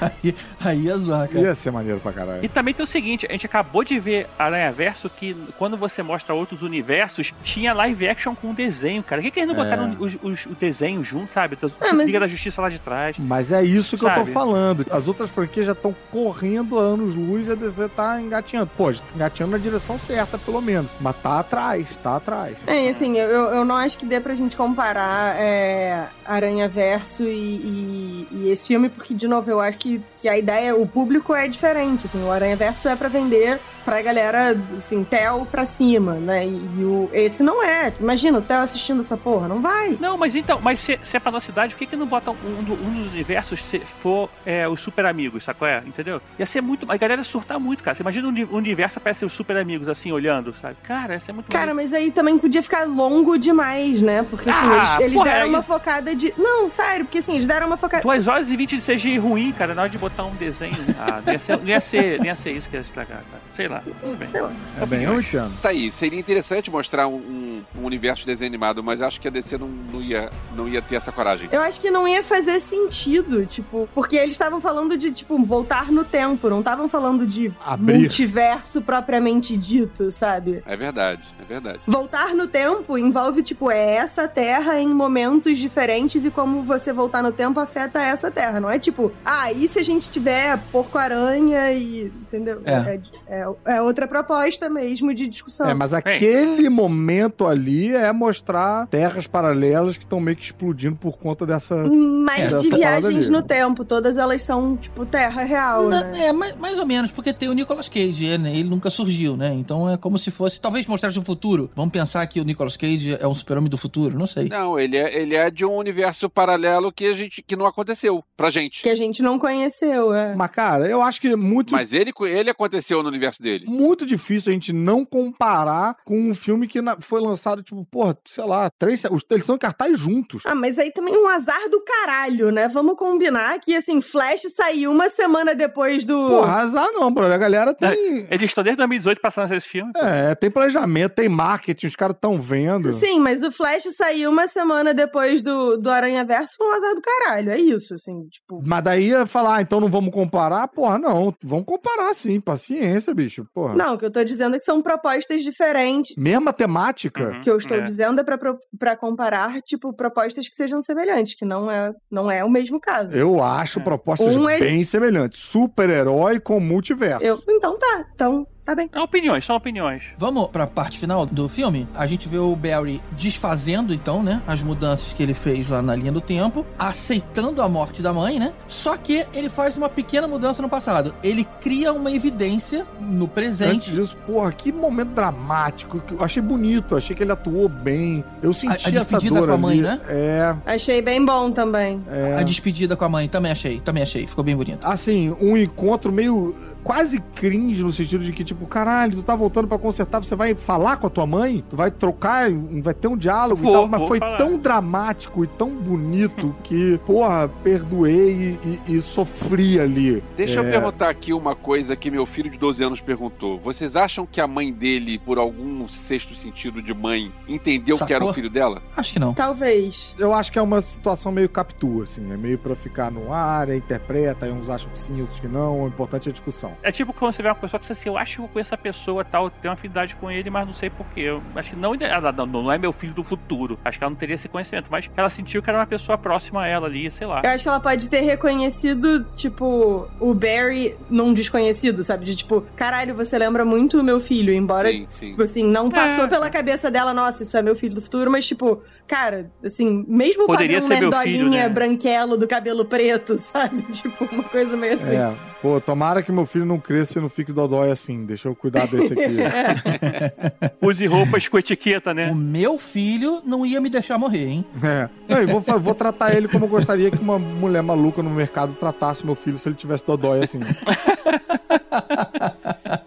aí, aí ia zoar, cara. ia ser maneiro pra caralho. E também tem o seguinte, a gente acabou de ver Aranha Verso que quando você mostra outros universos, tinha live action com desenho, cara. Por que, que eles não É. botaram os, os- o desenho junto, sabe? Então, Ah, mas- Liga da Justiça lá de trás. Mas é isso que eu Sabe? tô falando. As outras franquias já estão correndo a anos luz e a DC tá engatinhando. Pô, engatinhando na direção certa, pelo menos. Mas tá atrás, tá atrás. É, assim, eu, eu eu não acho que dê pra gente comparar é, Aranha Verso e, e- e esse filme, porque, de novo, eu acho que, que a ideia, o público é diferente, assim, o Aranha Verso é pra vender pra galera, assim, Theo pra cima, né, e, e o, esse não é. Imagina o Theo assistindo essa porra, não vai. Não, mas então, mas se, se é pra nossa cidade, por que, que não botam um, do- um dos universos se for é, os super amigos, sabe qual é? Entendeu? Ia ser muito. A galera ia surtar muito, cara. Você imagina um uni- um universo aparecer os super amigos assim, olhando, sabe? Cara, ia ser muito Cara, mas aí também podia ficar longo demais, né? Porque assim, Ah, eles, eles porra, deram aí- uma focada de. Não, sério, porque assim, eles deram uma focada. 2 horas e 20 de CGI ruim, cara, na hora de botar um desenho. Ah, não ia ser, não ia ser, não ia ser isso que ia estragar, cara. Sei lá. Tudo bem. Sei lá. É bem, eu entendo. Tá aí, seria interessante mostrar um, um- um universo de desenho animado, mas acho que a DC não, não, ia, não ia ter essa coragem. Eu acho que não ia fazer sentido, tipo, porque eles estavam falando de, tipo, voltar no tempo, não estavam falando de Abrir. multiverso propriamente dito, sabe? É verdade, é verdade. Voltar no tempo envolve, tipo, é essa terra em momentos diferentes e como você voltar no tempo afeta essa terra. Não é tipo, ah, e se a gente tiver porco-aranha e. Entendeu? É. É, é- é outra proposta mesmo de discussão. É, mas aquele momento ali é mostrar terras paralelas que estão meio que explodindo por conta dessa. Mas É, de viagens ali. no tempo, todas elas são, tipo, terra real, Na- né? É, mais, mais ou menos, porque tem o Nicolas Cage, né? ele nunca surgiu, né? Então é como se fosse. Talvez mostrasse o futuro. Vamos pensar que o Nicolas Cage é um super-homem do futuro, não sei. Não, ele é, ele é de um universo paralelo que a gente que não aconteceu pra gente. Que a gente não conheceu, é. Mas, cara, eu acho que é muito, Mas ele, ele aconteceu no universo dele. muito difícil a gente não comparar com um filme que na- foi lançado, tipo, porra, sei lá, três. Os, eles estão em cartaz juntos. Ah, mas aí também é um azar do caralho, né? Vamos combinar que, assim, Flash saiu uma semana depois do. Porra, azar não, bro. A galera tem. Eles estão desde 2018 passando esse filme. É, tem planejamento, tem marketing, os caras estão vendo. Sim, mas o Flash saiu uma semana depois do, do Aranha Verso foi um azar do caralho. É isso, assim, tipo. Mas daí ia falar, ah, então não vamos comparar? Porra, não. Vamos comparar sim. Paciência, bicho. Porra. Não, o que eu tô dizendo é que são propostas diferentes. Mesma temática. Uhum. O que eu estou É. dizendo é pra, pra comparar, tipo, propostas que sejam semelhantes, que não é, não é o mesmo caso. Eu acho propostas Um é- bem semelhantes. Super-herói com multiverso. Eu- então tá, então tá bem. São opiniões, são opiniões. Vamos pra parte final do filme? A gente vê o Barry desfazendo, então, né? As mudanças que ele fez lá na linha do tempo, aceitando a morte da mãe, né? Só que ele faz uma pequena mudança no passado. Ele cria uma evidência no Antes presente. disso, porra, que momento dramático. que Eu achei bonito, achei que ele atuou bem. Eu senti A- a essa despedida dor com a mãe, ali. né? É, Achei bem bom também. é. A despedida com a mãe, também achei, também achei. Ficou bem bonito. Assim, um encontro meio quase cringe no sentido de que, tipo, caralho, tu tá voltando pra consertar, você vai falar com a tua mãe? Tu vai trocar, vai ter um diálogo Vou, e tal, mas foi falar. tão dramático e tão bonito que, porra, perdoei e, e sofri ali. Deixa eu É. perguntar aqui uma coisa que meu filho de 12 anos perguntou. Vocês acham que a mãe dele, por algum sexto sentido de mãe, entendeu que era Sacou? o filho dela? Acho que não. Talvez. Eu acho que é uma situação meio captua, assim, é meio pra ficar no ar, é, interpreta, aí uns acham que sim, outros que não, o importante é a discussão. É tipo quando você vê uma pessoa que você assim, eu acho que eu conheço essa pessoa tal, tenho uma afinidade com ele, mas não sei porquê. Eu acho que não, ela não, não é meu filho do futuro. Acho que ela não teria esse conhecimento, mas ela sentiu que era uma pessoa próxima a ela ali, sei lá. Eu acho que ela pode ter reconhecido, tipo, o Barry num desconhecido, sabe? De tipo, caralho, você lembra muito o meu filho, embora, Sim, sim. assim, não passou É. pela cabeça dela, nossa, isso é meu filho do futuro, mas, tipo, cara, assim, mesmo o Poderia padrão nerdolinha, né? branquelo, do cabelo preto, sabe? Tipo, uma coisa meio assim. É, pô, tomara que meu filho não cresça e não fique dodói assim, deixa eu cuidar desse aqui. Use roupas com etiqueta, né? O meu filho não ia me deixar morrer, hein? É. Não, vou, vou tratar ele como eu gostaria que uma mulher maluca no mercado tratasse meu filho se ele tivesse dodói assim.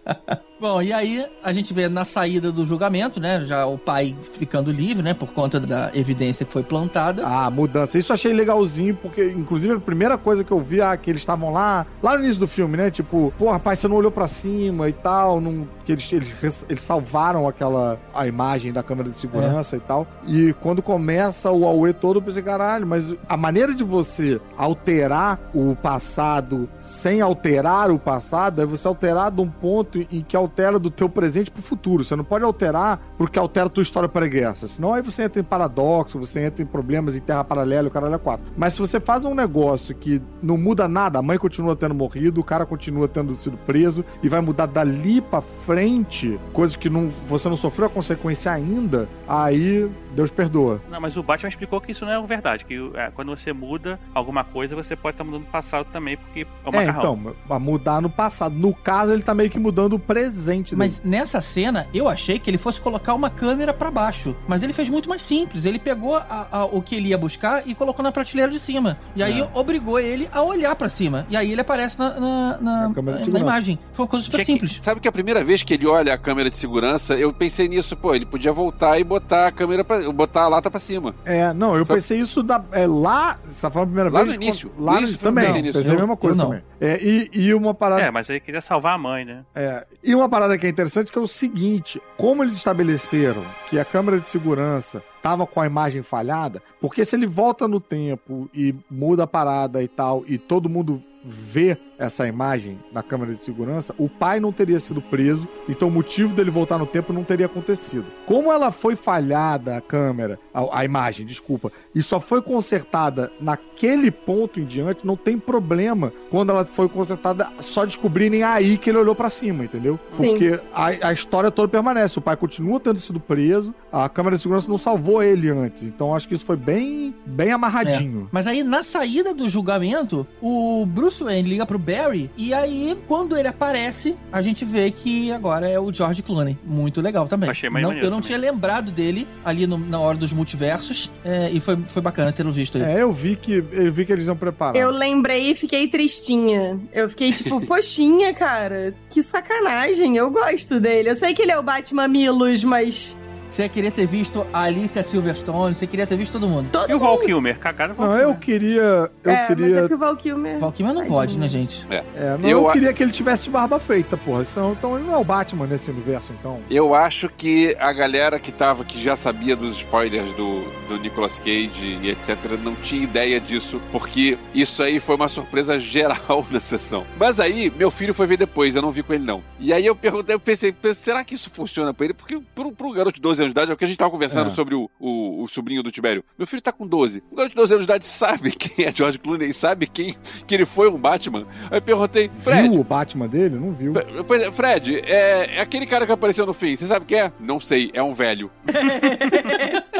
Bom, e aí a gente vê na saída do julgamento, né? Já o pai ficando livre, né? Por conta da evidência que foi plantada. Ah, mudança. Isso eu achei legalzinho, porque, inclusive, a primeira coisa que eu vi, ah, que eles estavam lá, lá no início do filme, né? Tipo, pô, rapaz, você não olhou pra cima e tal, não, que eles, eles, eles salvaram aquela, a imagem da câmera de segurança e tal. E quando começa o Aue todo, eu pensei, caralho, mas a maneira de você alterar o passado sem alterar o passado é você alterar de um ponto em que altera do teu presente pro futuro. Você não pode alterar porque altera a tua história pregressa. Senão aí você entra em paradoxo, você entra em problemas em terra paralela, o caralho é quatro. Mas se você faz um negócio que não muda nada, a mãe continua tendo morrido, o cara continua tendo sido preso e vai mudar dali pra frente, coisas que não, você não sofreu a consequência ainda, aí Deus perdoa. Não, mas o Batman explicou que isso não é verdade. Que é, quando você muda alguma coisa, você pode estar mudando o passado também, porque é o É, macarrão. então, mudar no passado. No caso, ele tá meio que mudando o presente Mas dele. nessa cena, eu achei que ele fosse colocar uma câmera pra baixo. Mas ele fez muito mais simples. Ele pegou a- a- o que ele ia buscar e colocou na prateleira de cima. E aí É. obrigou ele a olhar pra cima. E aí ele aparece na, na, na- Na imagem. Foi uma coisa super que- simples. Sabe que a primeira vez que ele olha a câmera de segurança, eu pensei nisso, pô, ele podia voltar e botar a câmera pra, botar a lata pra cima. É, não, eu Só- pensei isso da, é, lá. Você tá falando a primeira Lá vez? no início. Lá No início, também. pensei nisso. Pensei a Eu- mesma coisa também. É, e, e uma parada. É, mas ele queria salvar a mãe, né? É, e uma parada que é interessante que é o seguinte: como eles estabeleceram que a câmera de segurança tava com a imagem falhada, porque se ele volta no tempo e muda a parada e tal, e todo mundo vê essa imagem na câmera de segurança, o pai não teria sido preso, então o motivo dele voltar no tempo não teria acontecido. Como ela foi falhada a câmera, a, a imagem, desculpa, e só foi consertada naquele ponto em diante, não tem problema quando ela foi consertada só descobrirem aí que ele olhou pra cima, entendeu? Sim. Porque a, a história toda permanece, o pai continua tendo sido preso, a câmera de segurança não salvou ele antes, então acho que isso foi bem, bem amarradinho. Mas aí, na saída do julgamento, o Bruce Wayne liga pro Barry. E aí, quando ele aparece, a gente vê que agora é o George Clooney. Muito legal também. Achei mais Não- maneiro eu não também. tinha lembrado dele ali no- na hora dos multiversos. é, e foi, foi bacana tê-lo visto aí. É, eu vi que eu vi que eles iam preparar. Eu lembrei e fiquei tristinha. Eu fiquei tipo, poxinha, cara, que sacanagem. Eu gosto dele. Eu sei que ele é o Batman Milos, mas Você queria ter visto a Alicia Silverstone, você queria ter visto todo mundo. Todo E o Val Kilmer? Cagaram o Val Não, Kilmer. eu queria. Eu é, queria. mas é que o Val Kilmer... Valkyrie não pode, né, gente? É, não, Eu eu, a- queria que ele tivesse de barba feita, porra. Senão, então ele não é o Batman nesse universo, então. Eu acho que a galera que tava, que já sabia dos spoilers do, do Nicolas Cage e etc, não tinha ideia disso, porque isso aí foi uma surpresa geral na sessão. Mas aí, meu filho foi ver depois, eu não vi com ele não. E aí eu perguntei, eu pensei, pensei, será que isso funciona pra ele? Porque pro, pro garoto de 12 anos de idade, é o que a gente tava conversando É. sobre o, o, o sobrinho do Tibério. Meu filho tá com 12. O garoto de 12 anos de idade sabe quem é George Clooney, sabe quem que ele foi um Batman. Aí eu perguntei, Fred, Viu o Batman dele? Não viu. Pois é, Fred, é, é aquele cara que apareceu no fim. Você sabe quem é? Não sei, é um velho.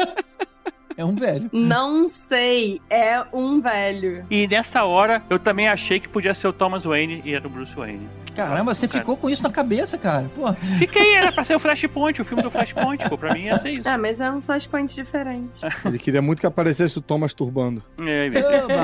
É um velho. Não sei, é um velho. E nessa hora, eu também achei que podia ser o Thomas Wayne e era o Bruce Wayne. Caramba, você Cara. ficou com isso na cabeça, cara. Pô, Fiquei, era pra ser o Flashpoint, o filme do Flashpoint, pô. Pra mim ia ser isso. Ah, mas é um flashpoint diferente. Ele queria muito que aparecesse o Thomas turbando. É. Caramba.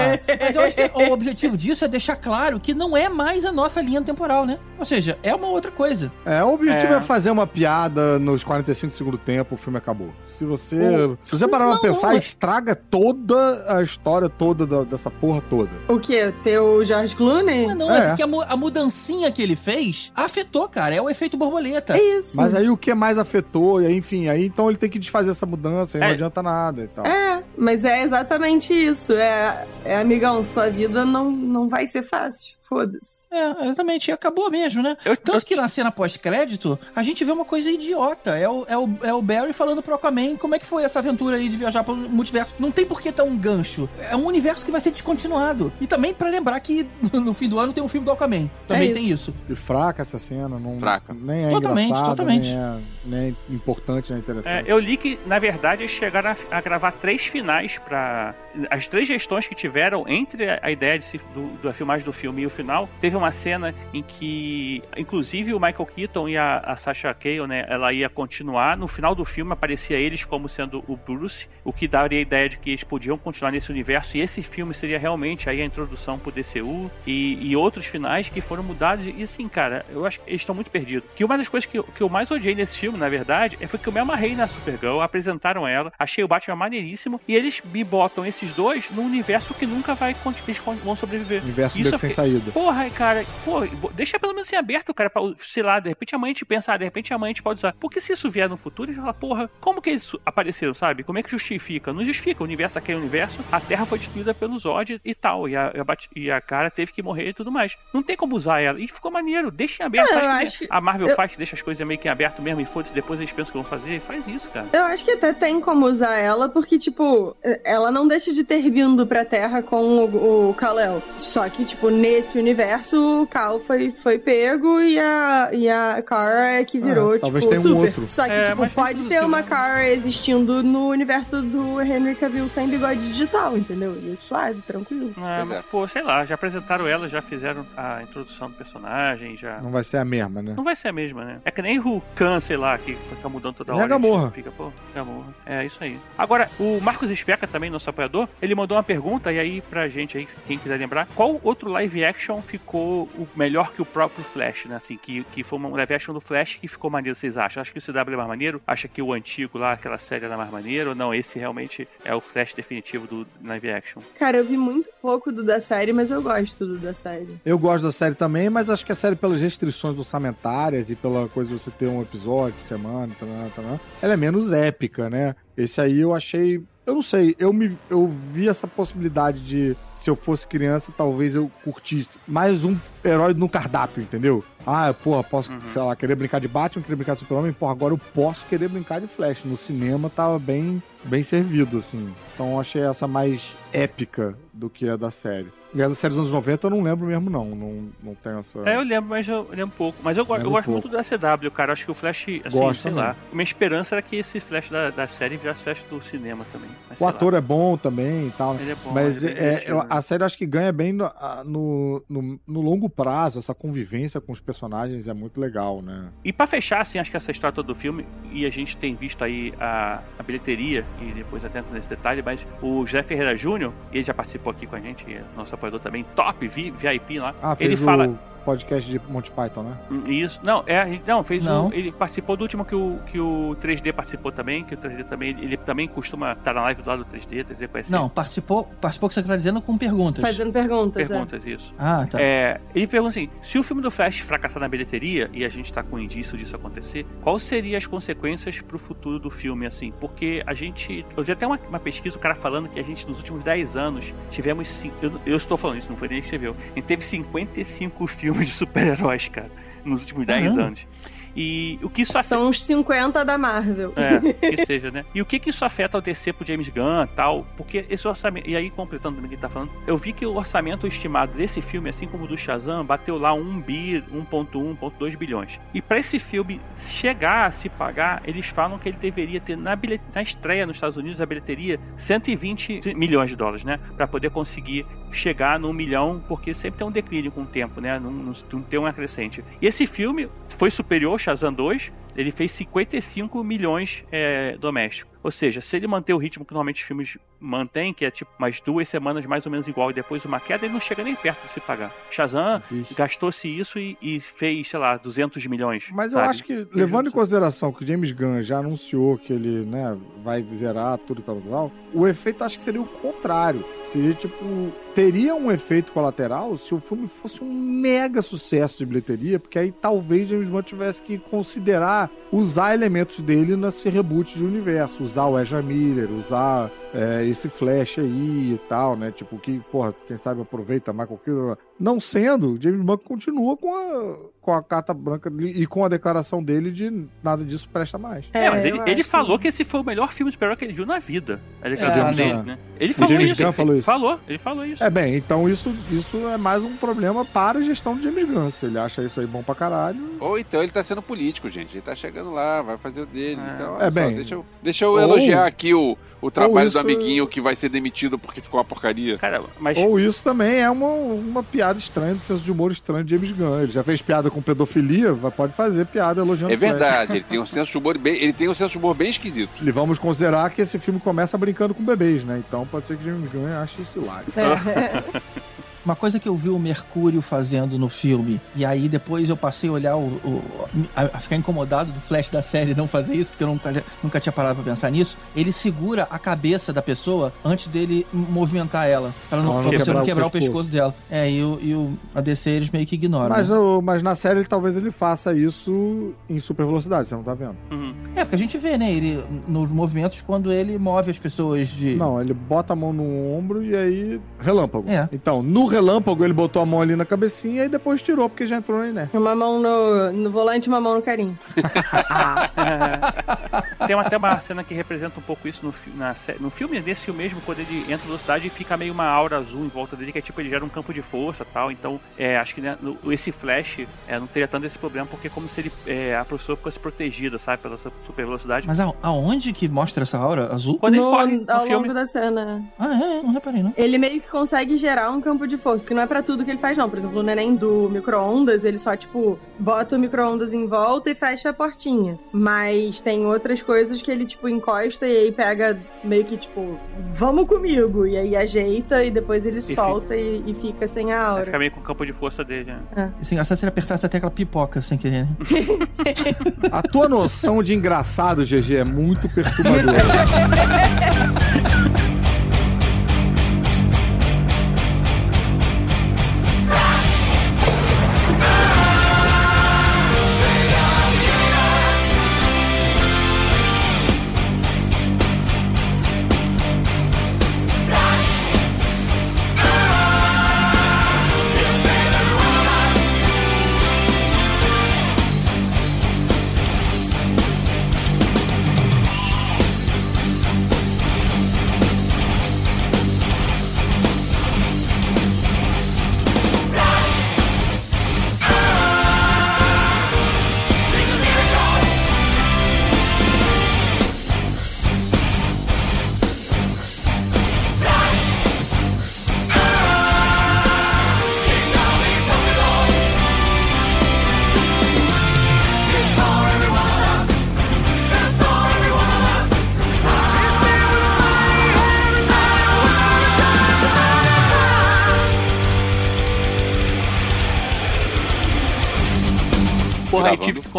Mas eu acho que o objetivo disso é deixar claro que não é mais a nossa linha temporal, né? Ou seja, é uma outra coisa. É, o objetivo É. é. fazer uma piada nos 45 do segundo tempo, o filme acabou. Se você. O- Se você parar Não, pra pensar, não. estraga toda a história toda da- dessa porra toda. O quê? Ter o George Clooney? Mas não, é, É. porque a, mu- a mudancinha que ele fez afetou, cara. É o efeito borboleta. É isso. Mas aí o que mais afetou, e enfim, aí então ele tem que desfazer essa mudança, aí não É. adianta nada e tal. É, mas é exatamente isso. É, é amigão, sua vida não, não vai ser fácil. Foda-se. É, exatamente. E acabou mesmo, né? Eu- Tanto que na cena pós-crédito, a gente vê uma coisa idiota. É o, é, o, é o Barry falando pro Aquaman como é que foi essa aventura aí de viajar pelo multiverso. Não tem por que ter um gancho. É um universo que vai ser descontinuado. E também pra lembrar que no fim do ano tem um filme do Aquaman. Também É tem isso. E fraca essa cena, não, Fraca. nem é Totalmente, totalmente. Nem, é, nem é importante, nem é É, interessante. eu li que, na verdade, eles chegaram a, a gravar três finais pra. As três gestões que tiveram entre a, a ideia de se- do, da filmagem do filme e o final, teve uma cena em que, inclusive, o Michael Keaton e a, a Sasha Cale, né, ela ia continuar. No final do filme aparecia eles como sendo o Bruce, o que daria a ideia de que eles podiam continuar nesse universo. E esse filme seria realmente aí a introdução pro DCU e, e outros finais que foram mudados. E assim, cara, eu acho que eles estão muito perdidos. Que uma das coisas que eu, que eu mais odiei nesse filme, na verdade, é foi que eu me amarrei na Supergirl, apresentaram ela, achei o Batman maneiríssimo, e eles me botam esses dois num universo que nunca vai eles vão sobreviver. Universo Isso eu sem saída. Porra, cara, pô, deixa pelo menos em aberto, cara, pra, sei lá, de repente a gente pensa, ah, de repente a gente pode usar. Porque se isso vier no futuro, a gente fala, porra, como que eles apareceram, sabe? Como é que justifica? Não justifica. O universo é aquele universo, a Terra foi destruída pelo Zod e tal, e a, e a, e cara teve que morrer e tudo mais. Não tem como usar ela. E ficou maneiro, deixa em aberto. Que acho- a Marvel eu- faz, deixa as coisas meio que em aberto mesmo e foda-se, depois eles pensam que vão fazer. Faz isso, cara. Eu acho que até tem como usar ela, porque, tipo, ela não deixa de ter vindo pra Terra com o, o Kal-El. Só que, tipo, nesse universo, o Kal foi, foi pego e a, e a Kara é que virou, Ah, tipo, um super. outro. Só que, É, tipo, pode ter uma né? Kara existindo no universo do Henry Cavill sem bigode digital, entendeu? E é suave, tranquilo. Ah, Pois mas, é. pô, sei lá, já apresentaram ela, já fizeram a introdução do personagem, já. Não vai ser a mesma, né? Não vai ser a mesma, né? É que nem o Khan, sei lá, que fica mudando toda Nem hora. a Gamorra. Fica, pô, Gamorra. É isso aí. Agora, o Marcos Especa, também, nosso apoiador, ele mandou uma pergunta, e aí, pra gente aí, quem quiser lembrar, qual outro live action ficou o melhor que o próprio Flash, né? Assim, que, que foi um live action do Flash que ficou maneiro, vocês acham? Acha que o CW é mais maneiro? Acha que o antigo lá, aquela série era mais maneiro? Ou não, esse realmente é o Flash definitivo do live action? Cara, eu vi muito pouco do da série, mas eu gosto do da série. Eu gosto da série também, mas acho que a série, pelas restrições orçamentárias e pela coisa de você ter um episódio por semana, tará, tará, ela é menos épica, né? Esse aí eu achei. Eu não sei, eu, me, eu vi essa possibilidade de, se eu fosse criança, talvez eu curtisse mais um herói no cardápio, entendeu? Ah, porra, posso, sei lá, querer brincar de Batman, querer brincar de Super-Homem, porra, agora eu posso querer brincar de Flash. No cinema tava bem, bem servido, assim. Então eu achei essa mais épica do que a da série. E a série dos anos 90 eu não lembro mesmo, não. Não, não tenho essa. É, eu lembro, mas eu lembro pouco. Mas eu, eu gosto pouco. muito da CW, cara. Acho que o Flash, assim, Gosto sei também. lá. Minha esperança era que esse Flash da, da série virasse Flash do cinema também. Mas, O sei lá. ator é bom também e tal. Ele é bom, Mas é é, a série acho que ganha bem no, no, no, longo prazo. Essa convivência com os personagens é muito legal, né? E pra fechar, assim, acho que essa história do filme, e a gente tem visto aí a, a bilheteria, e depois atento nesse detalhe, mas o José Ferreira Júnior, ele já participou aqui com a gente, é nosso apoiador também, top, vi- VIP lá. Ah, ele fala. o podcast de Monty Python, né? Hum, Isso. Não, é, não, fez Não. O, ele participou do último que o, que o 3D participou também, que o 3D também, ele também costuma estar na live do lado do 3D, 3D conhece Não, participou, participou que você tá dizendo com perguntas. Fazendo perguntas, perguntas, isso. Ah, tá. É, ele pergunta assim: se o filme do Flash fracassar na bilheteria, e a gente tá com indício disso acontecer, quais seriam as consequências pro futuro do filme, assim? Porque a gente. Eu vi até uma, uma pesquisa, o cara falando que a gente, nos últimos 10 anos, tivemos. Eu, eu estou falando isso, não foi nem que escreveu. A gente teve 55 filmes de super-heróis, cara, nos últimos 10 Caramba. anos. E o que isso afeta. São uns 50 da Marvel. É, que seja, né? E o que que isso afeta ao descer pro James Gunn e tal? Porque esse orçamento. E aí, completando também o que ele tá falando, eu vi que o orçamento estimado desse filme, assim como o do Shazam, bateu lá 1 bi, 1,1, 1,2 bilhões. E pra esse filme chegar a se pagar, eles falam que ele deveria ter na, bilhet... na estreia nos Estados Unidos, a bilheteria, 120 milhões de dólares, né? Pra poder conseguir chegar no milhão, porque sempre tem um declínio com o tempo, né? Não, não, não tem uma crescente. E esse filme foi superior Shazam 2, ele fez 55 milhões é, domésticos. Ou seja, se ele manter o ritmo que normalmente os filmes mantêm, que é tipo umas duas semanas mais ou menos igual e depois uma queda, ele não chega nem perto de se pagar. Shazam gastou-se isso e, e fez, sei lá, 200 milhões. Mas eu sabe? acho que, levando em consideração que o James Gunn já anunciou que ele, né, vai zerar tudo tal, tal, o efeito acho que seria o contrário. Seria tipo, teria um efeito colateral se o filme fosse um mega sucesso de bilheteria, porque aí talvez James Gunn tivesse que considerar usar elementos dele nesse reboot de universo, usar o Ezra Miller, usar é, esse Flash aí e tal, né? Tipo, que, porra, quem sabe aproveita Michael Keaton. Não sendo, James Gunn continua com a, com a carta branca e com a declaração dele de nada disso presta mais. É, mas É, ele, ele falou que- que esse foi o melhor filme de super que ele viu na vida. A declaração É, dele, não. né? Ele O falou James isso. Gunn falou isso? Falou, ele falou isso. É bem, então isso, isso é mais um problema para a gestão do James Gunn. Se ele acha isso aí bom pra caralho. Ou então ele tá sendo político, gente. Ele tá chegando lá, vai fazer o dele. É. Então, É só, bem. deixa eu, deixa eu Ou- elogiar aqui o, o trabalho do amiguinho que vai ser demitido porque ficou uma porcaria. Cara, mas Ou isso também é uma, uma piada estranha, do senso de humor estranho de James Gunn. Ele já fez piada com pedofilia, vai- pode fazer piada elogiando É verdade, ele tem um senso de humor bem, ele tem um senso de humor bem esquisito. E vamos considerar que esse filme começa brincando com bebês, né? Então pode ser que James Gunn ache isso hilário. É. Uma coisa que eu vi o Mercúrio fazendo no filme, e aí depois eu passei a olhar o. o- a, a ficar incomodado do Flash da série não fazer isso, porque eu nunca, nunca tinha parado pra pensar nisso. Ele segura a cabeça da pessoa antes dele movimentar ela. Pra, não, Ela não pra você quebrar não o quebrar o pescoço. pescoço dela. É, e o, e o a DC eles meio que ignoram. Mas, né? o- mas na série ele, talvez ele faça isso em super velocidade, você não tá vendo? uhum. É, porque a gente vê, né, ele nos movimentos quando ele move as pessoas de. Não, ele bota a mão no ombro e aí. Relâmpago. É. Então, no relâmpago, ele botou a mão ali na cabecinha e depois tirou, porque já entrou na inércia. Uma mão no, no volante e uma mão no carinho. Tem até uma cena que representa um pouco isso no, na, no filme, nesse filme mesmo, quando ele entra na velocidade e fica meio uma aura azul em volta dele, que é tipo, ele gera um campo de força e tal. Então, é, acho que né, no- esse flash é, não teria tanto esse problema, porque é como se ele, é, a pessoa fosse protegida, sabe, pela sua super velocidade. Mas a- aonde que mostra essa aura azul? Quando ele No- corre no ao filme. longo da cena. Ah, é, não reparei, não. Ele meio que consegue gerar um campo de força, porque não é pra tudo que ele faz, não. Por exemplo, o neném do micro-ondas, ele só, tipo, bota o micro-ondas em volta e fecha a portinha. Mas tem outras coisas que ele, tipo, encosta e aí pega meio que, tipo, vamos comigo. E aí ajeita e depois ele fi- solta e, e fica sem a aura. ficar meio com o campo de força dele, né? Esse engraçado se ele apertasse a tecla pipoca sem querer, né? A tua noção de engraçado, GG, é muito perturbadora.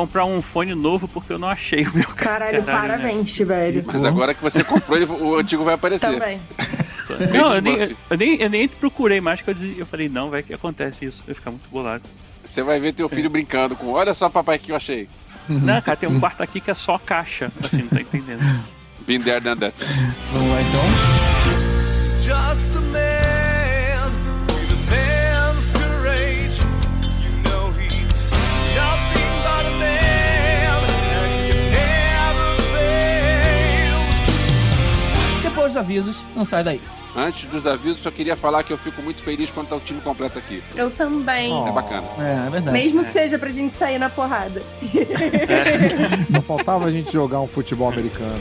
comprar um fone novo porque eu não achei o meu. Caralho, né? parabéns, velho. Mas agora que você comprou, ele- o antigo vai aparecer. Também. Não, eu nem, eu, nem, eu nem procurei mais, que eu, eu falei, não, vai que acontece isso. Eu ia ficar muito bolado. Você vai ver teu filho brincando com, olha só papai que eu achei. Não, cara, tem um quarto aqui que é só caixa. Assim, não tá entendendo. Been there, done that. Vamos lá então. Just a avisos, não sai daí. Antes dos avisos, só queria falar que eu fico muito feliz quando tá o time completo aqui. Eu também. Oh. É bacana. É, é verdade. Mesmo que seja pra gente sair na porrada. Só faltava a gente jogar um futebol americano.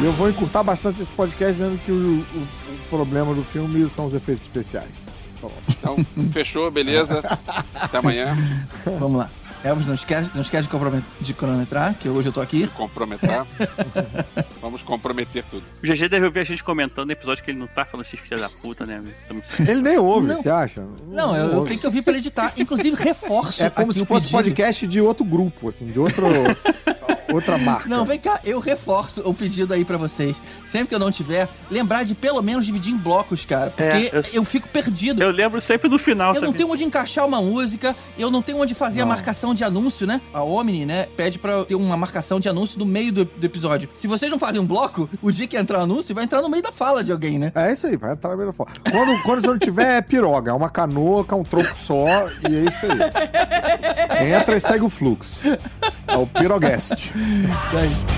E eu vou encurtar bastante esse podcast dizendo que o, o- o problema do filme são os efeitos especiais. Então, fechou, beleza. Até amanhã. Vamos lá. Elvis, não esquece, não esquece de, de cronometrar, que hoje eu tô aqui. Comprometer. Vamos comprometer tudo. O GG deve ouvir a gente comentando no episódio que ele não tá falando esses filha da puta, né? Ele nem ouve, Não. você acha? Não, eu, eu ouve. tenho que ouvir pra editar. Inclusive, reforço. É como se fosse pedido. podcast de outro grupo, assim, de outro, outra marca. Não, vem cá, eu reforço o pedido aí pra vocês. Sempre que eu não tiver, lembrar de pelo menos dividir em blocos, cara. Porque É, eu- eu... fico perdido. Eu lembro sempre no final, Eu não tenho onde encaixar uma música, eu não tenho onde fazer a Não. marcação de anúncio, né? A Omni, né, pede pra eu ter uma marcação de anúncio no meio do, do episódio. Se vocês não fazem um bloco, o dia que entrar o anúncio vai entrar no meio da fala de alguém, né? É isso aí, vai entrar melhor fora. Quando, quando você não tiver, é piroga, é uma canoa um tronco só e é isso aí. Entra e segue o fluxo. É o piroguest. Thanks.